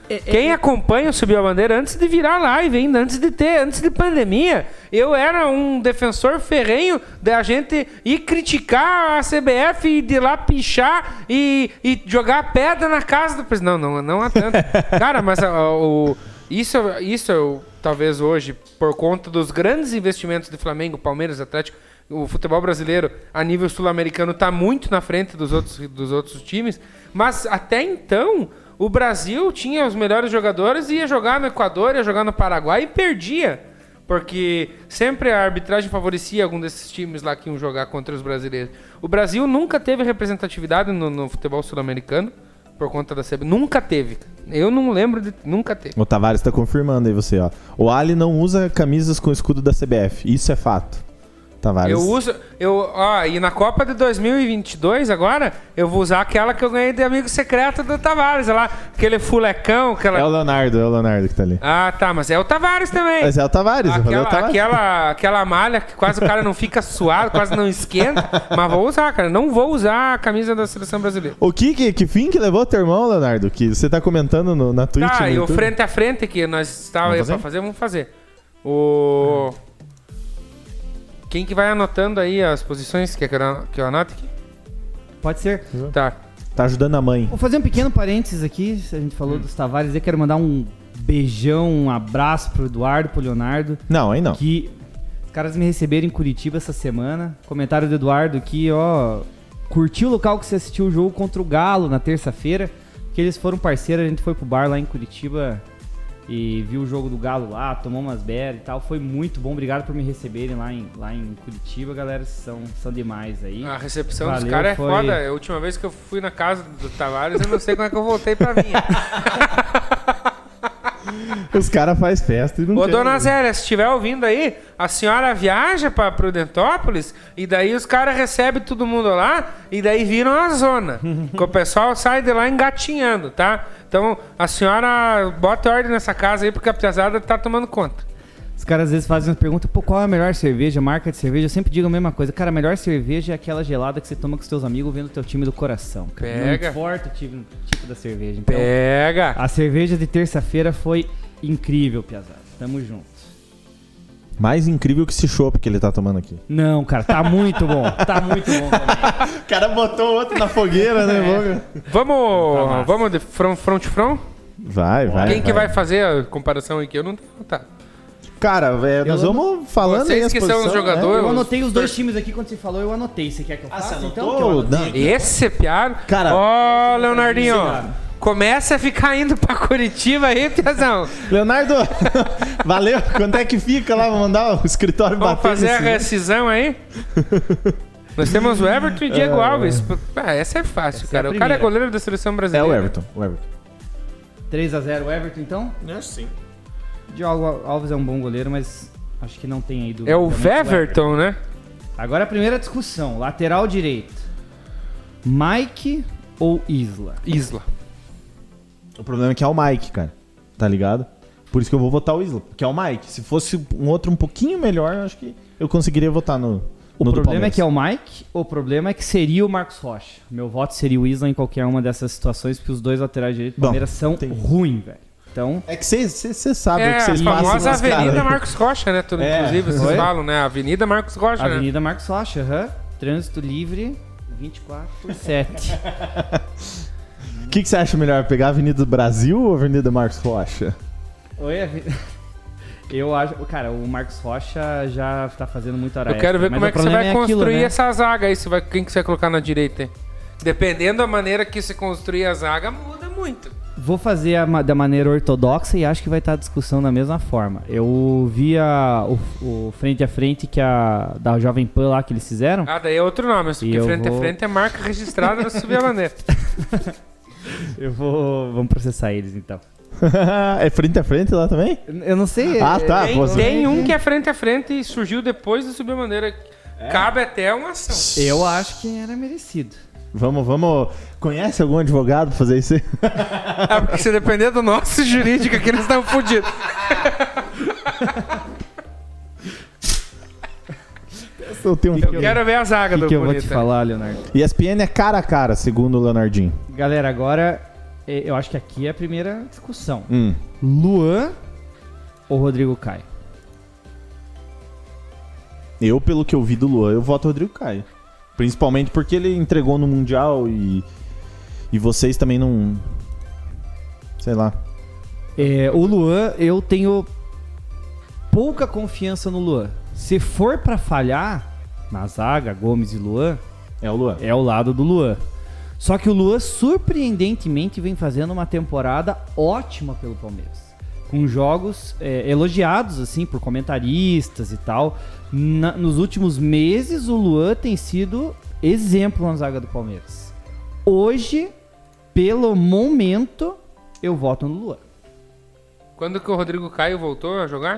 É- é- Quem acompanha o Subiu a Bandeira antes de virar live ainda, antes de ter, antes de pandemia, eu era um defensor ferrenho da gente ir criticar a CBF e de lá pichar e, e jogar pedra na casa do presidente. Não, não, não há tanto. Cara, mas ah, o, isso, isso eu, talvez hoje, por conta dos grandes investimentos de Flamengo, Palmeiras, Atlético, o futebol brasileiro a nível sul-americano está muito na frente dos outros, dos outros times, mas até então o Brasil tinha os melhores jogadores, ia jogar no Equador, ia jogar no Paraguai e perdia. Porque sempre a arbitragem favorecia algum desses times lá que iam jogar contra os brasileiros. O Brasil nunca teve representatividade no, no futebol sul-americano por conta da CB. Nunca teve. Eu não lembro de. Nunca teve. O Tavares tá confirmando aí você, ó. O Ali não usa camisas com escudo da CBF. Isso é fato. Tavares. Eu uso. Eu, ó, e na Copa de 2022 agora, eu vou usar aquela que eu ganhei de amigo secreto do Tavares, lá. Aquele fulecão, aquela. É o Leonardo, é o Leonardo que tá ali. Ah, tá, mas é o Tavares também. Mas é o Tavares, eu falei o Aquela, Tavares. aquela, aquela malha que quase o cara não fica suado, quase não esquenta. mas vou usar, cara. Não vou usar a camisa da seleção brasileira. O que, que, que fim que levou teu irmão, Leonardo? Que você tá comentando no, na Twitch. Tá, e o frente a frente que nós estávamos pra fazer, vamos fazer. O. Quem que vai anotando aí as posições? Quer que eu, que eu anote aqui? Pode ser. Tá. Tá ajudando a mãe. Vou fazer um pequeno parênteses aqui. A gente falou dos Tavares. Eu quero mandar um beijão, um abraço pro Eduardo, pro Leonardo. Não, aí não. Que os caras me receberam em Curitiba essa semana. Comentário do Eduardo aqui, ó. Curtiu o local que você assistiu o jogo contra o Galo na terça-feira. Que eles foram parceiros, a gente foi pro bar lá em Curitiba e viu o jogo do Galo lá, tomou umas beras e tal. Foi muito bom. Obrigado por me receberem lá em, lá em Curitiba, galera. São, são demais aí. A recepção dos Valeu, caras é foi- foda. A última vez que eu fui na casa do Tavares, eu não sei como é que eu voltei pra mim. Os caras fazem festa e não Ô, quer- dona Zélia, se estiver ouvindo aí, a senhora viaja pra Prudentópolis e daí os caras recebem todo mundo lá e daí viram a zona. que o pessoal sai de lá engatinhando, tá? Então, a senhora bota ordem nessa casa aí porque a pesada tá tomando conta. Os caras às vezes fazem uma pergunta, pô, qual é a melhor cerveja, marca de cerveja? Eu sempre digo a mesma coisa. Cara, a melhor cerveja é aquela gelada que você toma com os teus amigos vendo o teu time do coração. Cara. Pega. Não importa o tipo, tipo da cerveja. Então, Pega! a cerveja de terça-feira foi incrível, Piazada. Tamo junto. Mais incrível que esse chopp que ele tá tomando aqui. Não, cara, tá muito bom. Tá muito bom também. O cara botou outro na fogueira, né, Boga? Vamos, massa. vamos de front, front front? Vai, vai. Quem que vai fazer a comparação aqui? Eu não tenho notado. Cara, é, nós Eu vamos falando Vocês aí que são os posições, jogadores, né? Eu anotei os dois times aqui quando você falou, eu anotei. Você quer que eu Ah, faça? você então, anotou? que eu anotei Não. aqui. Esse piado. Cara, Ó, Leonardinho. Obrigado. Começa a ficar indo pra Curitiba aí, Piazão. Leonardo, valeu. Quanto é que fica lá? Vou mandar o escritório Vamos bater fazer a rescisão aí? Nós temos o Everton e Diego É. Alves. Ah, essa é fácil, Essa é cara. o cara é goleiro da seleção É brasileira. o Everton, o Everton. 3x0 Everton, então. É sim. Diogo Alves é um bom goleiro, mas Acho que não tem aí do. É o também do Weverton, né? Agora a primeira discussão: lateral direito. Mike ou Isla? Isla. O problema é que é o Mike, cara. Tá ligado? Por isso que eu vou votar o Isla, porque é o Mike. Se fosse um outro um pouquinho melhor, eu acho que eu conseguiria votar no. O no problema é que é o Mike, o problema é que seria o Marcos Rocha. Meu voto seria o Isla em qualquer uma dessas situações, porque os dois laterais direitos do Palmeiras são tem- ruins, velho. Então, É que você sabe o É, que a vocês passam famosa nos caras, Avenida né? Marcos Rocha, né? Tudo, É. inclusive, vocês Oi? falam, né? Avenida Marcos Rocha, né? Avenida Marcos Rocha, aham. Trânsito livre 24 por 7. O que, que você acha melhor, pegar a Avenida do Brasil ou a Avenida Marcos Rocha? Oi, Avi- Eu acho, cara, o Marcos Rocha já tá fazendo muito hora Eu quero ver como é que você vai é aquilo, construir né? essa zaga aí. Você vai, quem que você vai colocar na direita aí? Dependendo da maneira que você construir a zaga, muda muito. Vou fazer a da maneira ortodoxa e acho que vai estar a discussão da mesma forma. Eu vi a- o, o frente a frente que a da Jovem Pan lá que eles fizeram. Ah, daí é outro nome, porque frente vou- a frente é marca registrada da subir a bandeira. Eu vou, vamos processar eles então. é frente a frente lá também? Eu não sei. Ah, é- tá. Tem, pô, tem um que é frente a frente e surgiu depois de subir a bandeira. Cabe até uma ação. Eu acho que era merecido. Vamos, vamos. Conhece algum advogado pra fazer isso aí? Ah, porque se depender do nosso jurídico aqui, eles estão fodidos. Eu tenho um Que que Eu quero ver a zaga O do que, que eu vou te falar, Leonardo? ESPN é cara a cara, segundo o Leonardinho. Galera, agora eh, eu acho que aqui é a primeira discussão. Hum. Luan ou Rodrigo Caio? Eu, pelo que eu vi do Luan, eu voto Rodrigo Caio. Principalmente porque ele entregou no Mundial e. E vocês também não. Sei lá. É, o Luan, eu tenho pouca confiança no Luan. Se for pra falhar na zaga, Gomes e Luan, É o Luan. é o lado do Luan. Só que o Luan, surpreendentemente, vem fazendo uma temporada ótima pelo Palmeiras. Com jogos é, elogiados, assim, por comentaristas e tal. Na- nos últimos meses, o Luan tem sido exemplo na zaga do Palmeiras. Hoje, pelo momento, eu voto no Luan. Quando que o Rodrigo Caio voltou a jogar?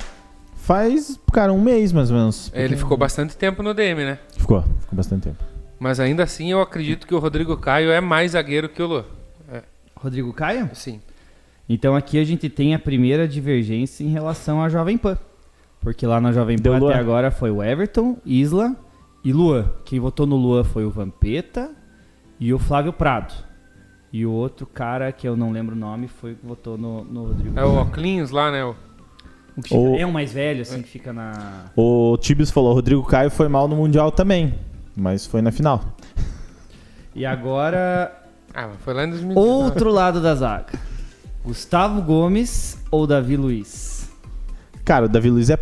Faz, cara, um mês mais ou menos. Ele ficou bastante tempo no DM, né? Ficou, ficou bastante tempo. Mas ainda assim eu acredito que o Rodrigo Caio é mais zagueiro que o Luan. Rodrigo Caio? Sim. Então aqui a gente tem a primeira divergência em relação à Jovem Pan. Porque lá na Jovem Deu Pan Luan. até agora foi o Everton, Isla e Luan. Quem votou no Luan foi o Vampeta e o Flávio Prado. E o outro cara, que eu não lembro o nome, foi que votou no, no Rodrigo É o Oclinhos lá, né? O- O que fica- O- É um mais velho, assim, que fica na... O Tibius falou: Rodrigo Caio foi mal no Mundial também. Mas foi na final. E agora, Ah, mas foi lá em 2019. outro lado da zaga. Gustavo Gomes ou Davi Luiz? Cara, o Davi Luiz é.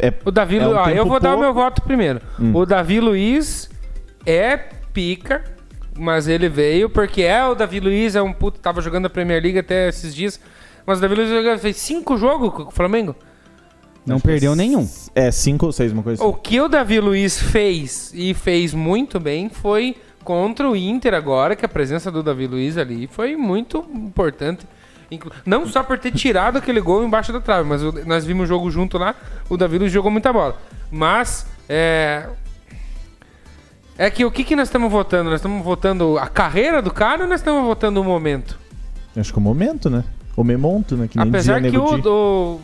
é O Davi É um ó, eu vou dar o pouco. meu voto primeiro. Hum. O Davi Luiz é pica, mas ele veio porque é o Davi Luiz, é um puto, tava jogando a Premier League até esses dias. Mas o Davi Luiz jogou- fez cinco jogos com o Flamengo. Não Acho perdeu é nenhum. É, cinco ou seis, uma coisa assim. O que o Davi Luiz fez e fez muito bem foi contra o Inter agora, que a presença do Davi Luiz ali foi muito importante. Não só por ter tirado aquele gol embaixo da trave, mas nós vimos o jogo junto lá, o Davi Luiz jogou muita bola. Mas, é. É que o que, que nós estamos votando? Nós estamos votando a carreira do cara ou nós estamos votando o momento? Acho que o momento, né? O memonto, né? Que nem Apesar dizia que o-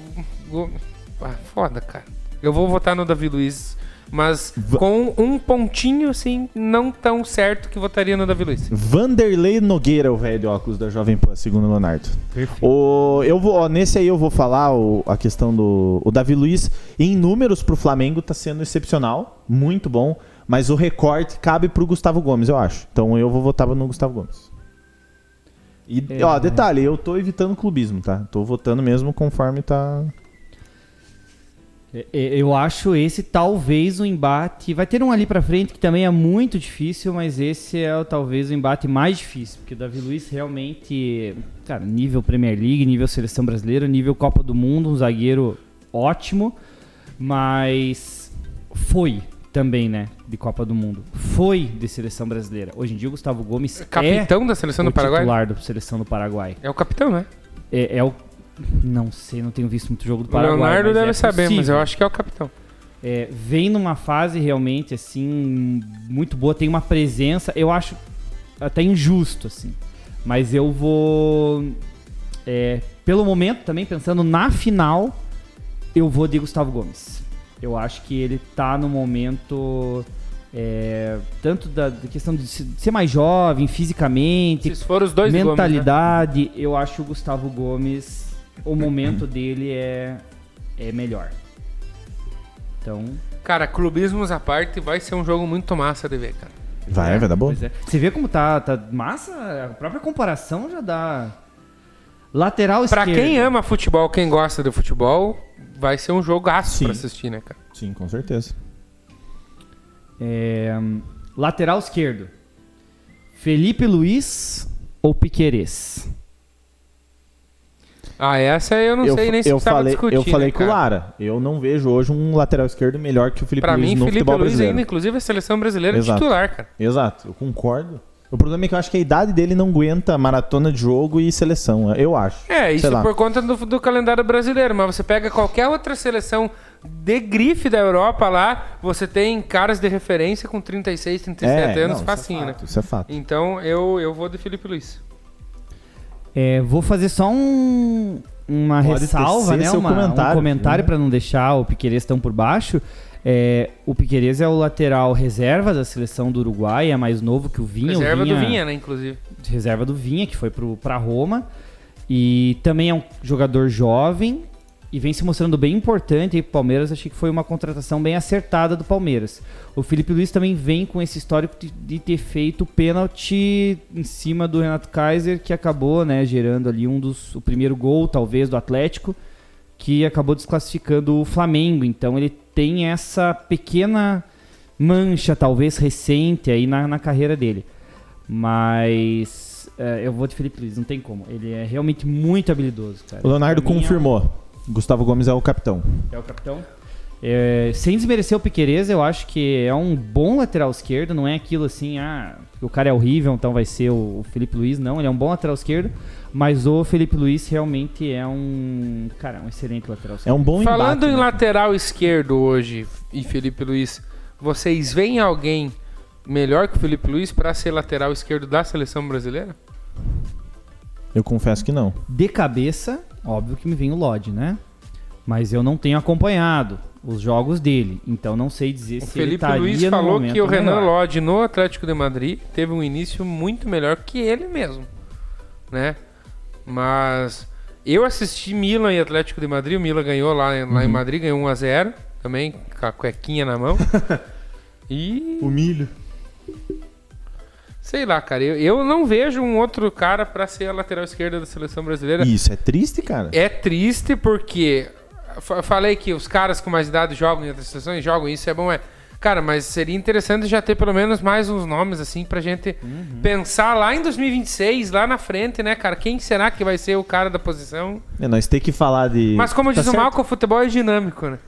Ah, foda, cara. Eu vou votar no Davi Luiz, mas Va- com um pontinho, assim, não tão certo que votaria no Davi Luiz. Vanderlei Nogueira, o velho de óculos da Jovem Pan, segundo o Leonardo. Perfeito. O, eu vou, ó, nesse aí eu vou falar o- a questão do. O Davi Luiz, em números pro Flamengo, tá sendo excepcional, muito bom. Mas o recorte cabe pro Gustavo Gomes, eu acho. Então eu vou votar no Gustavo Gomes. E, É. ó, detalhe, eu tô evitando clubismo, tá? Tô votando mesmo conforme tá. É, é, Eu acho esse talvez o embate. Vai ter um ali pra frente que também é muito difícil, mas esse é talvez o embate mais difícil, porque o Davi Luiz realmente, cara, nível Premier League, nível seleção brasileira, nível Copa do Mundo, um zagueiro ótimo, mas foi também, né, de Copa do Mundo. Foi de seleção brasileira. Hoje em dia o Gustavo Gomes Capitão da seleção é do o Paraguai? titular da seleção do Paraguai. É o capitão, né? É, é o não sei, não tenho visto muito jogo do O Paraguai. Leonardo mas deve é saber, mas eu acho que é o capitão. é, vem numa fase realmente assim muito boa, tem uma presença, eu acho até injusto assim, mas eu vou é, pelo momento também pensando na final, eu vou de Gustavo Gomes. Eu acho que ele tá no momento é, tanto da, da questão de se- ser mais jovem fisicamente, Se for os dois Gomes, né? mentalidade, eu acho o Gustavo Gomes, o momento dele é, é melhor. Então, Cara, clubismos à parte, vai ser um jogo muito massa de ver, cara. Vai, vai dar bom. é. Você vê como tá, tá massa? A própria comparação já dá. Lateral Pra esquerdo. quem ama futebol, quem gosta de futebol, vai ser um jogaço Sim. pra assistir, né, cara? Sim, com certeza. É, lateral esquerdo. Felipe Luiz ou Piquerez? Ah, essa eu não eu, sei nem se eu falei, discutir, eu falei né, com o? Lara. Eu não vejo hoje um lateral esquerdo melhor que o Felipe Pra Luiz mim, no Felipe futebol Luiz brasileiro. ainda, inclusive, a seleção brasileira Exato. titular, cara. Exato, eu concordo. O problema é que eu acho que a idade dele não aguenta maratona de jogo e seleção. Eu acho. É, isso por conta do, do calendário brasileiro, mas você pega qualquer outra seleção de grife da Europa lá, você tem caras de referência com 36, 37 anos, não, facinho, isso é né? fato, Isso é fato. Então eu, eu vou de Felipe Luiz. É, vou fazer só um, uma Pode ressalva, né? Uma, comentário, um comentário né? para não deixar o Piquerez tão por baixo. É, o Piquerez é o lateral reserva da seleção do Uruguai, é mais novo que o Vinha. o Reserva do Vinha, né, inclusive. reserva do Vinha, que foi pro, pra Roma. E também é um jogador jovem e vem se mostrando bem importante aí pro Palmeiras. Achei que foi uma contratação bem acertada do Palmeiras. O Felipe Luiz também vem com esse histórico de, ter feito pênalti em cima do Renato Kaiser, que acabou, né, gerando ali um dos o primeiro gol, talvez, do Atlético, que acabou desclassificando o Flamengo. Então ele tem essa pequena mancha, talvez recente aí na, na carreira dele. Mas é, eu vou de Felipe Luiz, não tem como. Ele é realmente muito habilidoso, cara. O Leonardo Pra mim, confirmou. Gustavo Gomes é o capitão. É, o capitão. É, sem desmerecer o Piquerez, eu acho que é um bom lateral esquerdo. Não é aquilo assim, ah, o cara é horrível, então vai ser o, Felipe Luiz. Não, ele é um bom lateral esquerdo. Mas o Felipe Luiz realmente é um. Cara, um excelente lateral É esquerdo. um bom Falando embate, em né? lateral esquerdo hoje e Felipe Luiz, vocês veem alguém melhor que o Felipe Luiz pra ser lateral esquerdo da seleção brasileira? Eu confesso que não. De cabeça, óbvio que me vem o Lodge, né? Mas eu não tenho acompanhado os jogos dele. Então não sei dizer O se ele Felipe estaria Luiz no falou que o Renan melhor. Lodge no Atlético de Madrid teve um início muito melhor que ele mesmo, né? Mas eu assisti Milan e Atlético de Madrid, o Milan ganhou lá, lá Uhum. em Madrid, ganhou 1 a 0 também, com a cuequinha na mão. e O milho. Sei lá, cara, eu, eu não vejo um outro cara pra ser a lateral esquerda da seleção brasileira. Isso é triste, cara. É triste porque fa- falei que os caras com mais idade jogam em outras seleções, jogam isso, é bom, é. Cara, mas seria interessante já ter pelo menos mais uns nomes assim pra gente Uhum. pensar lá em 2026, lá na frente, né, cara? Quem será que vai ser o cara da posição? É, nós tem que falar de. Mas como tá diz o certo, Malco, o futebol é dinâmico, né?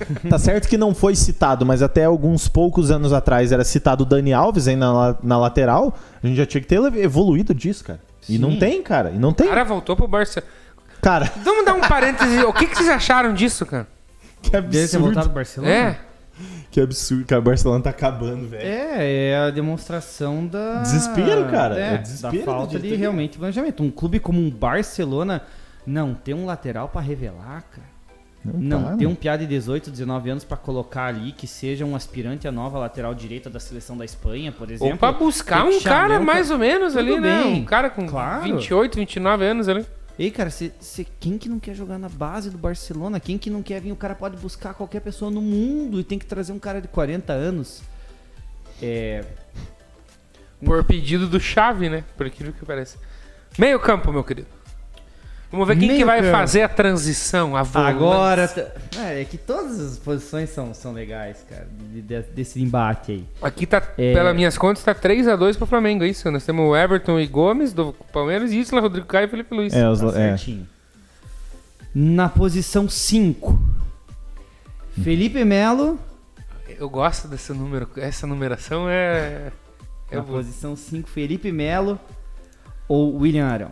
Tá certo que não foi citado, mas até alguns poucos anos atrás era citado o Dani Alves aí na, na lateral. A gente já tinha que ter evoluído disso, cara. E Sim. não tem, cara. E não tem. O cara voltou pro Barcelona. Cara, Vamos dar um parêntese. o que, que vocês acharam disso, cara? que ter absurdo. voltado ao Barcelona? É. Que absurdo, que a Barcelona tá acabando, velho. É, é a demonstração da. Desespero, cara. É, É desespero da falta de de ter- realmente planejamento. Um clube como um Barcelona não ter um lateral pra revelar, cara. Não tá, ter mano. um piá de 18, 19 anos pra colocar ali que seja um aspirante à nova lateral direita da seleção da Espanha, por exemplo. Ou pra buscar Tem um cara mais ou menos Tudo ali, né? bem, Um cara com claro. 28, 29 anos ali. Ei, cara, cê, cê- quem que não quer jogar na base do Barcelona? Quem que não quer vir? O cara pode buscar qualquer pessoa no mundo e tem que trazer um cara de 40 anos. É. Por pedido do Chave, né? Por aquilo que parece. Meio campo, meu querido. Vamos ver quem Meio que vai campo. fazer a transição, a volância. Agora. É, é que todas as posições são, são legais, cara, de- de- desse embate aí. Aqui tá, É. pelas minhas contas, tá 3x2 pro Flamengo, é isso? Nós temos o Everton e Gomes do Palmeiras e Isla, Rodrigo Caio e Felipe Luiz. É, os, Tá é. certinho. Na posição 5. Felipe Melo. Eu gosto desse número, essa numeração é... Na Eu vou... posição 5, Felipe Melo ou William Arão?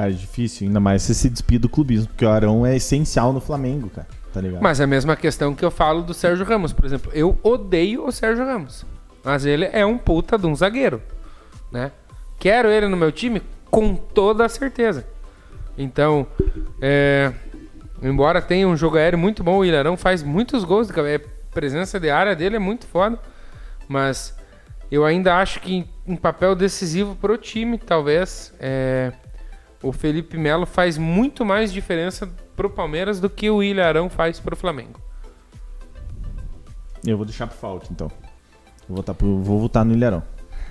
Cara, é difícil, ainda mais você se despir do clubismo, porque o Arão é essencial no Flamengo, cara. tá ligado? Mas é a mesma questão que eu falo do Sérgio Ramos, por exemplo. Eu odeio o Sérgio Ramos. Mas ele é um puta de um zagueiro, né? Quero ele no meu time com toda a certeza. Então, é, embora tenha um jogo aéreo muito bom, o Ilharão faz muitos gols, a presença de área dele é muito foda, mas eu ainda acho que em papel decisivo pro time, talvez, é, o Felipe Melo faz muito mais diferença pro Palmeiras do que o Ilharão faz pro Flamengo. Eu vou deixar pro Falk, então. Vou votar, pro, vou votar no Ilharão.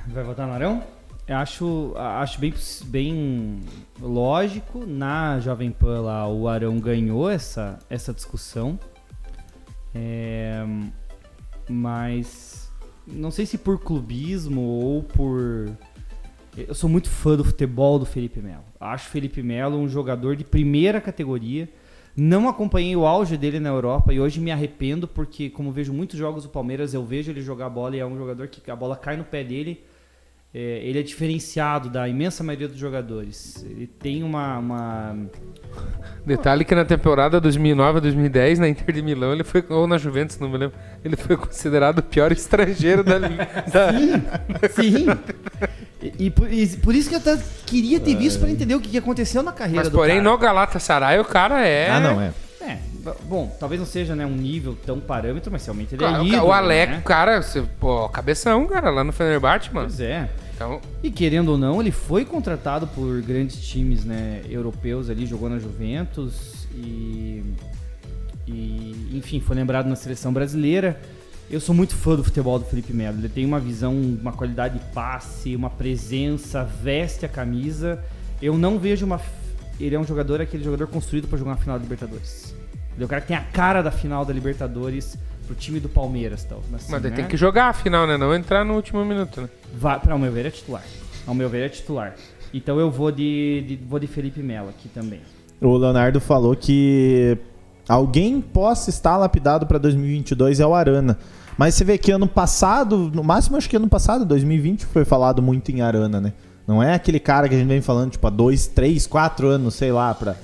Vai votar no Arão? Eu acho, acho bem, bem lógico. Na Jovem Pan lá, o Arão ganhou essa, essa discussão. É, mas não sei se por clubismo ou por. Eu sou muito fã do futebol do Felipe Melo. Acho Felipe Melo um jogador de primeira categoria. Não acompanhei o auge dele na Europa e hoje me arrependo porque, como vejo muitos jogos do Palmeiras, eu vejo ele jogar bola e é um jogador que a bola cai no pé dele. É, ele é diferenciado da imensa maioria dos jogadores. Ele tem uma, uma Detalhe que na temporada 2009-2010, na Inter de Milão, ele foi, ou na Juventus, não me lembro, ele foi considerado o pior estrangeiro da liga. da- Sim. E, e por, e por isso que eu queria ter visto para entender o que que aconteceu na carreira Mas do porém, cara. no Galatasaray, o cara é... Ah, não, é. É, bom, talvez não seja né, um nível tão parâmetro, mas realmente ele Claro, é o, ídolo, o Alec, né? cara, você- pô, cabeção, cara, lá no Fenerbahçe, mano. Pois é. Então, E querendo ou não, ele foi contratado por grandes times né, europeus ali, jogou na Juventus e, e, enfim, foi lembrado na seleção brasileira. Eu sou muito fã do futebol do Felipe Melo. Ele tem uma visão, uma qualidade de passe, uma presença, veste a camisa. Eu não vejo uma. Ele é um jogador, aquele jogador construído para jogar uma final da Libertadores. Ele é o cara que tem a cara da final da Libertadores pro time do Palmeiras, tal. Assim, mas ele né? tem que jogar a final, né? Não entrar no último minuto, né? Vai, pra, ao meu ver, é titular. Ao meu ver, é titular. Então eu vou de, de- vou de Felipe Melo aqui também. O Leonardo falou que alguém possa estar lapidado para 2022 é o Arana. Mas você vê que ano passado, no máximo acho que ano passado, 2020, foi falado muito em Arana, né? Não é aquele cara que a gente vem falando, tipo, há dois, três, quatro anos, sei lá, pra,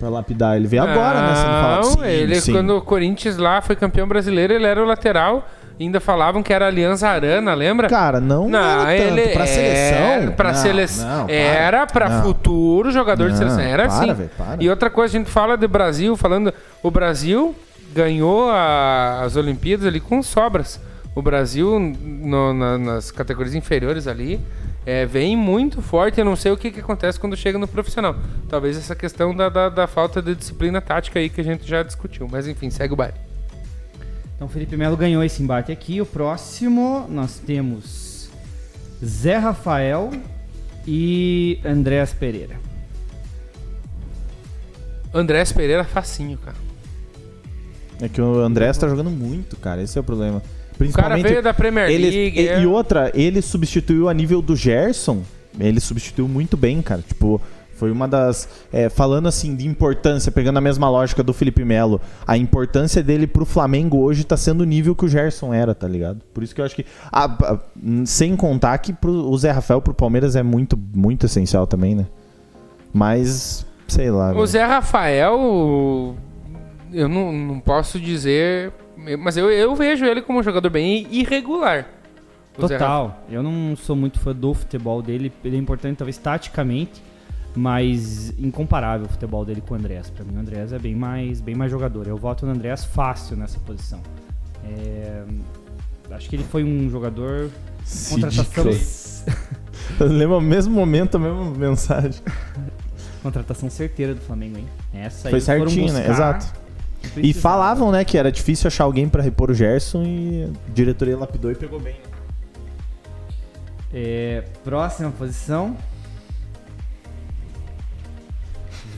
pra lapidar. Ele veio agora, né? Não, Sim, ele, sim. quando o Corinthians lá foi campeão brasileiro, ele era o lateral. Ainda falavam que era Aliança Arana, lembra? Cara, não, Não, era tanto. ele pra seleção. Era pra não, seleção. não, para. Era pra Não. futuro jogador de Não, seleção. Era para, assim. velho, para. E outra coisa, a gente fala de Brasil, falando. O Brasil ganhou a- as Olimpíadas ali com sobras. O Brasil, no- na- nas categorias inferiores ali, é, vem muito forte. Eu não sei o que, que acontece quando chega no profissional. Talvez essa questão da, da, da falta de disciplina tática aí que a gente já discutiu. Mas enfim, segue o baile. Então Felipe Melo ganhou esse embate aqui. O próximo nós temos Zé Rafael e Andréas Pereira. Andrés Pereira, facinho, cara. É que o André tá jogando muito, cara. Esse é o problema. O cara Principalmente veio da Premier ele, League. e, é- e outra, ele substituiu a nível do Gerson. Ele substituiu muito bem, cara. Tipo, foi uma das. é, falando assim de importância, pegando a mesma lógica do Felipe Melo, a importância dele pro Flamengo hoje tá sendo o nível que o Gerson era, tá ligado? Por isso que eu acho que. ah, ah, sem contar que pro, o Zé Rafael pro Palmeiras é muito, muito essencial também, né? Mas, sei lá. O velho. Zé Rafael, eu não, não posso dizer, mas eu, eu vejo ele como um jogador bem irregular. O Total. Eu não sou muito fã do futebol dele. Ele é importante, talvez, taticamente, mas incomparável o futebol dele com o Andrés. Pra mim, o Andrés é bem mais, bem mais jogador. Eu voto no Andrés fácil nessa posição. É, Acho que ele foi um jogador. Contratação, Eu lembro ao mesmo momento, a mesma mensagem. contratação certeira do Flamengo, hein? Essa aí Foi foram certinho, né? buscar Exato. E falavam, né, que era difícil achar alguém pra repor o Gerson e a diretoria lapidou e pegou bem. É, próxima posição.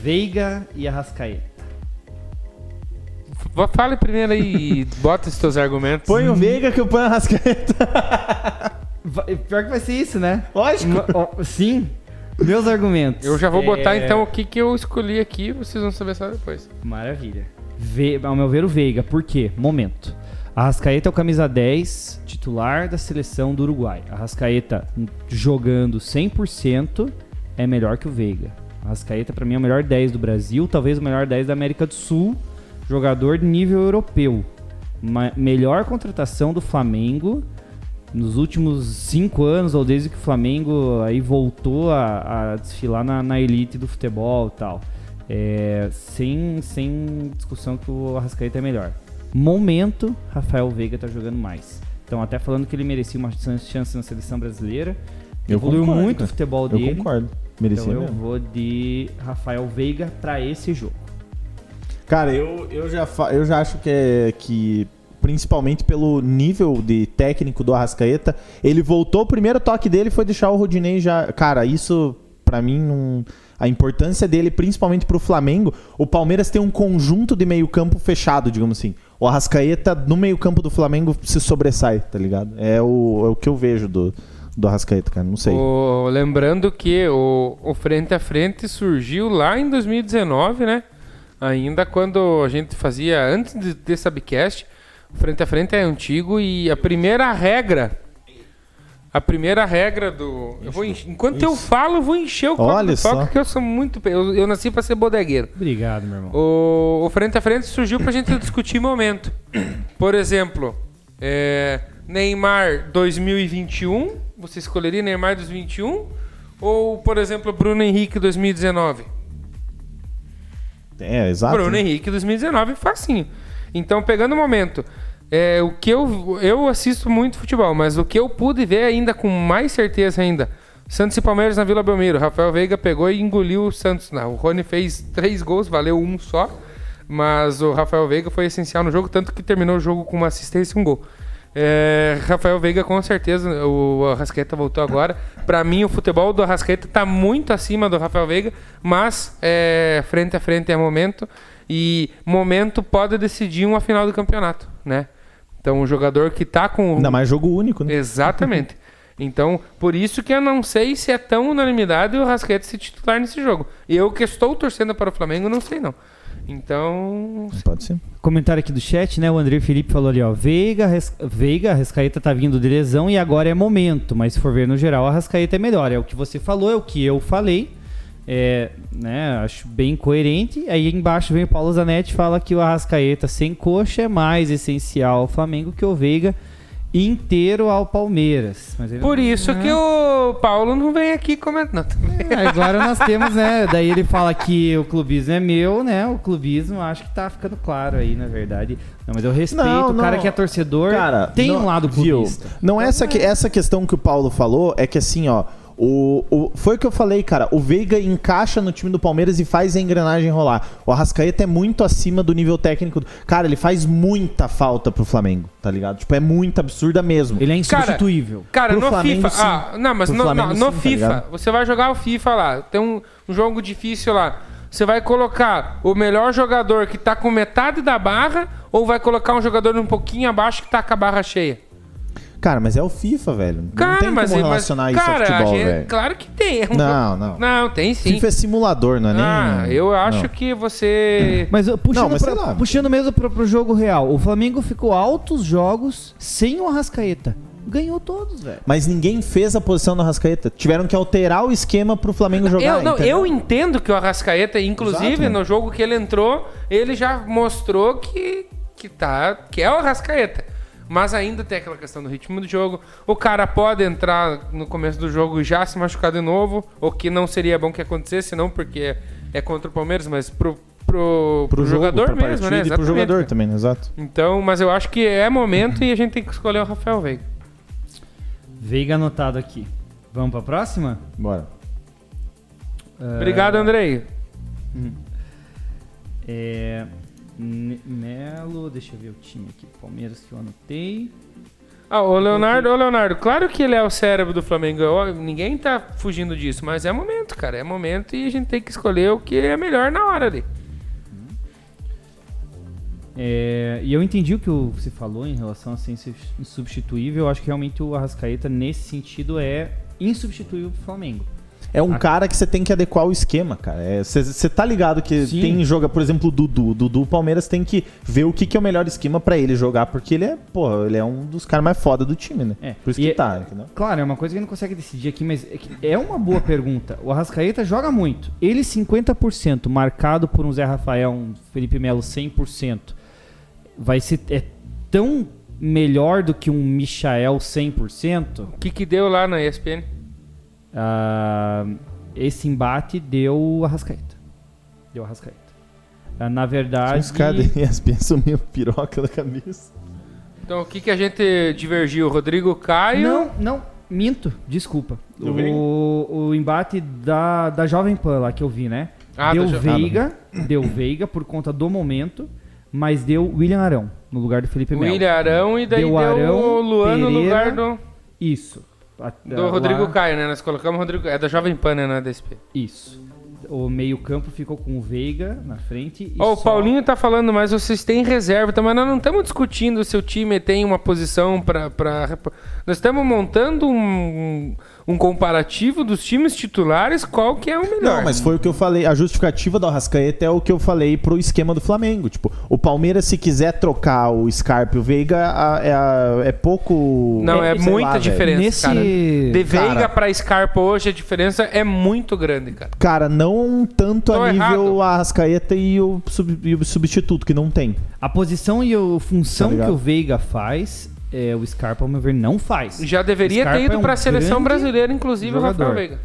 Veiga e Arrascaeta. Fale primeiro aí e bota os teus argumentos. Põe o Veiga que eu ponho a Rascaeta. Va- Pior que vai ser isso, né? Lógico. Sim. Meus argumentos. Eu já vou botar É, então o que, que eu escolhi aqui, vocês vão saber só depois. Maravilha. Ve... Ao meu ver, o Veiga. Por quê? Momento. Arrascaeta é o camisa 10 titular da seleção do Uruguai. Arrascaeta jogando 100% é melhor que o Veiga. Arrascaeta, pra mim, é o melhor 10 do Brasil, talvez o melhor 10 da América do Sul. jogador de nível europeu. Melhor contratação do Flamengo nos últimos cinco anos, ou desde que o Flamengo aí voltou a, a desfilar na, na elite do futebol e tal. É, sem, sem discussão que o Arrascaeta é melhor. Momento, Rafael Veiga tá jogando mais. Então, até falando que ele merecia uma chance na seleção brasileira. Eu Evoluiu concordo, muito o futebol Eu dele. concordo. Merecia Então eu mesmo. vou de Rafael Veiga pra esse jogo. Cara, eu, eu, já, eu já acho que, é, que, principalmente pelo nível de técnico do Arrascaeta, ele voltou, o primeiro toque dele foi deixar o Rodinei já. Cara, isso, pra mim, não. A importância dele, principalmente pro Flamengo, o Palmeiras tem um conjunto de meio-campo fechado, digamos assim. O Arrascaeta, no meio-campo do Flamengo, se sobressai, tá ligado? É o, é o que eu vejo do, do Arrascaeta, cara. Não sei. O- lembrando que o, o Frente a Frente surgiu lá em 2019, né? Ainda quando a gente fazia, antes de ter Subcast, o Frente a Frente é antigo e a primeira regra. A primeira regra do. Eu vou enche- enquanto eu falo, eu vou encher o copo Olha do só. que eu sou muito. Eu, eu nasci pra ser bodegueiro. Obrigado, meu irmão. O, o Frente a Frente surgiu pra gente discutir momento. Por exemplo, é, Neymar 2021. Você escolheria Neymar 2021? Ou, por exemplo, Bruno Henrique 2019? É, exato. Bruno Henrique 2019 facinho. Então, pegando o momento, é, o que eu, eu assisto muito futebol, mas o que eu pude ver ainda com mais certeza ainda, Santos e Palmeiras na Vila Belmiro. Rafael Veiga pegou e engoliu o Santos. Não, o Rony fez três gols, valeu um só. Mas o Rafael Veiga foi essencial no jogo, tanto que terminou o jogo com uma assistência e um gol. É, Rafael Veiga, com certeza, o Arrascaeta voltou agora. Pra mim, o futebol do Arrascaeta tá muito acima do Rafael Veiga, mas é, frente a frente é momento. E momento pode decidir uma final do campeonato, né? Então, o jogador que tá com. Ainda mais jogo único, né? Exatamente. Então, por isso que eu não sei se é tão unanimidade o Rascaeta se titular nesse jogo. Eu que estou torcendo para o Flamengo, não sei não. Então, Pode ser. Comentário aqui do chat, né? O André Felipe falou ali, ó. Veiga, Res... Veiga, Arrascaeta tá vindo de lesão e agora é momento. Mas se for ver no geral, a Arrascaeta é melhor. É o que você falou, é o que eu falei. É, né? Acho bem coerente. Aí embaixo vem o Paulo Zanetti e fala que o Arrascaeta sem coxa é mais essencial ao Flamengo que o Veiga inteiro ao Palmeiras. Mas ele- por isso que o Paulo não vem aqui comentar. Não. É, Agora nós temos, né? Daí ele fala que o clubismo é meu, né? O clubismo acho que tá ficando claro aí, na verdade. Não, mas eu respeito Não, o cara não. que é torcedor. Cara, tem não- um lado viu? clubista. Não é essa, que, essa questão que o Paulo falou, é que assim, ó. O, o- foi o que eu falei, cara. O Veiga encaixa no time do Palmeiras e faz a engrenagem rolar. O Arrascaeta é muito acima do nível técnico. do- Cara, ele faz muita falta pro Flamengo, tá ligado? Tipo, é muito absurda mesmo. Ele é insubstituível. Cara, Pro no Flamengo, FIFA. sim. Ah, não, mas Pro no, Flamengo, no- sim, no tá FIFA, ligado? você vai jogar o FIFA lá. Tem um, um jogo difícil lá. Você vai colocar o melhor jogador que tá com metade da barra ou vai colocar um jogador um pouquinho abaixo que tá com a barra cheia? Cara, mas é o FIFA, velho. Não Cara, tem mas, como mas relacionar isso cara, ao futebol, gente- velho. Claro que tem. É um Não, não. Não, tem sim. FIFA é simulador, não é nem. ah, eu acho não. que você. Mas uh, puxando, Não, mas pra- lá. puxando mesmo pro, pro jogo real, o Flamengo ficou altos jogos sem o Arrascaeta. Ganhou todos, velho. Mas ninguém fez a posição do Arrascaeta. Tiveram que alterar o esquema pro Flamengo jogar. Eu, não, eu entendo que o Arrascaeta, inclusive Exato, no jogo que ele entrou, ele já mostrou que, que, tá, que é o Arrascaeta. Mas ainda tem aquela questão do ritmo do jogo. O cara pode entrar no começo do jogo e já se machucar de novo, o que não seria bom que acontecesse, não porque é contra o Palmeiras, mas pro, pro, pro, Pro jogo, jogador mesmo, né? E pro Exatamente, jogador cara. também, né? exato. Então, mas eu acho que é momento e a gente tem que escolher o Rafael Veiga. Veiga anotado aqui. Vamos pra próxima? Bora. Obrigado, Andrei. É. Melo, deixa eu ver o time aqui. Palmeiras que eu anotei. Ah, o Leonardo, ô Leonardo, claro que ele é o cérebro do Flamengo. Eu- ninguém tá fugindo disso, mas é momento, cara. É momento e a gente tem que escolher o que é melhor na hora ali. É, e eu entendi o que o- você falou em relação a ser insu- insubstituível. Eu acho que realmente o Arrascaeta, nesse sentido, é insubstituível pro Flamengo. É um cara que você tem que adequar o esquema, cara. Você tá ligado que Sim. tem joga, por exemplo, o Dudu. O Dudu, o Palmeiras tem que ver o que, que é o melhor esquema pra ele jogar, porque ele é, porra, ele é um dos caras mais foda do time, né? É. Por isso E que é- tá, entendeu? Claro, é uma coisa que a gente não consegue decidir aqui, mas é, que é uma boa pergunta. O Arrascaeta joga muito. Ele 50%, marcado por um Zé Rafael, um Felipe Melo 100%. Vai ser é tão melhor do que um Michael 100%? O que que deu lá na ESPN? Ah, esse embate deu o Arrascaeta. Deu o Arrascaeta. Ah, na verdade, Os caras da ESPN são meio piroca da cabeça. Então, o que que a gente divergiu? Rodrigo Caio? Não, não, minto, desculpa. Veiga? O, o embate da, da Jovem Pan lá que eu vi, né? Ah, deu da Jo- Veiga, deu Veiga por conta do momento, mas deu William Arão no lugar do Felipe Melo. William Arão e daí Deu deu, Arão, o Luan no Pereira, lugar do, Isso. Do Rodrigo lá- Caio, né? Nós colocamos o Rodrigo... É da Jovem Pan, né? Não é da ESPN. Isso. O meio-campo ficou com o Veiga na frente. e Ó, o só- Paulinho tá falando, mas vocês têm reserva, tá? mas nós não estamos discutindo se o time tem uma posição pra. pra... Nós estamos montando um, um comparativo dos times titulares, qual que é o melhor. Não, mas foi o que eu falei. A justificativa do Arrascaeta é o que eu falei pro esquema do Flamengo. Tipo, o Palmeiras, se quiser trocar o Scarpa e o Veiga, a- é, a- é pouco. Não, é sei muita lá, diferença, Nesse- cara. De Cara. Veiga pra Scarpa hoje, a diferença é muito grande, cara. Cara, não tanto Tô a nível errado. Arrascaeta e o, sub- e o substituto, que não tem. A posição e a função Tá que o Veiga faz, é, o Scarpa, ao meu ver, não faz. Já deveria ter ido é um pra seleção grande brasileira, inclusive, o Rafael jogador. Veiga.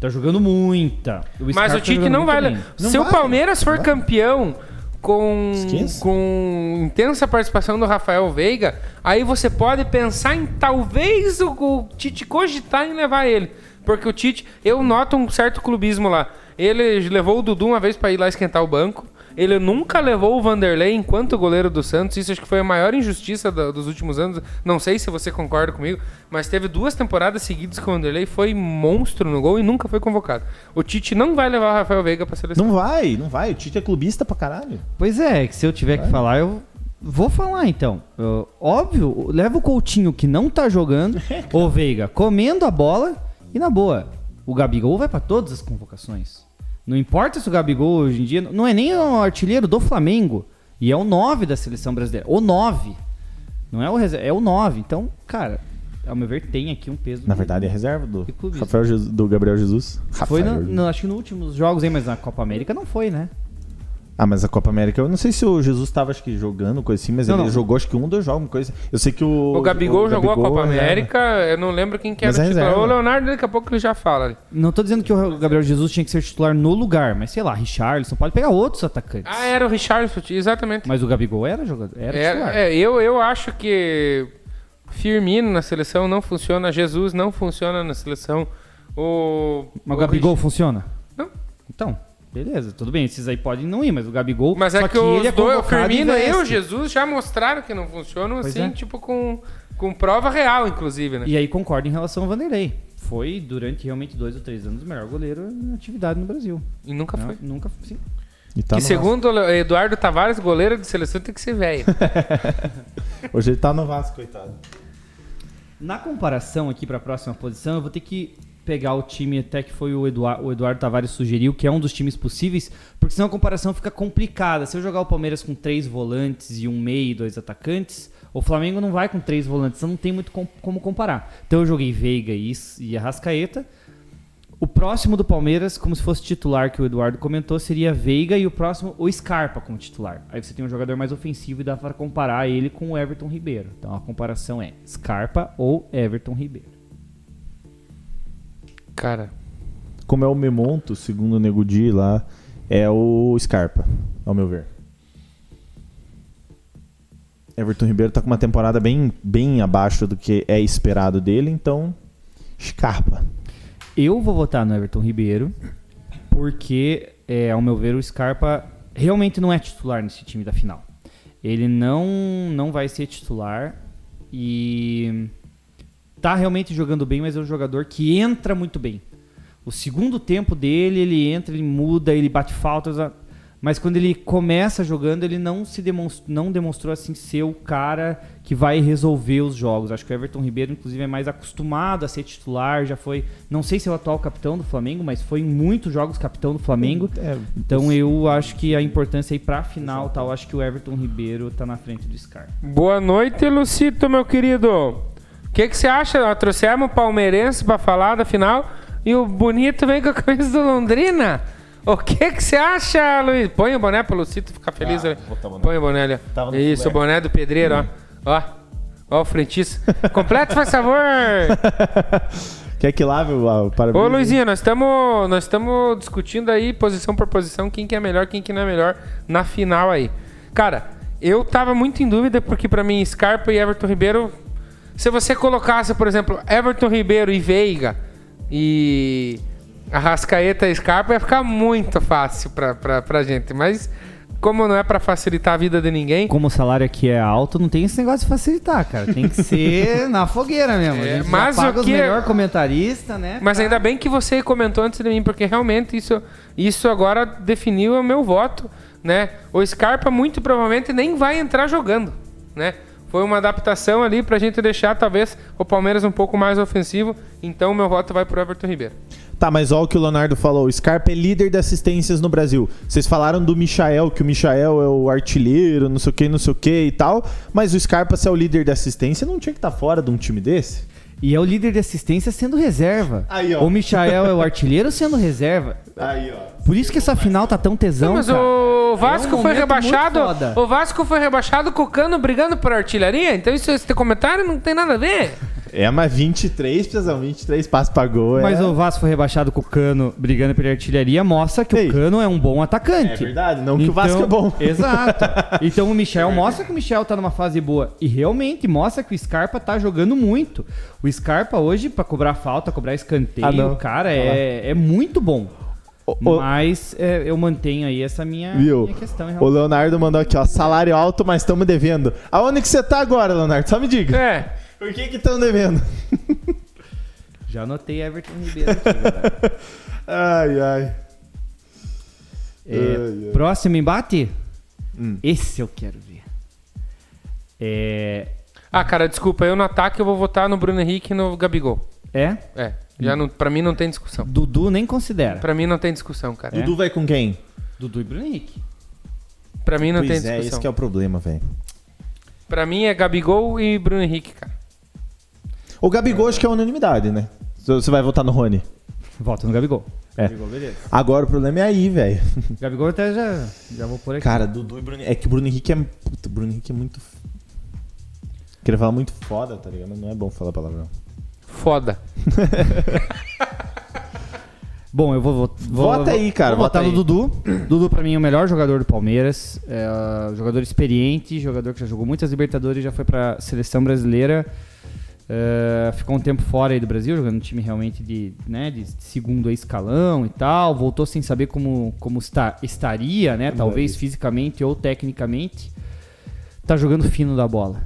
Tá jogando muita. O Mas o tá Tite jogando não vai. bem. Não Se o vai, Palmeiras for vai. campeão com, Esqueça. com intensa participação do Rafael Veiga, aí você pode pensar em talvez o, o Tite cogitar em levar ele. Porque o Tite, eu noto um certo clubismo lá. Ele levou o Dudu uma vez pra ir lá esquentar o banco. Ele nunca levou o Vanderlei enquanto goleiro do Santos. Isso acho que foi a maior injustiça da- dos últimos anos. Não sei se você concorda comigo, mas teve duas temporadas seguidas que o Vanderlei foi monstro no gol e nunca foi convocado. O Tite não vai levar o Rafael Veiga pra seleção. Não vai, não vai. O Tite é clubista pra caralho. Pois é, que se eu tiver que falar, eu vou falar então. Eu- óbvio, leva o Coutinho que não tá jogando, o Veiga comendo a bola e na boa. O Gabigol vai pra todas as convocações. Não importa se o Gabigol hoje em dia não é nem o artilheiro do Flamengo e é o 9 da seleção brasileira. O 9. Não é o reserva, é o 9. Então, cara, ao meu ver, tem aqui um peso. Na verdade, é reserva do. Rafael Jesus- do Gabriel Jesus. foi no, no- acho que nos últimos jogos aí, mas na Copa América não foi, né? Ah, mas a Copa América, eu não sei se o Jesus tava, acho que, jogando, coisa assim, mas Não, ele não. jogou, acho que um, dois jogos, coisa. Eu sei que o... O Gabigol jogou a Copa é. América, eu não lembro quem que era Mas o é titular. reserva. O Leonardo, daqui a pouco ele já fala. ali. Não tô dizendo que o Gabriel Jesus tinha que ser titular no lugar, mas sei lá, Richarlison pode pegar outros atacantes. Ah, era o Richardson, exatamente. Mas o Gabigol era jogador, era É, titular. é, eu, eu acho que Firmino na seleção não funciona, Jesus não funciona na seleção. O, Mas o o Gabigol Rich- funciona? Não. Então, beleza, tudo bem, esses aí podem não ir, mas o Gabigol. Mas é que, os ele é dois, o Firmino e o veste. Jesus já mostraram que não funcionam Pois assim, é. tipo com, com prova real, inclusive, né? E aí concordo em relação ao Vanderlei. Foi, durante realmente dois ou três anos, o melhor goleiro em atividade no Brasil. E nunca Não, foi. nunca, sim. E tá que segundo o Eduardo Tavares, goleiro de seleção tem que ser velho. Hoje ele tá no Vasco, coitado. Na comparação aqui para a próxima posição, eu vou ter que pegar o time até que foi o, Eduar- o Eduardo Tavares sugeriu, que é um dos times possíveis, porque senão a comparação fica complicada. Se eu jogar o Palmeiras com três volantes e um meio e dois atacantes, o Flamengo não vai com três volantes, então não tem muito com- como comparar. Então eu joguei Veiga e, e Arrascaeta. O próximo do Palmeiras, como se fosse titular, que o Eduardo comentou, seria Veiga e o próximo, o Scarpa como titular. Aí você tem um jogador mais ofensivo e dá para comparar ele com o Everton Ribeiro. Então a comparação é Scarpa ou Everton Ribeiro. Cara, Como é o Memonto, segundo o Nego Di lá, é o Scarpa, ao meu ver. Everton Ribeiro tá com uma temporada bem, bem abaixo do que é esperado dele, então Scarpa. Eu vou votar no Everton Ribeiro, porque, é, ao meu ver, o Scarpa realmente não é titular nesse time da final. Ele não, não vai ser titular e tá realmente jogando bem, mas é um jogador que entra muito bem. O segundo tempo dele, ele entra, ele muda, ele bate faltas. Mas quando ele começa jogando, ele não se demonstrou, não demonstrou assim ser o cara que vai resolver os jogos. Acho que o Everton Ribeiro, inclusive, é mais acostumado a ser titular. Já foi, não sei se é o atual capitão do Flamengo, mas foi em muitos jogos capitão do Flamengo. É, Então eu acho que a importância aí pra final, tal, acho que o Everton Ribeiro tá na frente do Scar. Boa noite, Lucito, meu querido. O que, que você acha? Nós trouxemos o palmeirense pra falar da final e o bonito vem com a camisa do Londrina. O que, que você acha, Luiz? Põe o boné pro Lucito ficar feliz. Ah, boné. Põe o boné ali. Tava no Isso, o boné do pedreiro, ó. Ó. Ó o frentista. Completo, faz favor. Quer que lave o, o parabéns? Ô, Luizinho, nós estamos nós estamos discutindo aí posição por posição quem que é melhor, quem que não é melhor na final aí. Cara, eu tava muito em dúvida porque pra mim Scarpa e Everton Ribeiro, se você colocasse, por exemplo, Everton Ribeiro e Veiga e Arrascaeta e Scarpa ia ficar muito fácil pra, pra, pra gente, mas como não é pra facilitar a vida de ninguém, Como o salário aqui é alto, não tem esse negócio de facilitar, cara. Tem que ser na fogueira mesmo. É, mas paga o que- melhor comentarista, né? Mas pra- ainda bem que você comentou antes de mim, porque realmente isso, isso agora definiu o meu voto, né? O Scarpa muito provavelmente nem vai entrar jogando, né? Foi uma adaptação ali pra gente deixar talvez o Palmeiras um pouco mais ofensivo, então meu voto vai pro Everton Ribeiro. Tá, mas olha o que o Leonardo falou. O Scarpa é líder de assistências no Brasil. Vocês falaram do Michael, que o Michael é o artilheiro, não sei o que, não sei o que e tal. Mas o Scarpa, se é o líder de assistência, não tinha que estar fora de um time desse? E é o líder de assistência sendo reserva. Aí, ó. O Michael é o artilheiro sendo reserva. Aí, ó. Por isso que essa final tá tão tesão, Não, mas cara. o Vasco É um foi rebaixado. O Vasco foi rebaixado com o Cano brigando por artilharia, então isso, esse comentário não tem nada a ver. É, mas 23, pessoal, 23 passos pra gol. É... Mas o Vasco foi rebaixado com o Cano brigando pela artilharia, mostra que Ei. o Cano é um bom É atacante. verdade, não que o Vasco é bom. Exato. Então o Michel mostra que o Michel tá numa fase boa. E realmente mostra que o Scarpa tá jogando muito. O Scarpa hoje, pra cobrar falta, cobrar escanteio, Ah, cara, é, é muito bom. O- Mas é, eu mantenho aí essa minha, Viu? minha questão. em O Leonardo mandou aqui, ó. Salário alto, mas estamos devendo. Aonde que você tá agora, Leonardo? Só me diga. É. Por que que estão devendo? Já anotei Everton Ribeiro aqui, galera. Ai, ai. É, Ai, ai. próximo embate? Hum. Esse eu quero ver. É. Ah, cara, desculpa, eu no ataque eu vou votar no Bruno Henrique e no Gabigol. É? É, já não, pra mim não tem discussão. Dudu nem considera. Pra mim não tem discussão, cara. Dudu vai com quem? Dudu e Bruno Henrique. Pra mim não pois tem é, discussão. esse que é o problema, velho. Pra mim é Gabigol e Bruno Henrique, cara. O Gabigol acho que é unanimidade, né? Você vai votar no Rony. Volta no Gabigol. É. Gabigol, beleza. Agora o problema é aí, velho. Gabigol até já, já vou por aqui. Cara, Dudu e Bruno É que o Bruno Henrique é. Puta, o Bruno Henrique é muito. Queria falar muito foda, tá ligado? Mas não é bom falar palavrão. Foda. Bom, eu vou, vou, vou Vota aí, cara, Vou vota votar no aí. Dudu. Dudu, pra mim, é o melhor jogador do Palmeiras. É, jogador experiente, jogador que já jogou muitas Libertadores, já foi pra seleção brasileira. É, ficou um tempo fora aí do Brasil, jogando um time realmente de, né, de segundo escalão e tal. Voltou sem saber como, como está, estaria, né? Talvez fisicamente ou tecnicamente. Tá jogando fino da bola.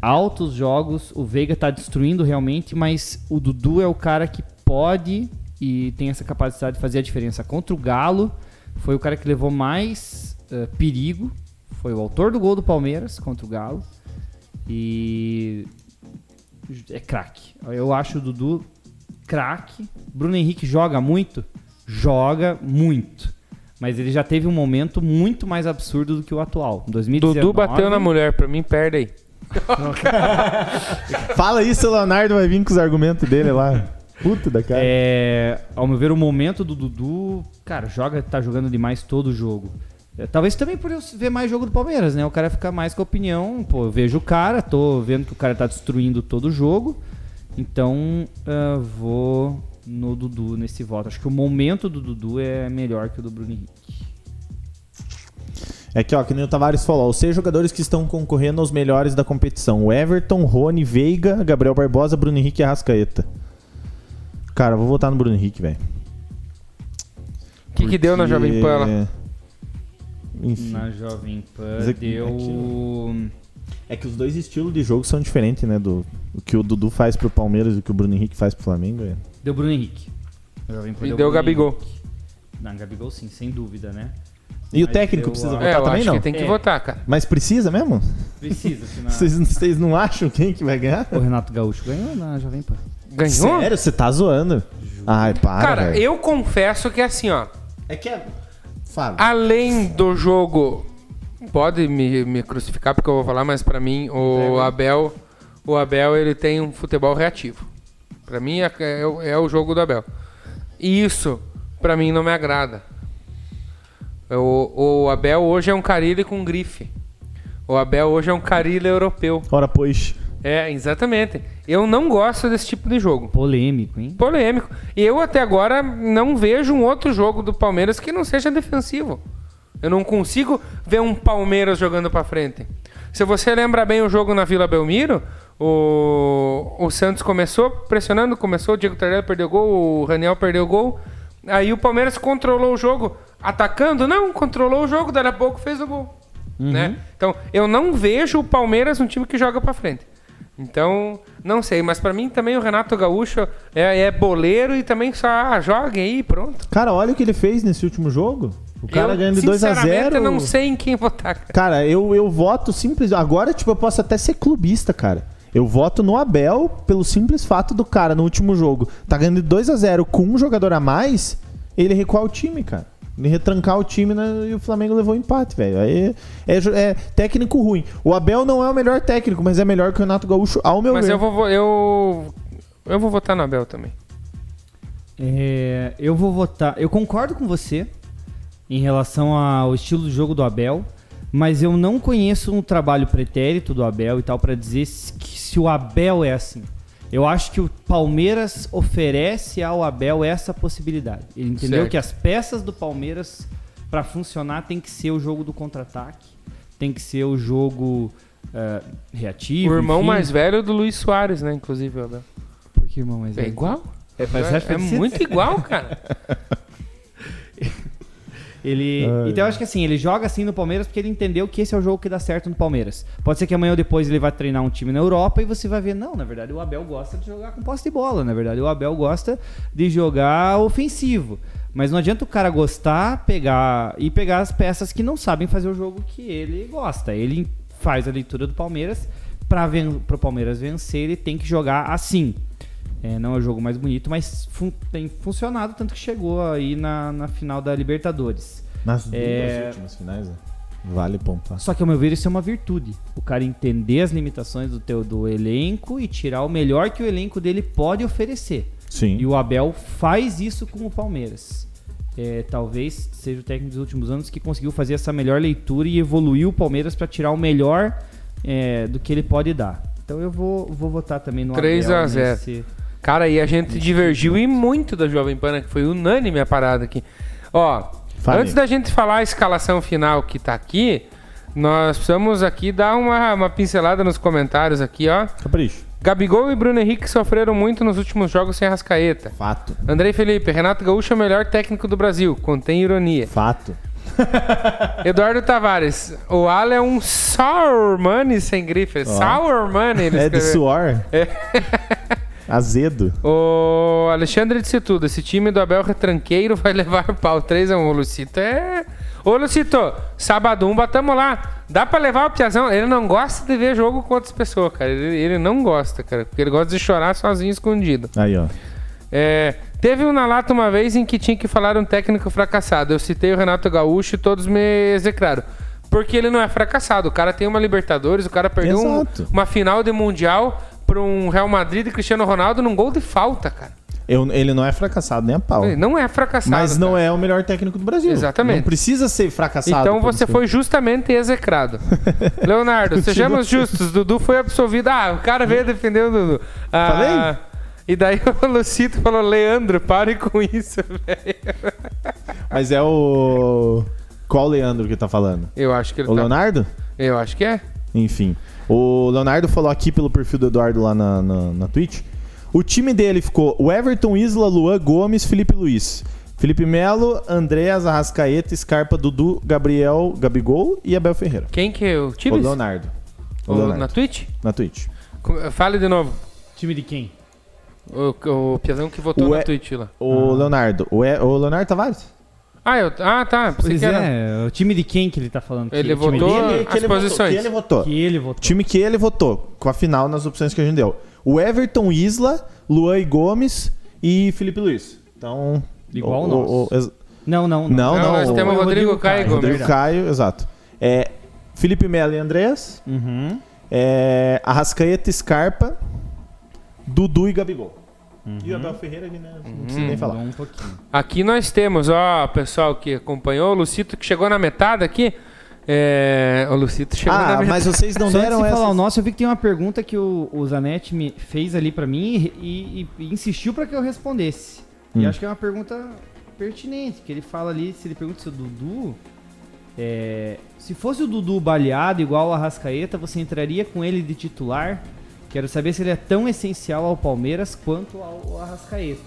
Altos jogos, o Veiga tá destruindo realmente, mas o Dudu é o cara que pode e tem essa capacidade de fazer a diferença. Contra o Galo, foi o cara que levou mais eh, perigo. Foi o autor do gol do Palmeiras contra o Galo. E é craque. Eu acho o Dudu craque. Bruno Henrique joga muito? Joga muito. Mas ele já teve um momento muito mais absurdo do que o atual. Em 2019, Dudu bateu na mulher, pra mim perde aí. Fala isso, o Leonardo vai vir com os argumentos dele lá. Puta da cara. É, ao meu ver, o momento do Dudu, cara, joga, tá jogando demais todo o jogo. É, talvez também por eu ver mais jogo do Palmeiras, né? O cara fica mais com a opinião. Pô, eu vejo o cara, tô vendo que o cara tá destruindo todo o jogo. Então, ah, vou no Dudu nesse voto. Acho que o momento do Dudu é melhor que o do Bruno Henrique. É que, ó, que nem o Tavares falou, os seis jogadores que estão concorrendo aos melhores da competição: o Everton, Rony, Veiga, Gabriel Barbosa, Bruno Henrique e Arrascaeta. Cara, eu vou votar no Bruno Henrique, velho. O que, que deu na Jovem Pan lá? Enfim. Na Jovem Pan Mas é que- deu. É que os dois estilos de jogo são diferentes, né? Do, o que o Dudu faz pro Palmeiras e o que o Bruno Henrique faz pro Flamengo. é. Deu Bruno Henrique. Na Jovem Pan E deu deu Bruno Gabigol. Henrique. Não, Gabigol sim, sem dúvida, né? E o Mas técnico eu precisa É, votar eu também, acho não? que tem que É. votar, cara. Mas precisa mesmo? Precisa, senão... Vocês, não acham quem que vai ganhar? O Renato Gaúcho ganhou na Jovem Pan. Ganhou? Sério? Você tá zoando? Ai, para, Cara, velho. eu confesso que assim, ó. É que é... Fábio. Além do jogo. Pode me, me crucificar porque eu vou falar, mas pra mim o Abel. O Abel ele tem um futebol reativo. Pra mim é, é o- é o jogo do Abel. E isso, pra mim, não me agrada. O, o Abel hoje é um Carilli com grife. O Abel hoje é um Carilli europeu. Ora, pois. É, exatamente. Eu não gosto desse tipo de jogo. Polêmico, hein? Polêmico. Eu até agora não vejo um outro jogo do Palmeiras que não seja defensivo. Eu não consigo ver um Palmeiras jogando pra frente. Se você lembra bem o jogo na Vila Belmiro, o, o Santos começou pressionando, começou, o Diego Tardelli perdeu gol, o Raniel perdeu gol. Aí o Palmeiras controlou o jogo, atacando, não, controlou o jogo, daí a pouco fez o gol. Né? Então, eu não vejo o Palmeiras um time que joga pra frente. Então, não sei, mas pra mim também o Renato Gaúcho é, é boleiro e também só ah, joga aí, pronto. Cara, olha o que ele fez nesse último jogo. O cara eu, ganhando de 2 a sinceramente, 0 eu não sei em quem votar. cara. Cara, eu, eu voto simples. Agora, tipo, eu posso até ser clubista, cara. Eu voto no Abel pelo simples fato do cara no último jogo tá ganhando de 2 a 0 com um jogador a mais, ele recuar o time, cara. Retrancar o time né, e o Flamengo levou o empate, velho. Aí é, é técnico ruim. O Abel não é o melhor técnico, mas é melhor que o Renato Gaúcho, ao meu Mas ver. eu vou, vo- eu, eu vou votar no Abel também. É, eu vou votar. Eu concordo com você em relação ao estilo de jogo do Abel, mas eu não conheço um trabalho pretérito do Abel e tal pra dizer se o Abel é assim. Eu acho que o Palmeiras oferece ao Abel essa possibilidade. Ele entendeu Certo. que as peças do Palmeiras pra funcionar tem que ser o jogo do contra-ataque, tem que ser o jogo eh, reativo. o irmão enfim. mais velho do Luiz Soares, né? Inclusive, o Abel. Por que irmão mais É velho? igual? É, que É, é ser- muito igual, cara. Ele, então eu acho que assim, ele joga assim no Palmeiras porque ele entendeu que esse é o jogo que dá certo no Palmeiras. Pode ser que amanhã ou depois ele vai treinar um time na Europa e você vai ver, não, na verdade o Abel gosta de jogar com posse de bola, na verdade o Abel gosta de jogar ofensivo. Mas não adianta o cara gostar, pegar e pegar as peças que não sabem fazer o jogo que ele gosta. Ele faz a leitura do Palmeiras para o Palmeiras vencer, ele tem que jogar assim. É, não é o jogo mais bonito, mas fun- tem funcionado, tanto que chegou aí na, na final da Libertadores. Nas duas É. últimas finais, né? Vale pontuar. Só que, ao meu ver, isso é uma virtude. O cara entender as limitações do teu do elenco e tirar o melhor que o elenco dele pode oferecer. Sim. E o Abel faz isso com o Palmeiras. É, talvez seja o técnico dos últimos anos que conseguiu fazer essa melhor leitura e evoluiu o Palmeiras para tirar o melhor é, do que ele pode dar. Então eu vou, vou votar também no 3 Abel a 0. nesse- Cara, e a gente divergiu e muito da Jovem Pan, né, que foi unânime a parada aqui. Ó, Fale. antes da gente falar a escalação final que tá aqui, nós precisamos aqui dar uma, uma pincelada nos comentários aqui, ó. Capricho. Gabigol e Bruno Henrique sofreram muito nos últimos jogos sem Rascaeta. Fato. Andrei Felipe, Renato Gaúcho é o melhor técnico do Brasil, contém ironia. Fato. Eduardo Tavares, o Ala é um sour money sem grife. Sour money, ele É de escreveu. suor. Azedo. O Alexandre disse tudo. Esse time do Abel Retranqueiro vai levar pau 3 a 1. O Lucito é. Ô Lucito, sabadumba, tamo lá. Dá pra levar o Piazão. Ele não gosta de ver jogo com outras pessoas, cara. Ele, ele não gosta, cara. Porque ele gosta de chorar sozinho, escondido. Aí, ó. É, teve um na lata uma vez em que tinha que falar um técnico fracassado. Eu citei o Renato Gaúcho e todos me execraram. Porque ele não é fracassado. O cara tem uma Libertadores, o cara perdeu um- uma final de Mundial pra um Real Madrid e Cristiano Ronaldo num gol de falta, cara. Eu- ele não é fracassado nem a pau. Ele não é fracassado. Mas não cara. é o melhor técnico do Brasil. Exatamente. Não precisa ser fracassado. Então você foi justamente execrado. Leonardo, sejamos justos. Dudu foi absolvido. Ah, o cara veio defender o Dudu. Ah, Falei? E daí o Lucito falou: Leandro, pare com isso, velho. Mas é o. Qual Leandro que tá falando? Eu acho que ele O tá- Leonardo? Eu acho que é. Enfim. O Leonardo falou aqui pelo perfil do Eduardo lá na, na, na Twitch. O time dele ficou o Everton, Isla, Luan, Gomes, Felipe Luiz. Felipe Melo, Andréas, Arrascaeta, Scarpa, Dudu, Gabriel, Gabigol e Abel Ferreira. Quem que é o O time? Leonardo. O O- Leonardo. Na Twitch? Na Twitch. Fale de novo. Time de quem? O, o Piazão que votou O na E- Twitch lá. O Leonardo. O, e, o Leonardo Tavares? Ah, eu, ah tá. Pois que era- é, o time de quem que ele tá falando? Ele que, o time votou- dele? as posições. Que ele votou. Que ele votou. Time que ele votou, com a final nas opções que a gente deu. O Everton Isla, Luan e Gomes e Felipe Luiz. Então. Igual o, o nosso. o- ex- Não, não, Não, Não, nós o- temos o o Rodrigo Rodrigo Caio Caio. Gomes. Rodrigo. Caio, exato. É, Felipe Melo e Andreas. Uhum. É, Arrascaeta, Scarpa, Dudu e Gabigol. E o Abel Ferreira ali, né? Não precisa nem falar. Mudou um pouquinho. Aqui nós temos, ó, pessoal que acompanhou, o Lucito que chegou na metade aqui. É, o Lucito chegou na Ah, metade. mas vocês não Só antes deram de essa. falar o nosso, eu vi que tem uma pergunta que o, o Zanetti me fez ali pra mim e, e- e insistiu pra que eu respondesse. Hum. E acho que é uma pergunta pertinente, que ele fala ali, se ele pergunta se o Dudu... é, se fosse o Dudu baleado igual o Arrascaeta, você entraria com ele de titular? Quero saber se ele é tão essencial ao Palmeiras quanto ao Arrascaeta.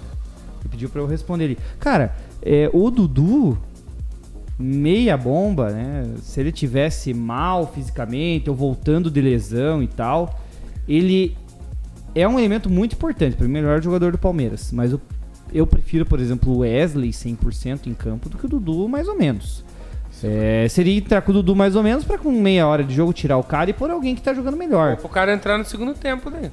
Ele pediu pra eu responder ali. Cara, é, o Dudu, meia bomba, né? Se ele tivesse mal fisicamente ou voltando de lesão e tal, ele é um elemento muito importante para o melhor jogador do Palmeiras. Mas eu, eu prefiro, por exemplo, o Wesley 100% em campo do que o Dudu mais ou menos. É, seria entrar com o Dudu mais ou menos para com meia hora de jogo tirar o cara e pôr alguém que tá jogando melhor. O cara entrar no segundo tempo, né?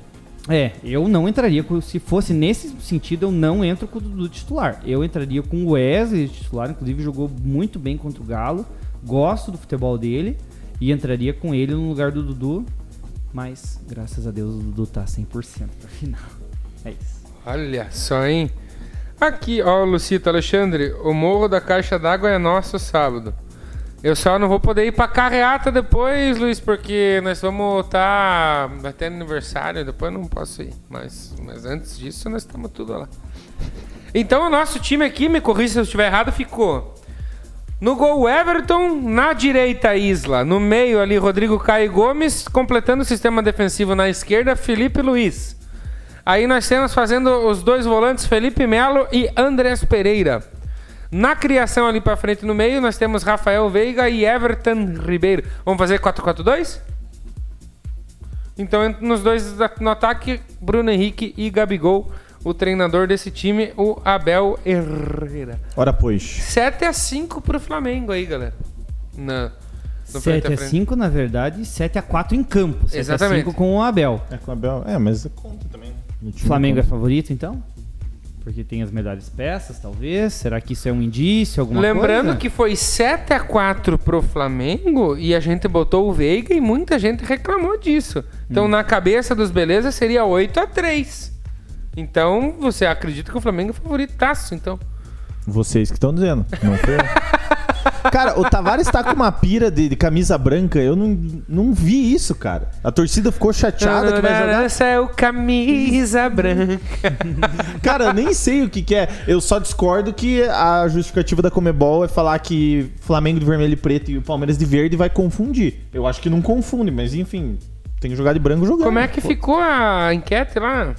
É, eu não entraria com. Se fosse nesse sentido, eu não entro com o Dudu titular. Eu entraria com o Wesley titular, inclusive jogou muito bem contra o Galo. Gosto do futebol dele. E entraria com ele no lugar do Dudu. Mas, graças a Deus, o Dudu tá 100% pra final. É isso. Olha só, hein? Aqui, ó, Lucito Alexandre, o Morro da Caixa d'Água é nosso sábado. Eu só não vou poder ir pra carreata depois, Luiz, porque nós vamos estar tá até aniversário, depois eu não posso ir. Mas, mas antes disso, nós estamos tudo lá. Então, o nosso time aqui, me corrija se eu estiver errado, ficou no gol Everton, na direita Isla, no meio ali Rodrigo Caio Gomes, completando o sistema defensivo na esquerda, Felipe Luiz. Aí nós temos fazendo os dois volantes Felipe Melo e Andrés Pereira. Na criação ali pra frente no meio, nós temos Rafael Veiga e Everton Ribeiro. Vamos fazer 4-4-2? Então, ent- nos dois no ataque, Bruno Henrique e Gabigol, o treinador desse time, o Abel Herrera. Ora, pois. 7 a 5 pro Flamengo aí, galera. Na, no frente 7 a a frente. 5 na verdade, 7 a 4 em campo. 7 Exatamente. a 5 com o Abel. É com o Abel. É, mas conta também. Flamengo é conta. favorito, então? Porque tem as melhores peças, talvez. Será que isso é um indício, alguma Lembrando coisa? que foi 7 a 4 pro Flamengo e a gente botou o Veiga e muita gente reclamou disso. Então, Hum. na cabeça dos beleza, seria 8 a 3 Então, você acredita que o Flamengo é favoritaço, então. Vocês que estão dizendo. Não foi eu. Cara, o Tavares tá com uma pira de, de camisa branca. Eu não, não vi isso, cara. A torcida ficou chateada que vai jogar. Essa é o camisa branca. Cara, eu nem sei o que, que é. Eu só discordo que a justificativa da Comebol é falar que Flamengo de vermelho e preto e o Palmeiras de verde vai confundir. Eu acho que não confunde, mas enfim, tem que jogar de branco jogando. Como é que ficou a enquete lá?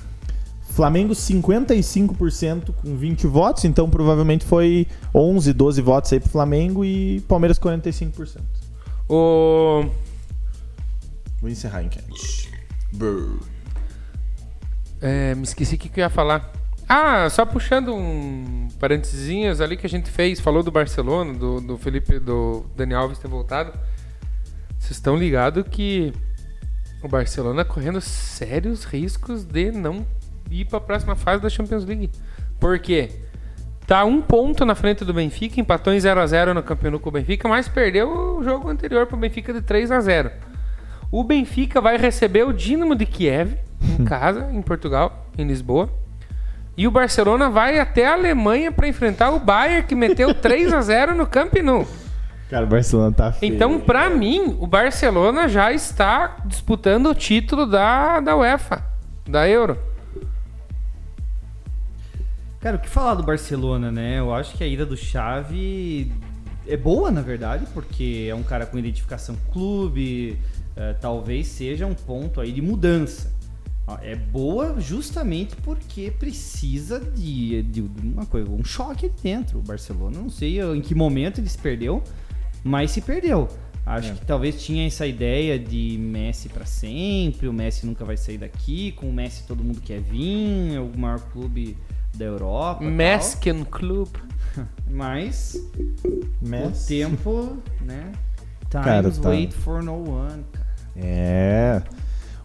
Flamengo 55% com 20 votos, então provavelmente foi 11, 12 votos aí pro Flamengo e Palmeiras 45%. O. Vou encerrar a enquete. É, me esqueci o que, que eu ia falar. Ah, só puxando um parentezinhos ali que a gente fez, falou do Barcelona, do, do Felipe, do Dani Alves ter voltado. Vocês estão ligados que o Barcelona correndo sérios riscos de não ir para a próxima fase da Champions League. Por quê? Tá um ponto na frente do Benfica, empatou em 0 a 0 no campeonato com o Benfica, mas perdeu o jogo anterior para o Benfica de 3 a 0 O Benfica vai receber o Dinamo de Kiev em casa, em Portugal, em Lisboa. E o Barcelona vai até a Alemanha para enfrentar o Bayern, que meteu 3 a 0 no Camp Nou. Cara, o Barcelona tá feio. Então, pra mim, o Barcelona já está disputando o título da, da UEFA, da Euro. Cara, o que falar do Barcelona, né? Eu acho que a ida do Xavi é boa, na verdade, porque é um cara com identificação clube, eh, talvez seja um ponto aí de mudança. É boa justamente porque precisa de, de uma coisa, um choque ali dentro. O Barcelona, não sei em que momento ele se perdeu, mas se perdeu. Acho que talvez tinha essa ideia de Messi pra sempre, o Messi nunca vai sair daqui, com o Messi todo mundo quer vir, é o maior clube da Europa. Mesken Club. Mas Mas- o tempo, né? Times Cara, tá- wait for no one. cara. É.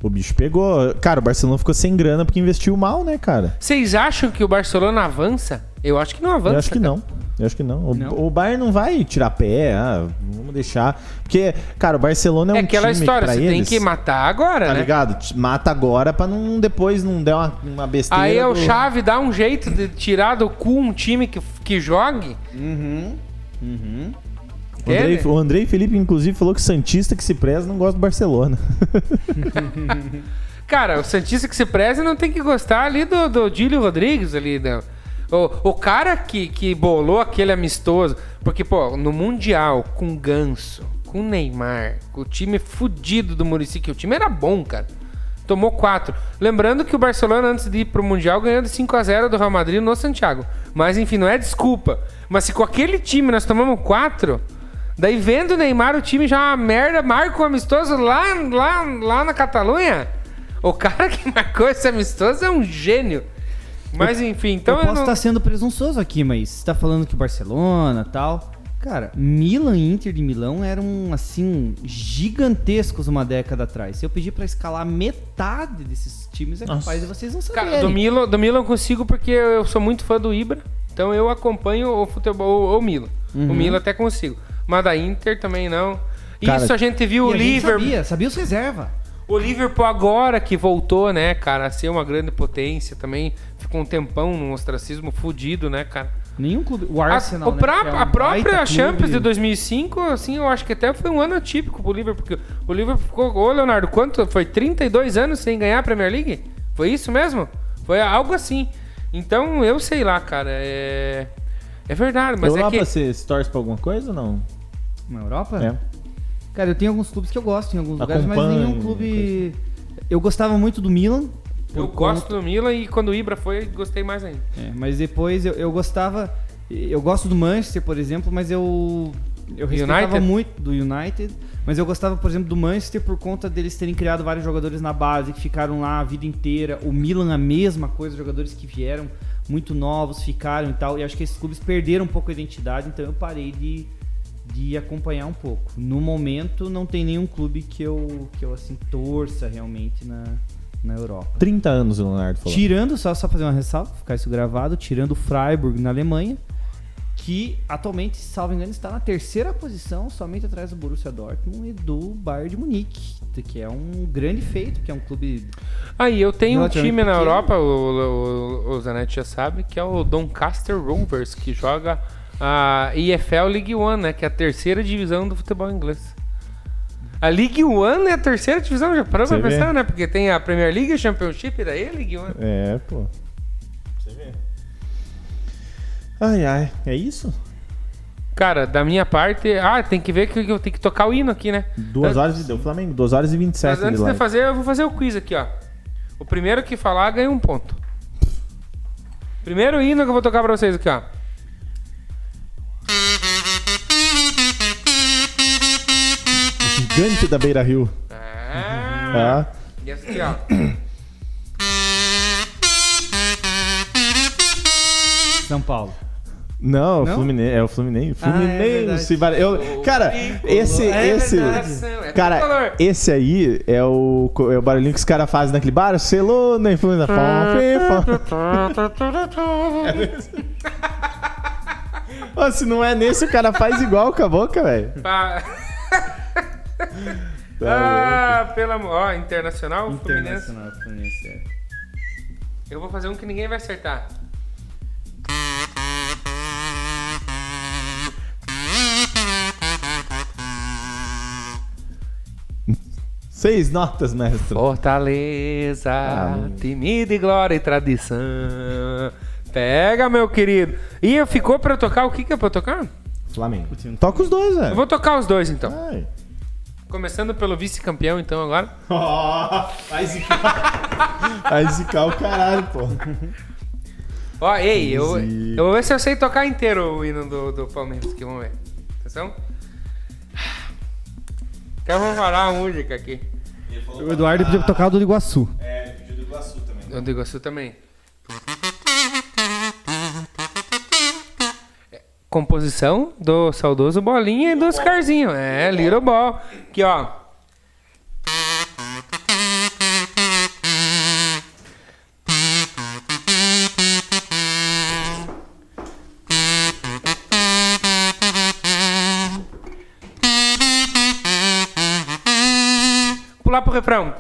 O bicho pegou. Cara, o Barcelona ficou sem grana porque investiu mal, né, cara? Vocês acham que o Barcelona avança? Eu acho que não avança. Eu acho que cara. não. Eu acho que não. O, Não? o Bayern não vai tirar pé, ah, vamos deixar. Porque, cara, o Barcelona é, É um aquela time história, você tem eles, que matar agora, Tá né? ligado? Mata agora pra não depois não der uma, uma besteira. Aí é o do- Chave dá um jeito de tirar do cu um time que, que jogue. Uhum. Uhum. O Andrei, o Andrei Felipe, inclusive, falou que Santista que se preza não gosta do Barcelona. Cara, o Santista que se preze não tem que gostar ali do, do Dílio Rodrigues ali. né? O, o cara que, que bolou aquele amistoso. Porque, pô, no Mundial, com Ganso, com Neymar, com o time fudido do Murici, que o time era bom, cara. Tomou quatro. Lembrando que o Barcelona, antes de ir pro Mundial, ganhou de 5 a 0 do Real Madrid no Santiago. Mas, enfim, não é desculpa. Mas se com aquele time nós tomamos quatro, daí vendo o Neymar, o time já é uma merda, marca o amistoso lá, lá, lá na Catalunha. O cara que marcou esse amistoso é um gênio. Mas, enfim, então eu eu posso não- estar sendo presunçoso aqui, mas você tá falando que o Barcelona tal. Cara, Milan e Inter de Milão eram, assim, gigantescos uma década atrás. Se eu pedir pra escalar metade desses times, é Nossa. capaz de vocês não saberem. Cara, do Milan, do Milan eu consigo porque eu sou muito fã do Ibra. Então eu acompanho o futebol, o Milan. O Uhum. Milan até consigo. Mas da Inter também não. Cara, Isso a gente viu E o a Liverpool. Sabia, sabia os reserva. O Liverpool agora que voltou, né, cara, a ser uma grande potência também. Ficou um tempão num ostracismo fudido, né, cara? Nenhum clube. O A, Arsenal. o né, que é um a própria Champions clube. de 2005, assim, eu acho que até foi um ano atípico pro Liverpool. Porque o Liverpool ficou. Ô, Leonardo, quanto? Foi 32 anos sem ganhar a Premier League? Foi isso mesmo? Foi algo assim. Então, eu sei lá, cara. É. É verdade, mas Europa, é que. você se torce pra alguma coisa ou não? Na Europa? É. Cara, eu tenho alguns clubes que eu gosto em alguns lugares, mas nenhum clube. Eu gostava muito do Milan. Eu conta- gosto do Milan e quando o Ibra foi, gostei mais ainda. É, mas depois eu, eu gostava. Eu gosto do Manchester, por exemplo, mas eu. Eu respeitava United? muito do United. Mas eu gostava, por exemplo, do Manchester por conta deles terem criado vários jogadores na base que ficaram lá a vida inteira. O Milan, a mesma coisa, jogadores que vieram muito novos, ficaram e tal. E acho que esses clubes perderam um pouco a identidade, então eu parei de, de acompanhar um pouco. No momento, não tem nenhum clube que eu, que eu assim, torça realmente na, na Europa. 30 anos o Leonardo falou. Tirando, só, só fazer uma ressalva, ficar isso gravado, tirando o Freiburg na Alemanha, que atualmente, salvo engano, está na terceira posição, somente atrás do Borussia Dortmund e do Bayern de Munique, que é um grande feito, que é um clube... Aí, eu tenho um time na pequeno. Europa, o, o, o Zanetti já sabe, que é o Doncaster Rovers, que joga a EFL League One, né? Que é a terceira divisão do futebol inglês. A League One é a terceira divisão, já parou pra Você vê. pensar, né? Porque tem a Premier League, a Championship, e daí a League One. É, pô. Você vê. Ai, ai. É isso? Cara, da minha parte... Ah, tem que ver que eu tenho que tocar o hino aqui, né? Duas horas e deu Flamengo, 2 horas e 27 Mas de antes de live. fazer, eu vou fazer o quiz aqui, ó. O primeiro que falar ganha um ponto. Primeiro hino que eu vou tocar pra vocês aqui, ó. Gigante da Beira Rio. Ah. Ah. E essa aqui, ó. São Paulo. Não, Não? O Fluminense, é o Fluminense. Ah, é Fluminense. verdade. vai- eu, cara, esse, É esse. É cara, esse aí é o, é o barulhinho que os caras fazem naquele Barcelona e Fluminense. Ô, se não é nesse, o cara faz igual com a boca, velho. Tá ah, pelo amor. Ó, internacional, Fluminense. Internacional, Fluminense, é. Eu vou fazer um que ninguém vai acertar. Seis notas, mestre. Fortaleza, Ah, de glória e tradição. Pega, meu querido. E ficou pra eu tocar o que que é pra eu tocar? Flamengo. Toca os dois, Eu velho. vou tocar os dois então. Vai. Começando pelo vice-campeão, então, agora. Ó, vai zicar. vai zicar o caralho, pô. Ó, ei, eu, eu vou ver se eu sei tocar inteiro o hino do, do Palmeiras aqui, vamos ver. Atenção. Então vamos falar a música aqui. O Eduardo podia tocar o do Iguaçu. É, ele pediu do Iguaçu também. O do Iguaçu também. Composição do saudoso Bolinha e do Oscarzinho. É, Little Ball. Aqui, ó. Pular pro refrão.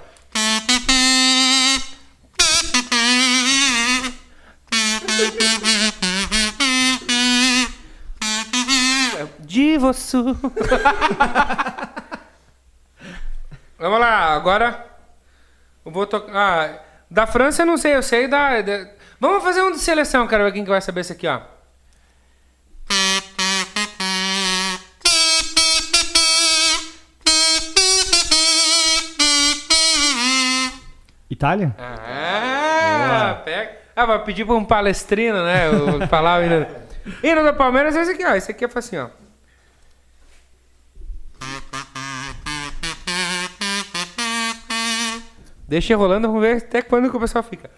Você. Vamos lá, agora eu vou tocar. Ah, da França eu não sei, eu sei da, da- Vamos fazer um de seleção, ver quem que vai saber esse aqui, ó. Itália? Ah, pega. Ah, vai pedir pra um palestrino, né? Falar o hino. Hino do Palmeiras é esse aqui, ó. Esse aqui é assim, ó. Deixa rolando, vamos ver até quando que o pessoal fica.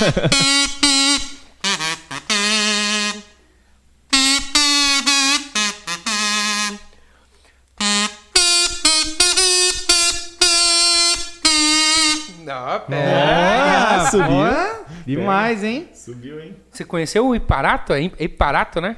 Não, pera. Ah, subiu. demais, hein? Subiu, hein? Você conheceu o Iparato? É Iparato, né?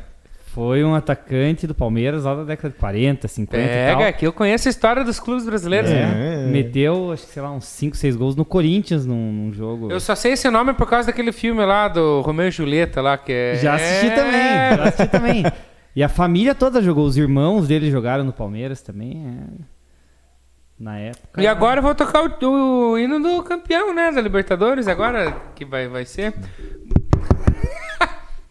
Foi um atacante do Palmeiras lá da década de 40, 50 e Pega, tal. aqui eu conheço a história dos clubes brasileiros. né? É. Meteu, acho que sei lá, uns 5, 6 gols no Corinthians num, num jogo. Eu só sei esse nome por causa daquele filme lá do Romeu e Julieta lá, que é... Já assisti também, já assisti também. E a família toda jogou, os irmãos dele jogaram no Palmeiras também. é. Na época. E agora eu vou tocar o, o hino do campeão, né? Da Libertadores, agora que vai, vai ser.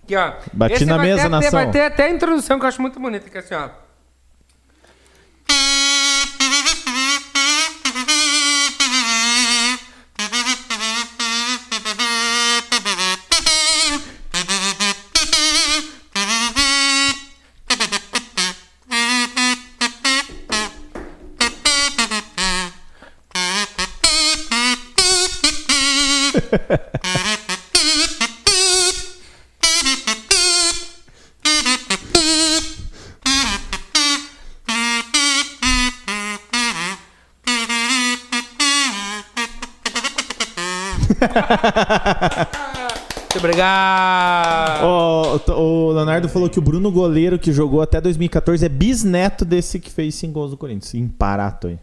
Aqui, ó. Bati Esse na vai mesa, ter, nação. Vai ter até a introdução que eu acho muito bonita, que é assim, ó. Muito obrigado. O, o Leonardo falou que o Bruno Goleiro, que jogou até 2014, é bisneto desse que fez 5 gols do Corinthians. Imparato aí.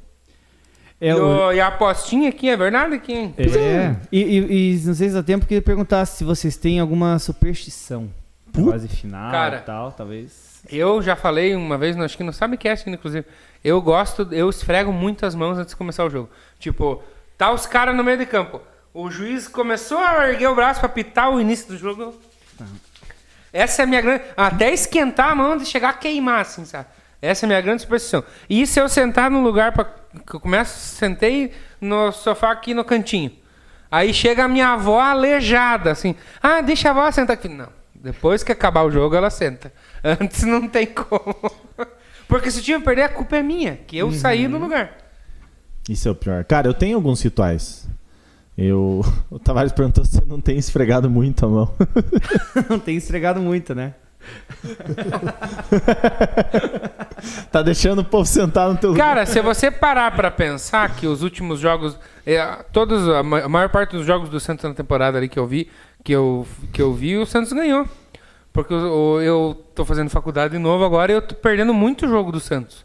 É, e, o- e a apostinha aqui, é verdade aqui, hein? é. E, e- e não sei se dá tempo que perguntar se vocês têm alguma superstição. Fase final Cara. e tal, talvez. Eu já falei uma vez, acho que no Sabcast, inclusive. Eu gosto, eu esfrego muito as mãos antes de começar o jogo. Tipo, tá os caras no meio de campo. O juiz começou a erguer o braço pra pitar o início do jogo. Essa é a minha grande. Até esquentar a mão de chegar a queimar, assim, sabe? Essa é a minha grande superstição. E se eu sentar no lugar para que eu começo, sentei no sofá aqui no cantinho. Aí chega a minha avó aleijada, assim. Ah, deixa a avó sentar aqui. Não. Depois que acabar o jogo, ela senta. Antes não tem como. Porque se o time perder, a culpa é minha, que eu saí do lugar. Isso é o pior. Cara, eu tenho alguns rituais. Eu. O Tavares perguntou se você não tem esfregado muito a mão. Não tem esfregado muito, né? tá deixando o povo sentar no teu lugar. Cara, se você parar pra pensar que os últimos jogos, é, todos a ma- a maior parte dos jogos do Santos na temporada ali que eu vi, que eu que eu vi, o Santos ganhou. Porque o- eu tô fazendo faculdade de novo agora e eu tô perdendo muito jogo do Santos.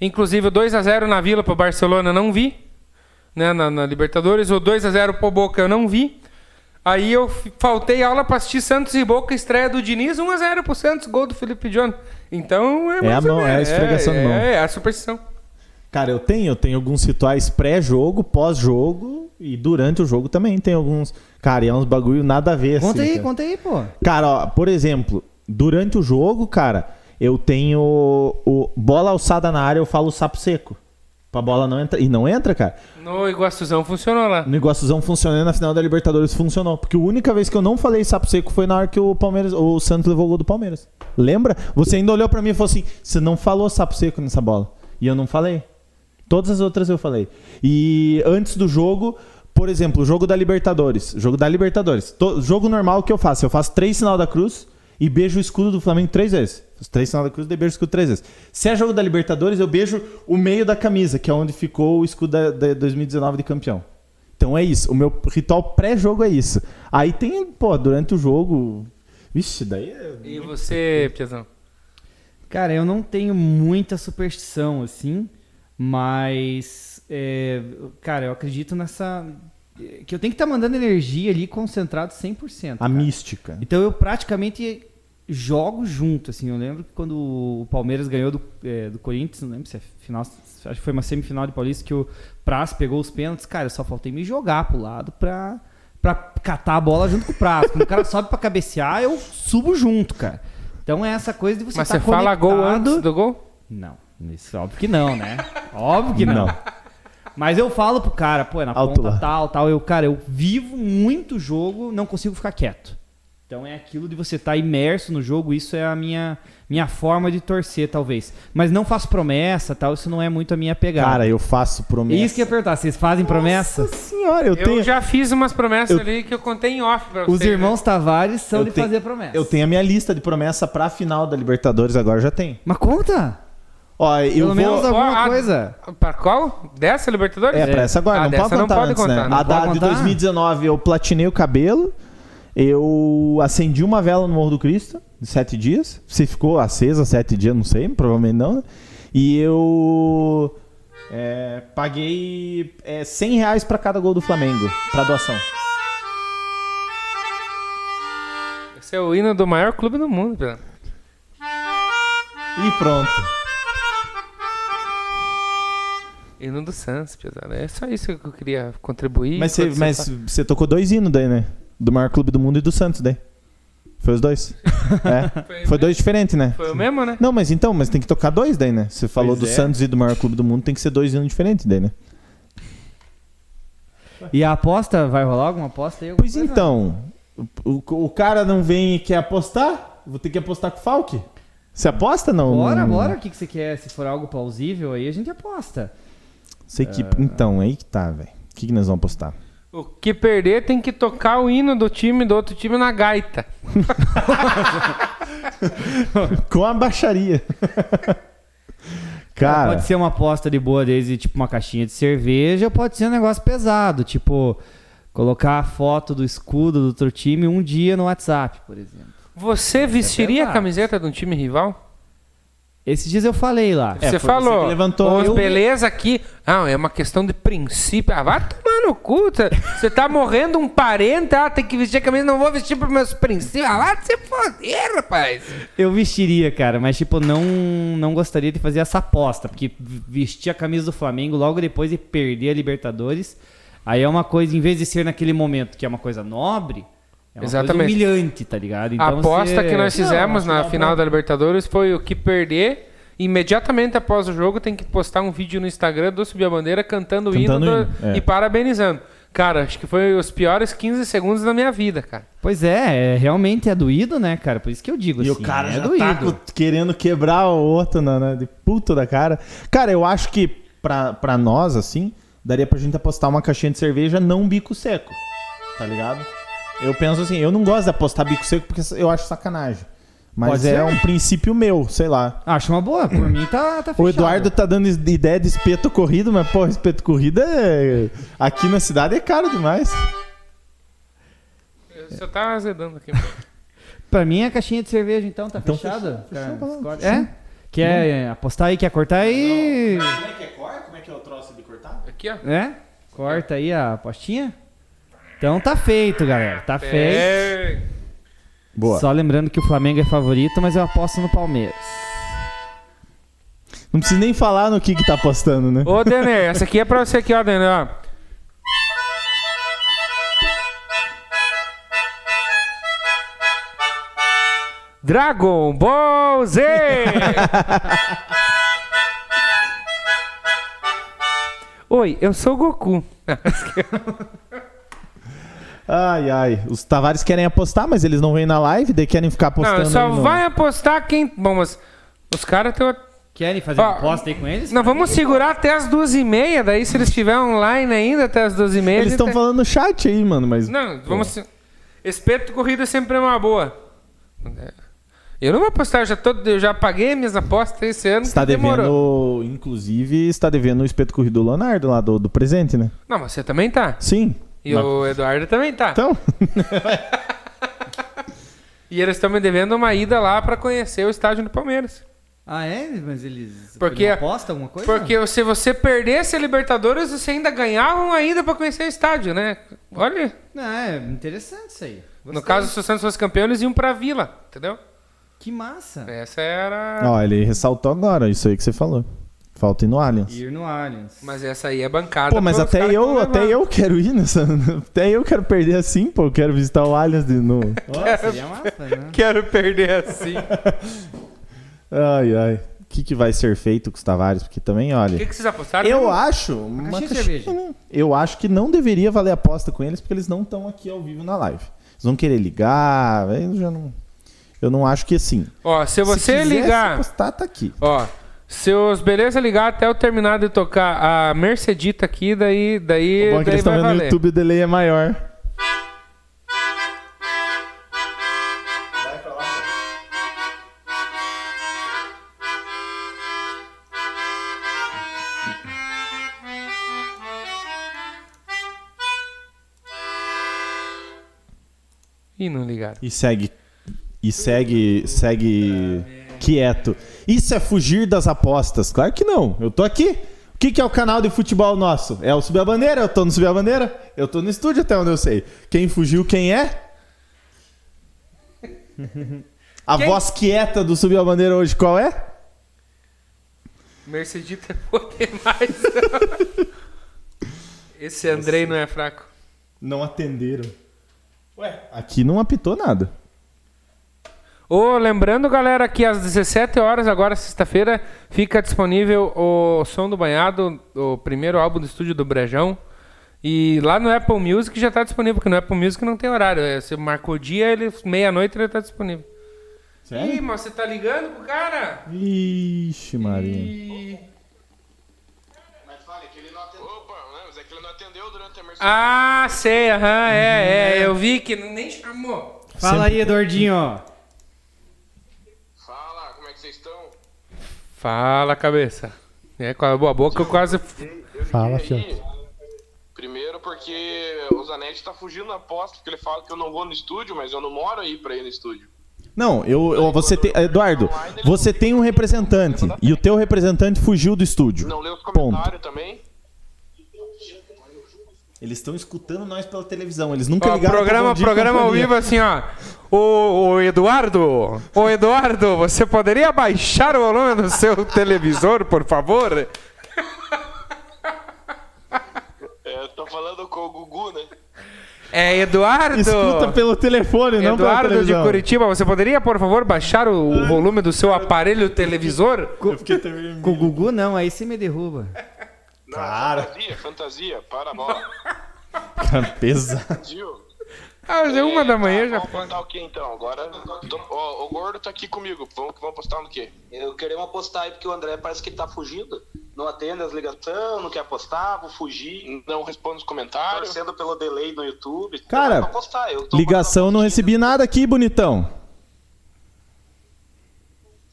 Inclusive o 2 a 0 na Vila pro Barcelona eu não vi, né, na, na Libertadores, o 2 a 0 pro Boca eu não vi. Aí eu faltei aula pra assistir Santos e Boca, estreia do Diniz, 1 a 0 pro Santos, gol do Felipe John. Então é É a mão, é a esfregação de é, mão. É, é a superstição. Cara, eu tenho, eu tenho alguns rituais pré-jogo, pós-jogo e durante o jogo também tem alguns. Cara, e é uns bagulho nada a ver Conta assim. aí, cara. conta aí, pô. Cara, ó, por exemplo, durante o jogo, cara, eu tenho o bola alçada na área, eu falo sapo seco. Pra bola não entrar. E não entra, cara. No Iguaçuzão funcionou lá. No Iguaçuzão funcionou e na final da Libertadores funcionou. Porque a única vez que eu não falei sapo seco foi na hora que o Palmeiras, o Santos levou o gol do Palmeiras. Lembra? Você ainda olhou pra mim e falou assim: você não falou sapo seco nessa bola. E eu não falei. Todas as outras eu falei. E antes do jogo, por exemplo, o jogo da Libertadores. Jogo da Libertadores. Jogo normal que eu faço. Eu faço três sinal da cruz e beijo o escudo do Flamengo três vezes. Faço três sinal da cruz e beijo o escudo três vezes. Se é jogo da Libertadores, eu beijo o meio da camisa, que é onde ficou o escudo da, da 2019 de campeão. Então é isso. O meu ritual pré-jogo é isso. Aí tem, pô, durante o jogo. Vixe, daí é. E você, Piazão? Cara, eu não tenho muita superstição, assim, mas. é, cara, eu acredito nessa. Que eu tenho que estar mandando energia ali concentrado 100%. A cara. mística. Então eu praticamente jogo junto, assim. Eu lembro que quando o Palmeiras ganhou do, é, do Corinthians, não lembro se é final, acho que foi uma semifinal de Paulista que o Praz pegou os pênaltis. Cara, eu só faltei me jogar pro lado pra, pra catar a bola junto com o Praz. Quando o cara sobe pra cabecear, eu subo junto, cara. Então é essa coisa de você Mas tá você fala gol antes do gol? Não, isso óbvio que não, né? óbvio que não. Não. Mas eu falo pro cara, pô, é na Alto ponta lá. tal, tal. Eu, cara, eu vivo muito jogo, não consigo ficar quieto. Então é aquilo de você estar imerso no jogo, isso é a minha, minha forma de torcer, talvez. Mas não faço promessa, tal, isso não é muito a minha pegada. Cara, eu faço promessa. isso que eu ia perguntar, vocês fazem promessa? Nossa senhora, eu, Eu, tenho. já fiz umas promessas Eu- ali que eu contei em off pra Os vocês, irmãos Tavares são Eu de tenho- fazer promessa. Eu tenho a minha lista de promessa pra final da Libertadores, agora já tem. Mas conta! Ó, eu Pelo vou. menos alguma Ah, coisa. né? Pra qual? Dessa Libertadores? É, pra essa agora, Ah, não pode não contar pode antes, contar, né? não A da de contar? 2019 eu platinei o cabelo, eu acendi uma vela no Morro do Cristo, de sete dias. Se ficou acesa sete dias, não sei, provavelmente não. né? E eu é, paguei é, 100 reais pra cada gol do Flamengo, pra doação. Esse é o hino do maior clube do mundo, Pedro. E pronto. Hino do Santos, Pedro. É só isso que eu queria contribuir. Mas você tocou dois hinos daí, né? Do maior clube do mundo e do Santos daí. Foi os dois. É. Foi, Foi dois diferentes, né? Foi o mesmo, né? Não, mas então, mas tem que tocar dois daí, né? Você falou Pois do é. Santos e do maior clube do mundo, tem que ser dois hinos diferentes daí, né? E a aposta, vai rolar alguma aposta aí? alguma Pois coisa? então, o, o cara não vem e quer apostar? Vou ter que apostar com o Falk. Você aposta não? Bora, bora. O que, que você quer? Se for algo plausível aí, a gente aposta. Sei que. Então, aí que tá, velho. O que, que nós vamos apostar? O que perder tem que tocar o hino do time do outro time na gaita. Com a baixaria. Cara, Pode ser uma aposta de boa desde tipo uma caixinha de cerveja, ou pode ser um negócio pesado, tipo colocar a foto do escudo do outro time um dia no WhatsApp, por exemplo. Você vestiria a pesado. camiseta de um time rival? Esses dias eu falei lá. É, você você falou. que levantou. Os Eu- beleza aqui. Ah, é uma questão de princípio. Ah, vai tomar no cu. Você- Você tá morrendo um parente. Ah, tem que vestir a camisa. Não vou vestir por meus princípios. Ah, vai se foder, rapaz. Eu vestiria, cara, mas tipo, não, não gostaria de fazer essa aposta, porque vestir a camisa do Flamengo logo depois de perder a Libertadores, aí é uma coisa, em vez de ser naquele momento que é uma coisa nobre, é uma Exatamente. coisa humilhante, tá ligado? a aposta você- que nós fizemos Não, na que final da Libertadores foi o que perder. Imediatamente após o jogo, tem que postar um vídeo no Instagram do Subir a Bandeira cantando, Cantando o o hino, do- hino, é. e parabenizando. Cara, acho que foi os piores 15 segundos da minha vida, cara. Pois é, é, realmente é doído, né, cara? Por isso que eu digo E assim, o cara é já doído. tá querendo quebrar o outro na, na- de puto da cara. Cara, eu acho que pra, pra nós, assim, daria pra gente apostar uma caixinha de cerveja não bico seco. Tá ligado? Eu penso assim, eu não gosto de apostar bico seco porque eu acho sacanagem. Mas Pode é ser. um princípio meu, sei lá. Acho uma boa, por mim tá, tá fechado. O Eduardo tá dando ideia de espeto corrido, mas, pô, espeto corrido é. Aqui na cidade é caro demais. Você tá azedando aqui. Pra mim é caixinha de cerveja, então, tá Então fechado? fechou, fechou, escolhe- É? Quer é, apostar aí, quer cortar aí? Como é que é corte? Como é que é o troço de cortar? Aqui, ó. É? Corta aí a apostinha? Então tá feito, galera. Tá feito. É... Boa. Só lembrando que o Flamengo é favorito, mas eu aposto no Palmeiras. Não precisa nem falar no que que tá apostando, né? Ô, Denner, essa aqui é pra você aqui, ó, Denner, ó. Dragon Ball Z! Oi, eu sou o Goku. Ai, ai. Os Tavares querem apostar, mas eles não vêm na live, daí querem ficar apostando. Não, só no- vai apostar quem. Bom, mas os caras estão. Querem fazer Ó, uma aposta aí com eles? Nós vamos segurar até as duas e meia, daí se eles estiverem online ainda até as duas e meia. Eles estão tem- falando no chat aí, mano, mas. Não, vamos. se- Espeto corrida sempre é uma boa. Eu não vou apostar, eu já, tô, eu já paguei minhas apostas esse ano. Está demorou. devendo, inclusive, está devendo o espeto corrido do Leonardo lá do, do presente, né? Não, mas você também tá. Sim. E Mas- o Eduardo também tá. Então, E eles estão me devendo uma ida lá pra conhecer o estádio do Palmeiras. Ah, é? Mas eles. Porque- uma aposta, alguma coisa? Porque se você perdesse a Libertadores, você ainda ganhava uma ida pra conhecer o estádio, né? Olha, Não, é interessante isso aí. no Gostei. caso, se o Santos fosse campeão, eles iam pra Vila, entendeu? Que massa. Essa era. ó, ele ressaltou agora isso aí que você falou. Falta ir no Allianz. Ir no Allianz. Mas essa aí é bancada. Pô, mas até eu, até eu quero ir nessa. Até eu quero perder assim, pô. Eu quero visitar o Allianz de novo. Ó, seria massa, né? Quero perder assim. Ai, ai. O que, que vai ser feito com os Tavares? Porque também, O olha. que, que vocês apostaram? Eu acho. Uma caixinha de cerveja. né? Eu acho que não deveria valer aposta com eles, porque eles não estão aqui ao vivo na live. Eles vão querer ligar, eu já não. Eu não acho que assim. Ó, se você Se quisesse ligar. apostar, tá aqui. Ó, se os beleza ligar até eu terminar de tocar a Mercedita aqui, daí, daí, O bom é que daí eles estão vendo no. YouTube, o delay é maior. Ih, não ligaram. E segue. E segue. Segue. Quieto. Isso é fugir das apostas? Claro que não. Eu tô aqui. O que, que é o canal de futebol nosso? É o Subir a Bandeira? Eu tô no Subir a Bandeira? Eu tô no estúdio até onde eu sei. Quem fugiu, quem é? A Quem? voz quieta do Subir a Bandeira hoje qual é? Mercedita é boa demais. Esse Andrei não é fraco. Não atenderam. Ué, aqui não apitou nada. Ô, lembrando, galera, que às 17 horas, agora sexta-feira, fica disponível o Som do Banhado, o primeiro álbum do estúdio do Brejão. E lá no Apple Music já tá disponível, porque no Apple Music não tem horário. É, Você marcou o dia, ele meia-noite ele tá disponível. Ih, mas você tá ligando pro cara? Ixi, Maria. Ih. Mas fale que ele não atendeu. Opa, não, mas é que ele não atendeu durante a Mercedes. Ah, sei, aham, é, é. Eu vi que não- nem chamou. Fala aí, Eduardinho. Fala, como é que vocês estão? Fala, cabeça. É, com a boa boca eu quase. Fala, fiel. Primeiro porque o Zanetti tá fugindo da aposta, porque ele fala que eu não vou no estúdio, mas eu não moro aí pra ir no estúdio. Não, eu, eu- você tem, Eduardo, você tem um representante e o teu representante fugiu do estúdio. Não leu os Ponto. comentários também? Eles estão escutando nós pela televisão, eles nunca Ó, ligaram programa, pro programa ao vivo assim, ó. Ô, ô, Eduardo, ô Eduardo, você poderia baixar o volume do seu televisor, por favor? É, eu tô falando com o Gugu, né? É Eduardo. Escuta pelo telefone, não pela Eduardo de televisão. Curitiba, você poderia, por favor, baixar o, o volume do seu aparelho televisor? Eu fiquei até vermelho. Com o Gugu, não, aí você me derruba. Não, Cara. fantasia, fantasia, para a bola. Cara, pesado. Viu? Ah, mas é uma da manhã já Vamos foi. postar o que então? Agora, tô- ó, o Gordo tá aqui comigo. Vamos, vamos postar no quê? Eu queremos apostar aí porque o André parece que ele tá fugindo. Não atende as ligações, não quer apostar, vou fugir. Não responde os comentários. Torcendo pelo delay no YouTube. Cara, Então. Eu tô Ligação, não recebi nada aqui, bonitão.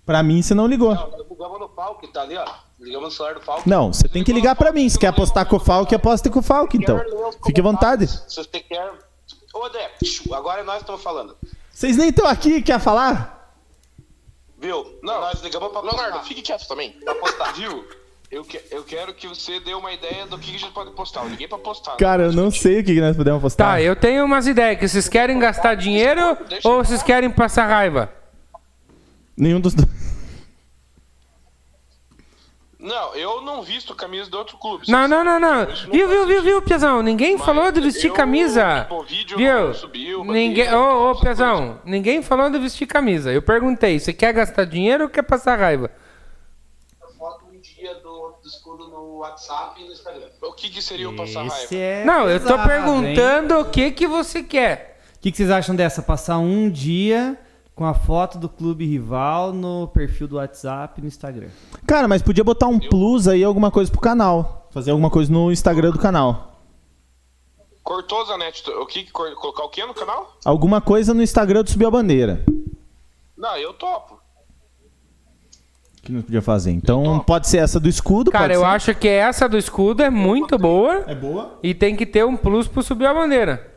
Pra mim, você não ligou. Não, ligamos no Falk, tá ali, ó. Ligamos no celular do Falk. Não, você tem que ligar pra mim. Se quer apostar com o Falk, aposta com o Falk, então. Fique à vontade. Se você quer. Ô, André, agora nós estamos falando. Vocês nem estão aqui, quer falar? Viu? Não, nós ligamos pra apostar. Leonardo, fique quieto também. Pra apostar. Viu? Eu, que- eu quero que você dê uma ideia do que a gente pode postar. Eu liguei pra postar. Cara, eu não sei o que nós podemos apostar. Tá, eu tenho umas ideias. Que vocês querem gastar dinheiro Deixa ou vocês querem passar raiva? Nenhum dos dois. Não, eu não visto camisa do outro clube. Não, não, não, não. Viu, viu, viu, viu, Piazão? Ninguém Mas falou de vestir eu, camisa. tipo, o vídeo Viu? subiu, Ninguém. Ô, ô, Piazão, ninguém falou de vestir camisa. Eu perguntei, você quer gastar dinheiro ou quer passar raiva? Foto um dia do, do escudo no WhatsApp e no Instagram. O que, que seria o passar raiva? É Não, eu tô pesado, hein? perguntando o que que você quer. O que, que vocês acham dessa? Passar um dia com a foto do clube rival no perfil do WhatsApp e no Instagram. Cara, mas podia botar um plus aí, alguma coisa pro canal. Fazer alguma coisa no Instagram do canal. Cortou, Zanetti. O que, cor- colocar o que no canal? Alguma coisa no Instagram do Subir a Bandeira. Não, eu topo. Que não podia fazer. Então pode ser essa do escudo. Cara, pode eu ser. acho que essa do escudo é muito boa É boa? e tem que ter um plus pro subir a bandeira.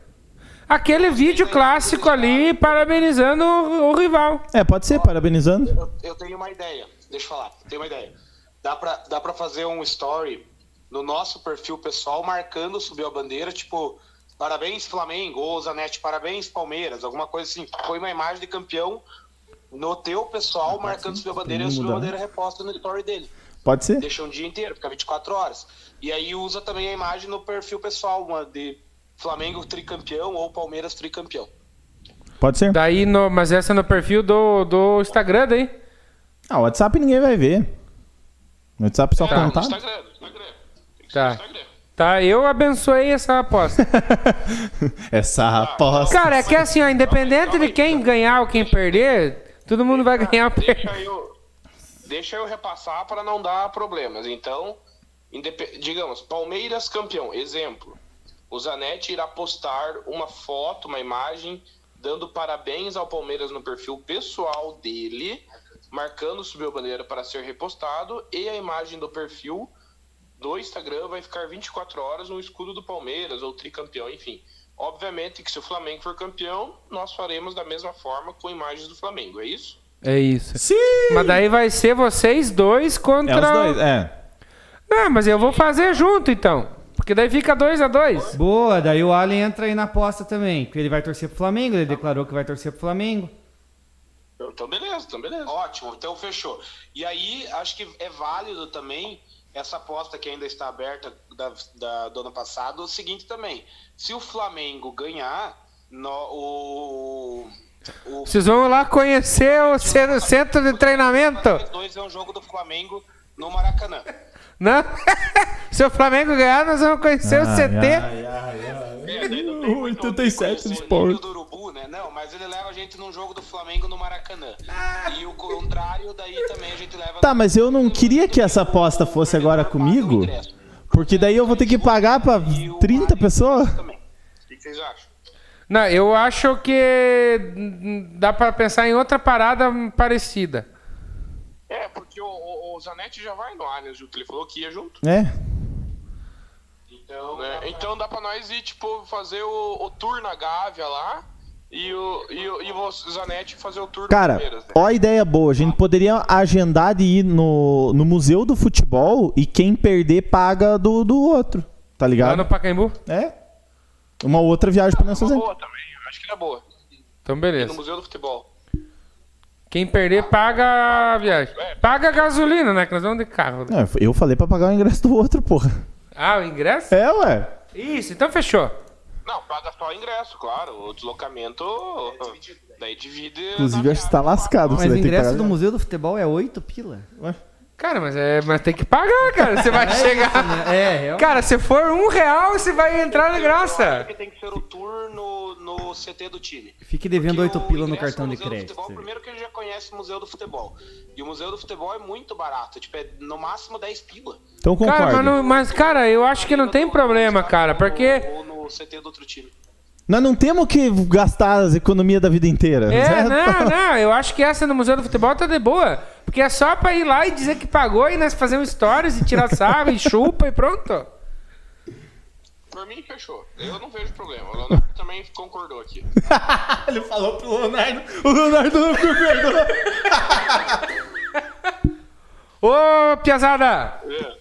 Aquele vídeo clássico ali parabenizando o, o rival. É, pode ser, parabenizando. Eu, eu tenho uma ideia. Deixa eu falar. Tenho uma ideia. Dá pra, dá pra fazer um story no nosso perfil pessoal marcando subiu a bandeira, tipo, parabéns Flamengo, ou Zanetti, parabéns Palmeiras, alguma coisa assim. Põe uma imagem de campeão no teu pessoal marcando subiu a bandeira e subiu a bandeira reposta no story dele. Pode ser. Deixa um dia inteiro, fica 24 horas. E aí usa também a imagem no perfil pessoal, uma de Flamengo tricampeão ou Palmeiras tricampeão. Pode ser. Daí no, mas essa é no perfil do, do Instagram daí. Ah, o WhatsApp ninguém vai ver. No WhatsApp só É, no contato. Instagram, no Instagram. Tem que ser Tá. no Instagram. Tá, eu abençoei essa aposta. Essa aposta. Cara, é que assim, ó, independente de quem ganhar ou quem perder, todo mundo vai ganhar ou perder. Deixa eu, deixa eu repassar para não dar problemas. Então, digamos, Palmeiras campeão, exemplo. O Zanetti irá postar uma foto, uma imagem, dando parabéns ao Palmeiras no perfil pessoal dele, marcando subiu a bandeira para ser repostado, e a imagem do perfil do Instagram vai ficar 24 horas no escudo do Palmeiras, ou tricampeão, enfim. Obviamente que se o Flamengo for campeão, nós faremos da mesma forma com imagens do Flamengo, é isso? É isso. Sim! Mas daí vai ser vocês dois contra. É os dois, é. Não, mas eu vou fazer junto então. Porque daí fica 2 a 2 Boa, daí o Allen entra aí na aposta também, porque ele vai torcer pro Flamengo, ele declarou que vai torcer pro Flamengo. Então beleza, então beleza. Ótimo, então fechou. E aí, acho que é válido também essa aposta que ainda está aberta da, da- do ano passado, o seguinte também. Se o Flamengo ganhar, no, o, o Vocês vão lá conhecer o ce- centro de treinamento. 2 é um jogo do Flamengo no Maracanã. Não? Se o Flamengo ganhar, nós vamos conhecer o CT. Não tem muito onde 87 conhecer. do Sport. do Urubu, né? Não, mas ele leva a gente num jogo do Flamengo no Maracanã. E o contrário, daí também a gente leva... Tá, mas eu não queria que essa aposta fosse agora comigo, porque daí eu vou ter que pagar pra 30 pessoas. Também. O que vocês acham? Não, eu acho que dá pra pensar em outra parada parecida. É, porque o, o, o Zanetti já vai no Allianz, junto. Ele falou que ia junto. É. Então, né? Então dá pra nós ir, tipo, fazer o, o tour na Gávea lá e o, e o, e o Zanetti fazer o tour Cara, Palmeiras, né? ó a ideia boa. A gente poderia agendar de ir no, no Museu do Futebol e quem perder paga do, do outro. Tá Lá ligado? no Pacaembu? É. Uma outra viagem pra nós Uma fazer. boa também, acho que era boa. Então No beleza. Museu do Futebol. Quem perder paga a viagem. Paga a gasolina, né? Que nós vamos de carro. né? É, eu falei pra pagar o ingresso do outro, porra. Ah, o ingresso? É, ué. Isso, então fechou. Não, paga só o ingresso, claro. O deslocamento. Daí divide. Inclusive, acho que tá lascado. Mas você o ingresso do Museu do Futebol é 8 pila. Cara, mas, é, mas tem que pagar, cara. Você vai chegar. É, realmente. Cara, se for um real, você vai entrar de Eu graça. acho que tem que ser o tour no, no CT do time. Fique devendo Porque 8 o pila no cartão de Museu do crédito. Futebol, primeiro que ele já conhece o Museu do Futebol. E o Museu do Futebol é muito barato. Tipo, é no máximo 10 pila. Então Cara, concordo. mas, não- mas, cara, eu acho que não tem problema, cara, porque. Ou no CT do outro time. Nós não temos que gastar as economias da vida inteira. É, não, não, eu acho que essa no Museu do Futebol tá de boa. Porque é só pra ir lá e dizer que pagou e nós fazemos stories e tirar sarro e chupa e pronto. Por mim, fechou. Eu não vejo problema. O Leonardo também concordou aqui. Ele falou pro Leonardo. O Leonardo não concordou. Ô, Piazada! É.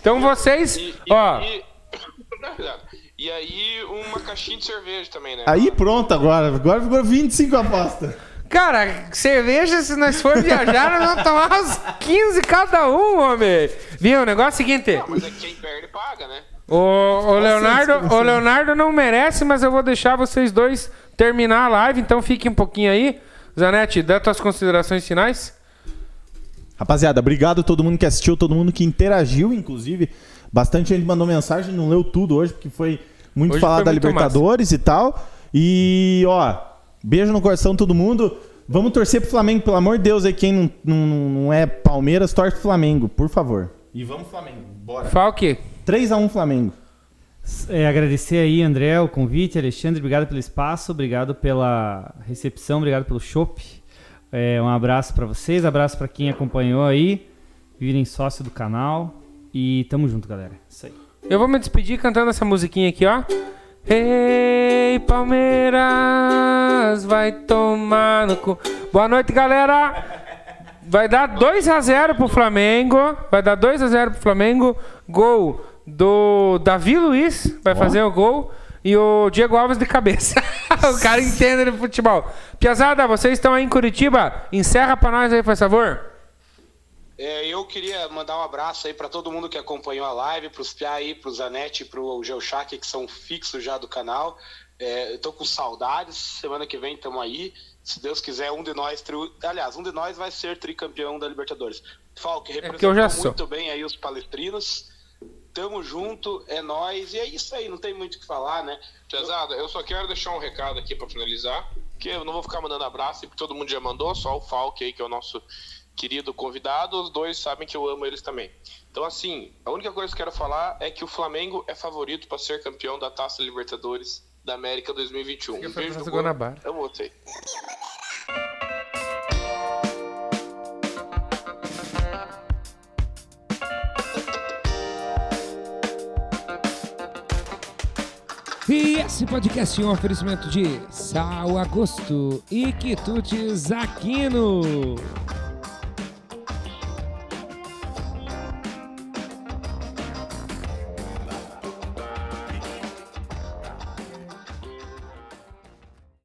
Então vocês, E, e, ó, e, cuidado. E aí, uma caixinha de cerveja também, né? Aí pronto agora. Agora ficou 25 aposta. Cara, cerveja, se nós for viajar, nós vamos tomar uns 15 cada um, homem. Viu? O negócio é o seguinte. Não, mas é quem perde paga, né? O, o, Leonardo, o Leonardo não merece, mas eu vou deixar vocês dois terminar a live, então fiquem um pouquinho aí. Zanetti, dá tuas considerações finais. Rapaziada, obrigado a todo mundo que assistiu, todo mundo que interagiu, inclusive. Bastante gente mandou mensagem, não leu tudo hoje, porque foi muito foi da muito Libertadores e tal. E, ó, beijo no coração todo mundo. Vamos torcer pro Flamengo, pelo amor de Deus, aí quem não, não, não é Palmeiras, torce pro Flamengo, por favor. E vamos Flamengo, bora. Falque, 3x1 Flamengo. É, agradecer aí, André, o convite, Alexandre, obrigado pelo espaço, obrigado pela recepção, obrigado pelo chopp. É, um abraço pra vocês, abraço pra quem acompanhou aí, virem sócio do canal e tamo junto, galera. Isso aí. Eu vou me despedir cantando essa musiquinha aqui, ó. Ei, Palmeiras, vai tomar no cu. Boa noite, galera. Vai dar 2 a 0 pro Flamengo. Vai dar 2 a 0 pro Flamengo. Gol do Davi Luiz vai fazer o gol e o Diego Alves de cabeça. o cara entende de futebol. Piazada, vocês estão aí em Curitiba? Encerra pra nós aí, por favor. É, eu queria mandar um abraço aí para todo mundo que acompanhou a live, pros Pia aí, pro Zanetti, pro Geochac, que são fixos já do canal. É, eu tô com saudades, semana que vem estamos aí. Se Deus quiser, um de nós, tri... aliás, um de nós vai ser tricampeão da Libertadores. Falque, que eu representou sou. muito bem aí os palestrinos. Tamo junto, é nós e é isso aí, não tem muito o que falar, né? Pesada, eu só quero deixar um recado aqui pra finalizar, que eu não vou ficar mandando abraço, porque todo mundo já mandou, só o Falk aí, que é o nosso querido convidado, os dois sabem que eu amo eles também. Então, assim, a única coisa que eu quero falar é que o Flamengo é favorito para ser campeão da Taça Libertadores da América 2021. Fica Um beijo do barra. Amo você. E esse podcast é um oferecimento de Sal Agosto e Quitutes Aquino.